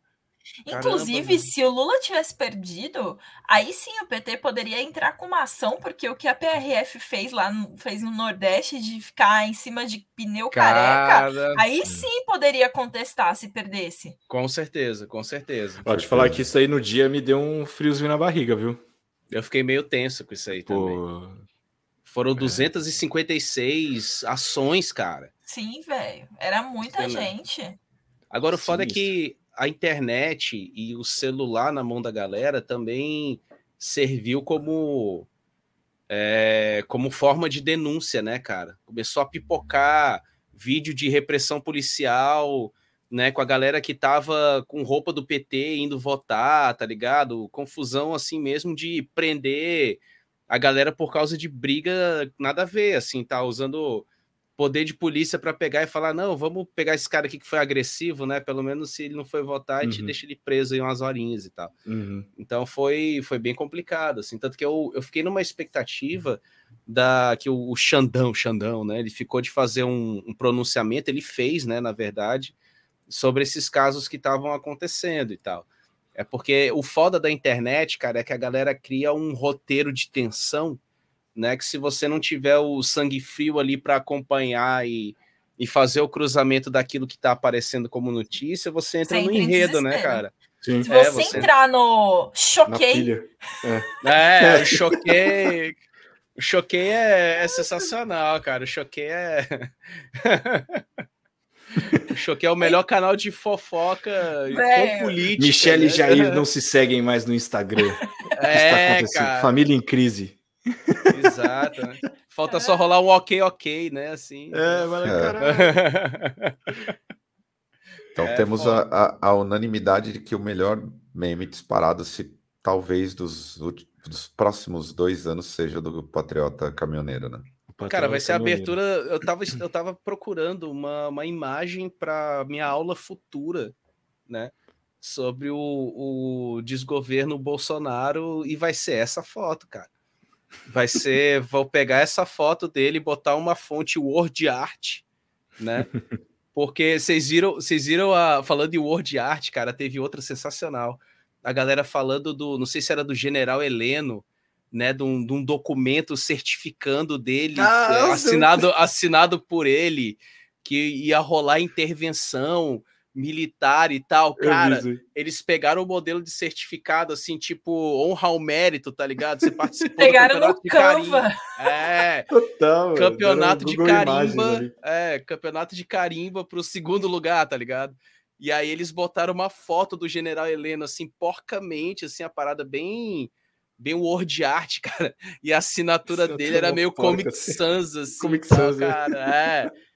Speaker 3: Caramba,
Speaker 2: Inclusive,
Speaker 3: mano.
Speaker 2: se o Lula tivesse perdido, aí sim o PT poderia entrar com uma ação, porque o que a PRF fez lá no, fez no Nordeste de ficar em cima de pneu careca,
Speaker 3: Cara,
Speaker 2: aí sim poderia contestar se perdesse.
Speaker 3: com certeza, com certeza.
Speaker 4: Te falar que isso aí no dia me deu um friozinho na barriga, viu?
Speaker 3: Eu fiquei meio tenso com isso aí também.
Speaker 4: Pô,
Speaker 3: Foram 256 ações, cara.
Speaker 2: Sim, velho. Era muita
Speaker 3: Sim, né?
Speaker 2: gente.
Speaker 3: Agora, o foda é que a internet e o celular na mão da galera também serviu como é, como forma de denúncia, né, cara? Começou a pipocar vídeo de repressão policial, né, com a galera que tava com roupa do PT indo votar, tá ligado? Confusão assim mesmo de prender a galera por causa de briga nada a ver, assim, tá usando poder de polícia para pegar e falar: não, vamos pegar esse cara aqui que foi agressivo, né? Pelo menos se ele não foi votar, a gente uhum. deixa ele preso em umas horinhas e tal. Uhum. Então foi, foi bem complicado, assim. Tanto que eu, eu fiquei numa expectativa da que o, o Xandão, Xandão, né? Ele ficou de fazer um, um pronunciamento, ele fez, né? Na verdade, sobre esses casos que estavam acontecendo e tal. É porque o foda da internet, cara, é que a galera cria um roteiro de tensão né? Que se você não tiver o sangue frio ali para acompanhar e, e fazer o cruzamento daquilo que está aparecendo como notícia, você entra no enredo, né, cara?
Speaker 2: Sim. Se é, você, entrar no choquei.
Speaker 3: É, é choquei. O choquei é, é, sensacional, cara. O choquei é. o choquei é o melhor canal de fofoca com política.
Speaker 4: Michelle né? e Jair não se seguem mais no Instagram.
Speaker 3: É, cara.
Speaker 4: Família em crise.
Speaker 3: Exato. Né? Falta só rolar um ok, ok, né? Assim.
Speaker 4: É, mas é.
Speaker 1: Então é, temos a, a, a, unanimidade de que o melhor meme disparado, se talvez dos, dos próximos dois anos, seja do Patriota Caminhoneiro, né?
Speaker 3: Cara, vai ser a abertura. Eu tava, eu tava procurando uma, uma imagem para minha aula futura, né? Sobre o, o desgoverno Bolsonaro, e vai ser essa foto, cara. Vai ser, vou pegar essa foto dele e botar uma fonte word art, né? Porque vocês viram, vocês viram a falando de word art, cara, teve outra sensacional. A galera falando do, não sei se era do General Heleno, né, de um, de um documento certificando dele, ah, é, assinado, assinado por ele, que ia rolar intervenção militar e tal, cara, eles pegaram o modelo de certificado, assim, tipo, honra ao mérito, tá ligado? Você participou
Speaker 2: pegaram do campeonato de carimba.
Speaker 3: É, Total, campeonato de carimba, é, campeonato de carimba pro segundo lugar, tá ligado? E aí eles botaram uma foto do General Heleno, assim, porcamente, assim, a parada bem bem word art, cara. E a assinatura dele era meio porca, Comic assim. Sans, assim, Comic Sans, é. cara. É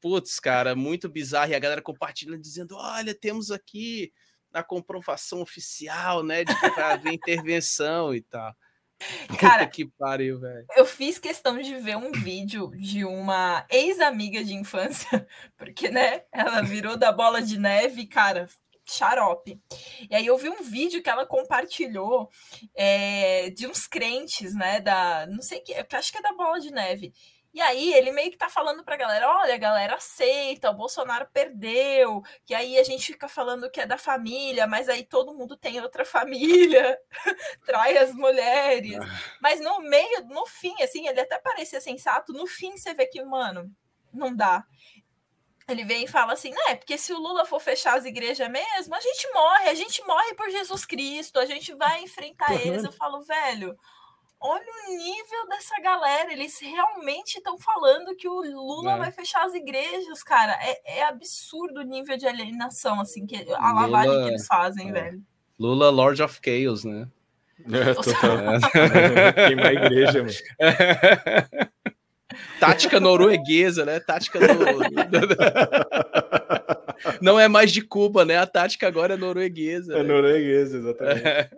Speaker 3: putz, cara, muito bizarro. E a galera compartilhando, dizendo: olha, temos aqui a comprovação oficial, né, de que vai haver intervenção e tal.
Speaker 2: Cara, que pariu, velho. Eu fiz questão de ver um vídeo de uma ex-amiga de infância, porque, né, ela virou da bola de neve, cara, xarope. E aí eu vi um vídeo que ela compartilhou é, de uns crentes, né, da, não sei que, acho que é da bola de neve, e aí ele meio que tá falando pra galera, olha, a galera aceita, o Bolsonaro perdeu, que aí a gente fica falando que é da família, mas aí todo mundo tem outra família, trai as mulheres. Ah. Mas no meio, no fim, assim, ele até parecia sensato, no fim você vê que, mano, não dá. Ele vem e fala assim, né? Porque se o Lula for fechar as igrejas mesmo, a gente morre, a gente morre por Jesus Cristo, a gente vai enfrentar eles. Eu falo, velho, olha o nível dessa galera. Eles realmente estão falando que o Lula é. vai fechar as igrejas, cara. É, é, absurdo o nível de alienação, assim, que a Lula, lavagem que eles fazem, é. velho.
Speaker 3: Lula, Lord of Chaos, né?
Speaker 4: É, total. É. Queimar a igreja, mano.
Speaker 3: Tática norueguesa, né? Tática do... Não é mais de Cuba, né? A tática agora é norueguesa.
Speaker 4: É né? norueguesa, exatamente.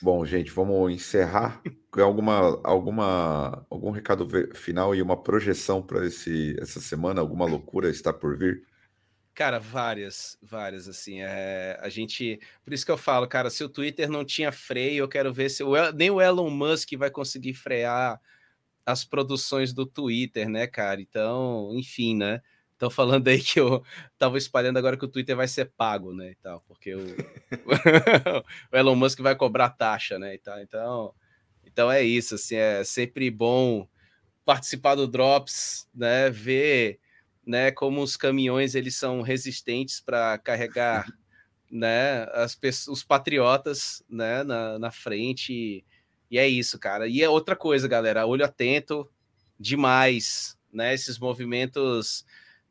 Speaker 1: Bom, gente, vamos encerrar. Alguma, alguma, algum recado final e uma projeção para essa semana? Alguma loucura está por vir?
Speaker 3: Cara, várias, várias, assim, é, a gente, por isso que eu falo, cara, se o Twitter não tinha freio, eu quero ver se o, nem o Elon Musk vai conseguir frear as produções do Twitter, né, cara, então, enfim, né, Estão falando aí que eu tava espalhando agora que o Twitter vai ser pago, né? E tal, porque o, o Elon Musk vai cobrar taxa, né? E tal. Então, então é isso, assim, é sempre bom participar do Drops, né? Ver né, como os caminhões eles são resistentes para carregar né, as os patriotas né, na, na frente. E, e é isso, cara. E é outra coisa, galera, olho atento demais, né? Esses movimentos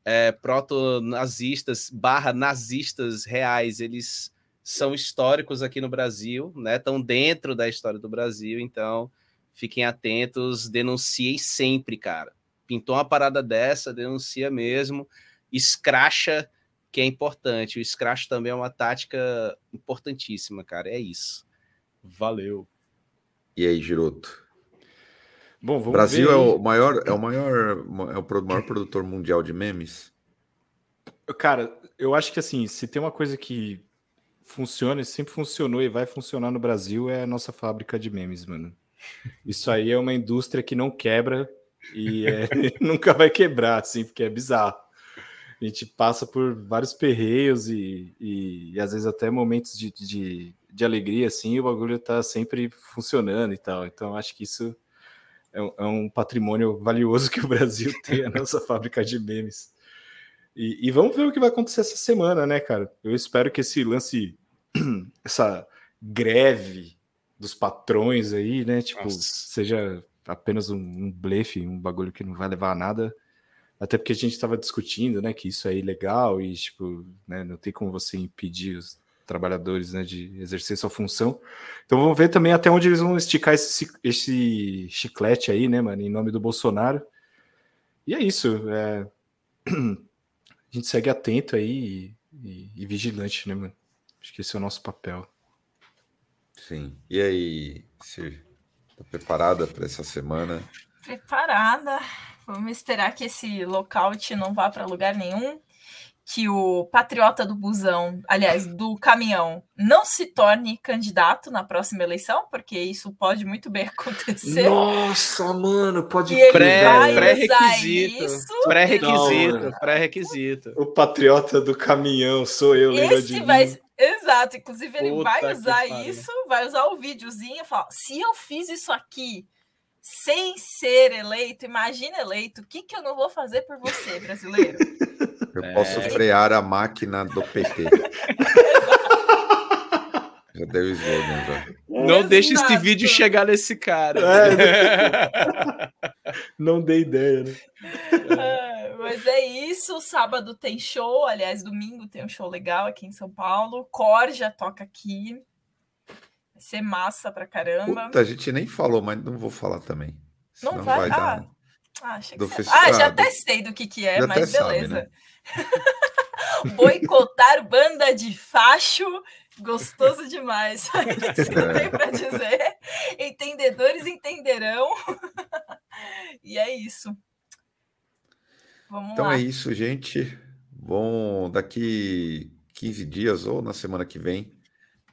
Speaker 3: é, proto-nazistas barra nazistas reais, eles são históricos aqui no Brasil, né? Estão dentro da história do Brasil, então Fiquem atentos, denunciem sempre, cara. Pintou uma parada dessa, denuncia mesmo, escracha que é importante. O scratch também é uma tática importantíssima, cara. É isso. Valeu.
Speaker 1: E aí, Giroto?
Speaker 4: Bom,
Speaker 1: o Brasil é o maior, é o maior, é o maior produtor mundial de memes.
Speaker 4: Cara, eu acho que assim, se tem uma coisa que funciona, sempre funcionou e vai funcionar no Brasil é a nossa fábrica de memes, mano. Isso aí é uma indústria que não quebra e é, nunca vai quebrar, assim, porque é bizarro. A gente passa por vários perreios e, e, e às vezes até momentos de, de, de, alegria, assim, e o bagulho tá sempre funcionando e tal. Então, acho que isso é um, é um patrimônio valioso que o Brasil tem, a nossa fábrica de memes. E, e, vamos ver o que vai acontecer essa semana, né, cara? Eu espero que esse lance, essa greve dos patrões aí, né, tipo, Nossa. seja apenas um, um blefe, um bagulho que não vai levar a nada. Até porque a gente estava discutindo, né, que isso é ilegal e, tipo, né, não tem como você impedir os trabalhadores, né, de exercer sua função. Então vamos ver também até onde eles vão esticar esse, esse chiclete aí, né, mano, em nome do Bolsonaro. E é isso. É... A gente segue atento aí e, e, e vigilante, né, mano? Acho que esse é o nosso papel.
Speaker 1: Sim. E aí, Sir? Tá preparada para essa semana?
Speaker 2: Preparada. Vamos esperar que esse lockout não vá para lugar nenhum. Que o patriota do busão, aliás, do caminhão, não se torne candidato na próxima eleição, porque isso pode muito bem acontecer.
Speaker 4: Nossa, mano, pode
Speaker 3: pré-requisito. Pré-requisito, pré-requisito.
Speaker 4: O patriota do caminhão sou eu,
Speaker 2: Esse vai, Exato, inclusive ele Puta vai usar isso, vai usar o videozinho e falar: se eu fiz isso aqui sem ser eleito, imagina eleito, o que, que eu não vou fazer por você, brasileiro?
Speaker 1: Eu é... posso frear a máquina do PT. já deu slogan já.
Speaker 3: Não Exato. deixe esse vídeo chegar nesse cara. É,
Speaker 4: não dei ideia, né?
Speaker 2: É, mas é isso. Sábado tem show, aliás, domingo tem um show legal aqui em São Paulo. Corja toca aqui. Vai ser massa pra caramba.
Speaker 1: Puta, a gente nem falou, mas não vou falar também.
Speaker 2: Não vai, vai dar. Ah, ah, do ah, já até sei do que, que é, mas beleza. Sabe, né? Boicotar banda de facho, gostoso demais. Isso eu tenho para dizer. Entendedores entenderão. e é isso.
Speaker 1: Vamos então lá. é isso, gente. Bom, daqui 15 dias ou na semana que vem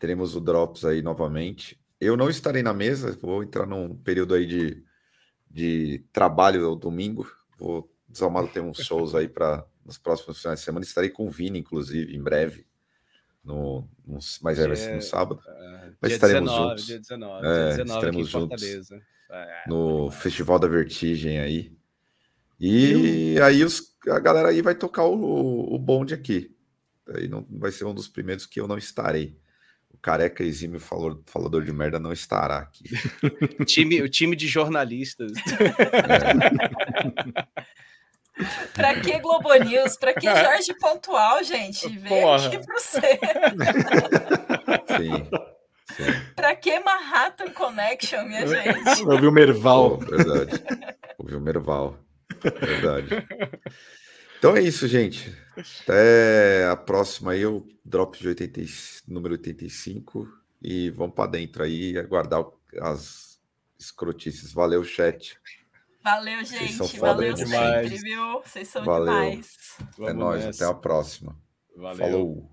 Speaker 1: teremos o Drops aí novamente. Eu não estarei na mesa, vou entrar num período aí de, de trabalho ao domingo. Vou desalmado ter uns shows aí para nos próximos finais de semana. Estarei com o Vini, inclusive, em breve. No, no, mas é, vai ser no sábado. Uh, mas estaremos 19, juntos. Dia 19, é, dia 19 estaremos juntos é, no Festival da Vertigem aí. E aí os, a galera aí vai tocar o, o bonde aqui. Aí não vai ser um dos primeiros que eu não estarei. O careca exímio falor, falador de merda não estará aqui.
Speaker 3: time, o time de jornalistas.
Speaker 2: É. Pra que Globo News? Pra que Jorge Pontual, gente? Vem aqui pro você. Sim. Sim. Pra que Manhattan Connection, minha gente?
Speaker 4: Ouviu o Merval.
Speaker 1: Oh, verdade. Ouviu o Merval. Verdade. Então é isso, gente. Até a próxima aí, o Drop de 80, número 85. E vamos para dentro aí aguardar as escrotices. Valeu, chat.
Speaker 2: Valeu, gente. Valeu demais. sempre, viu? Vocês são Valeu. demais.
Speaker 1: É nóis, até a próxima. Valeu. Falou.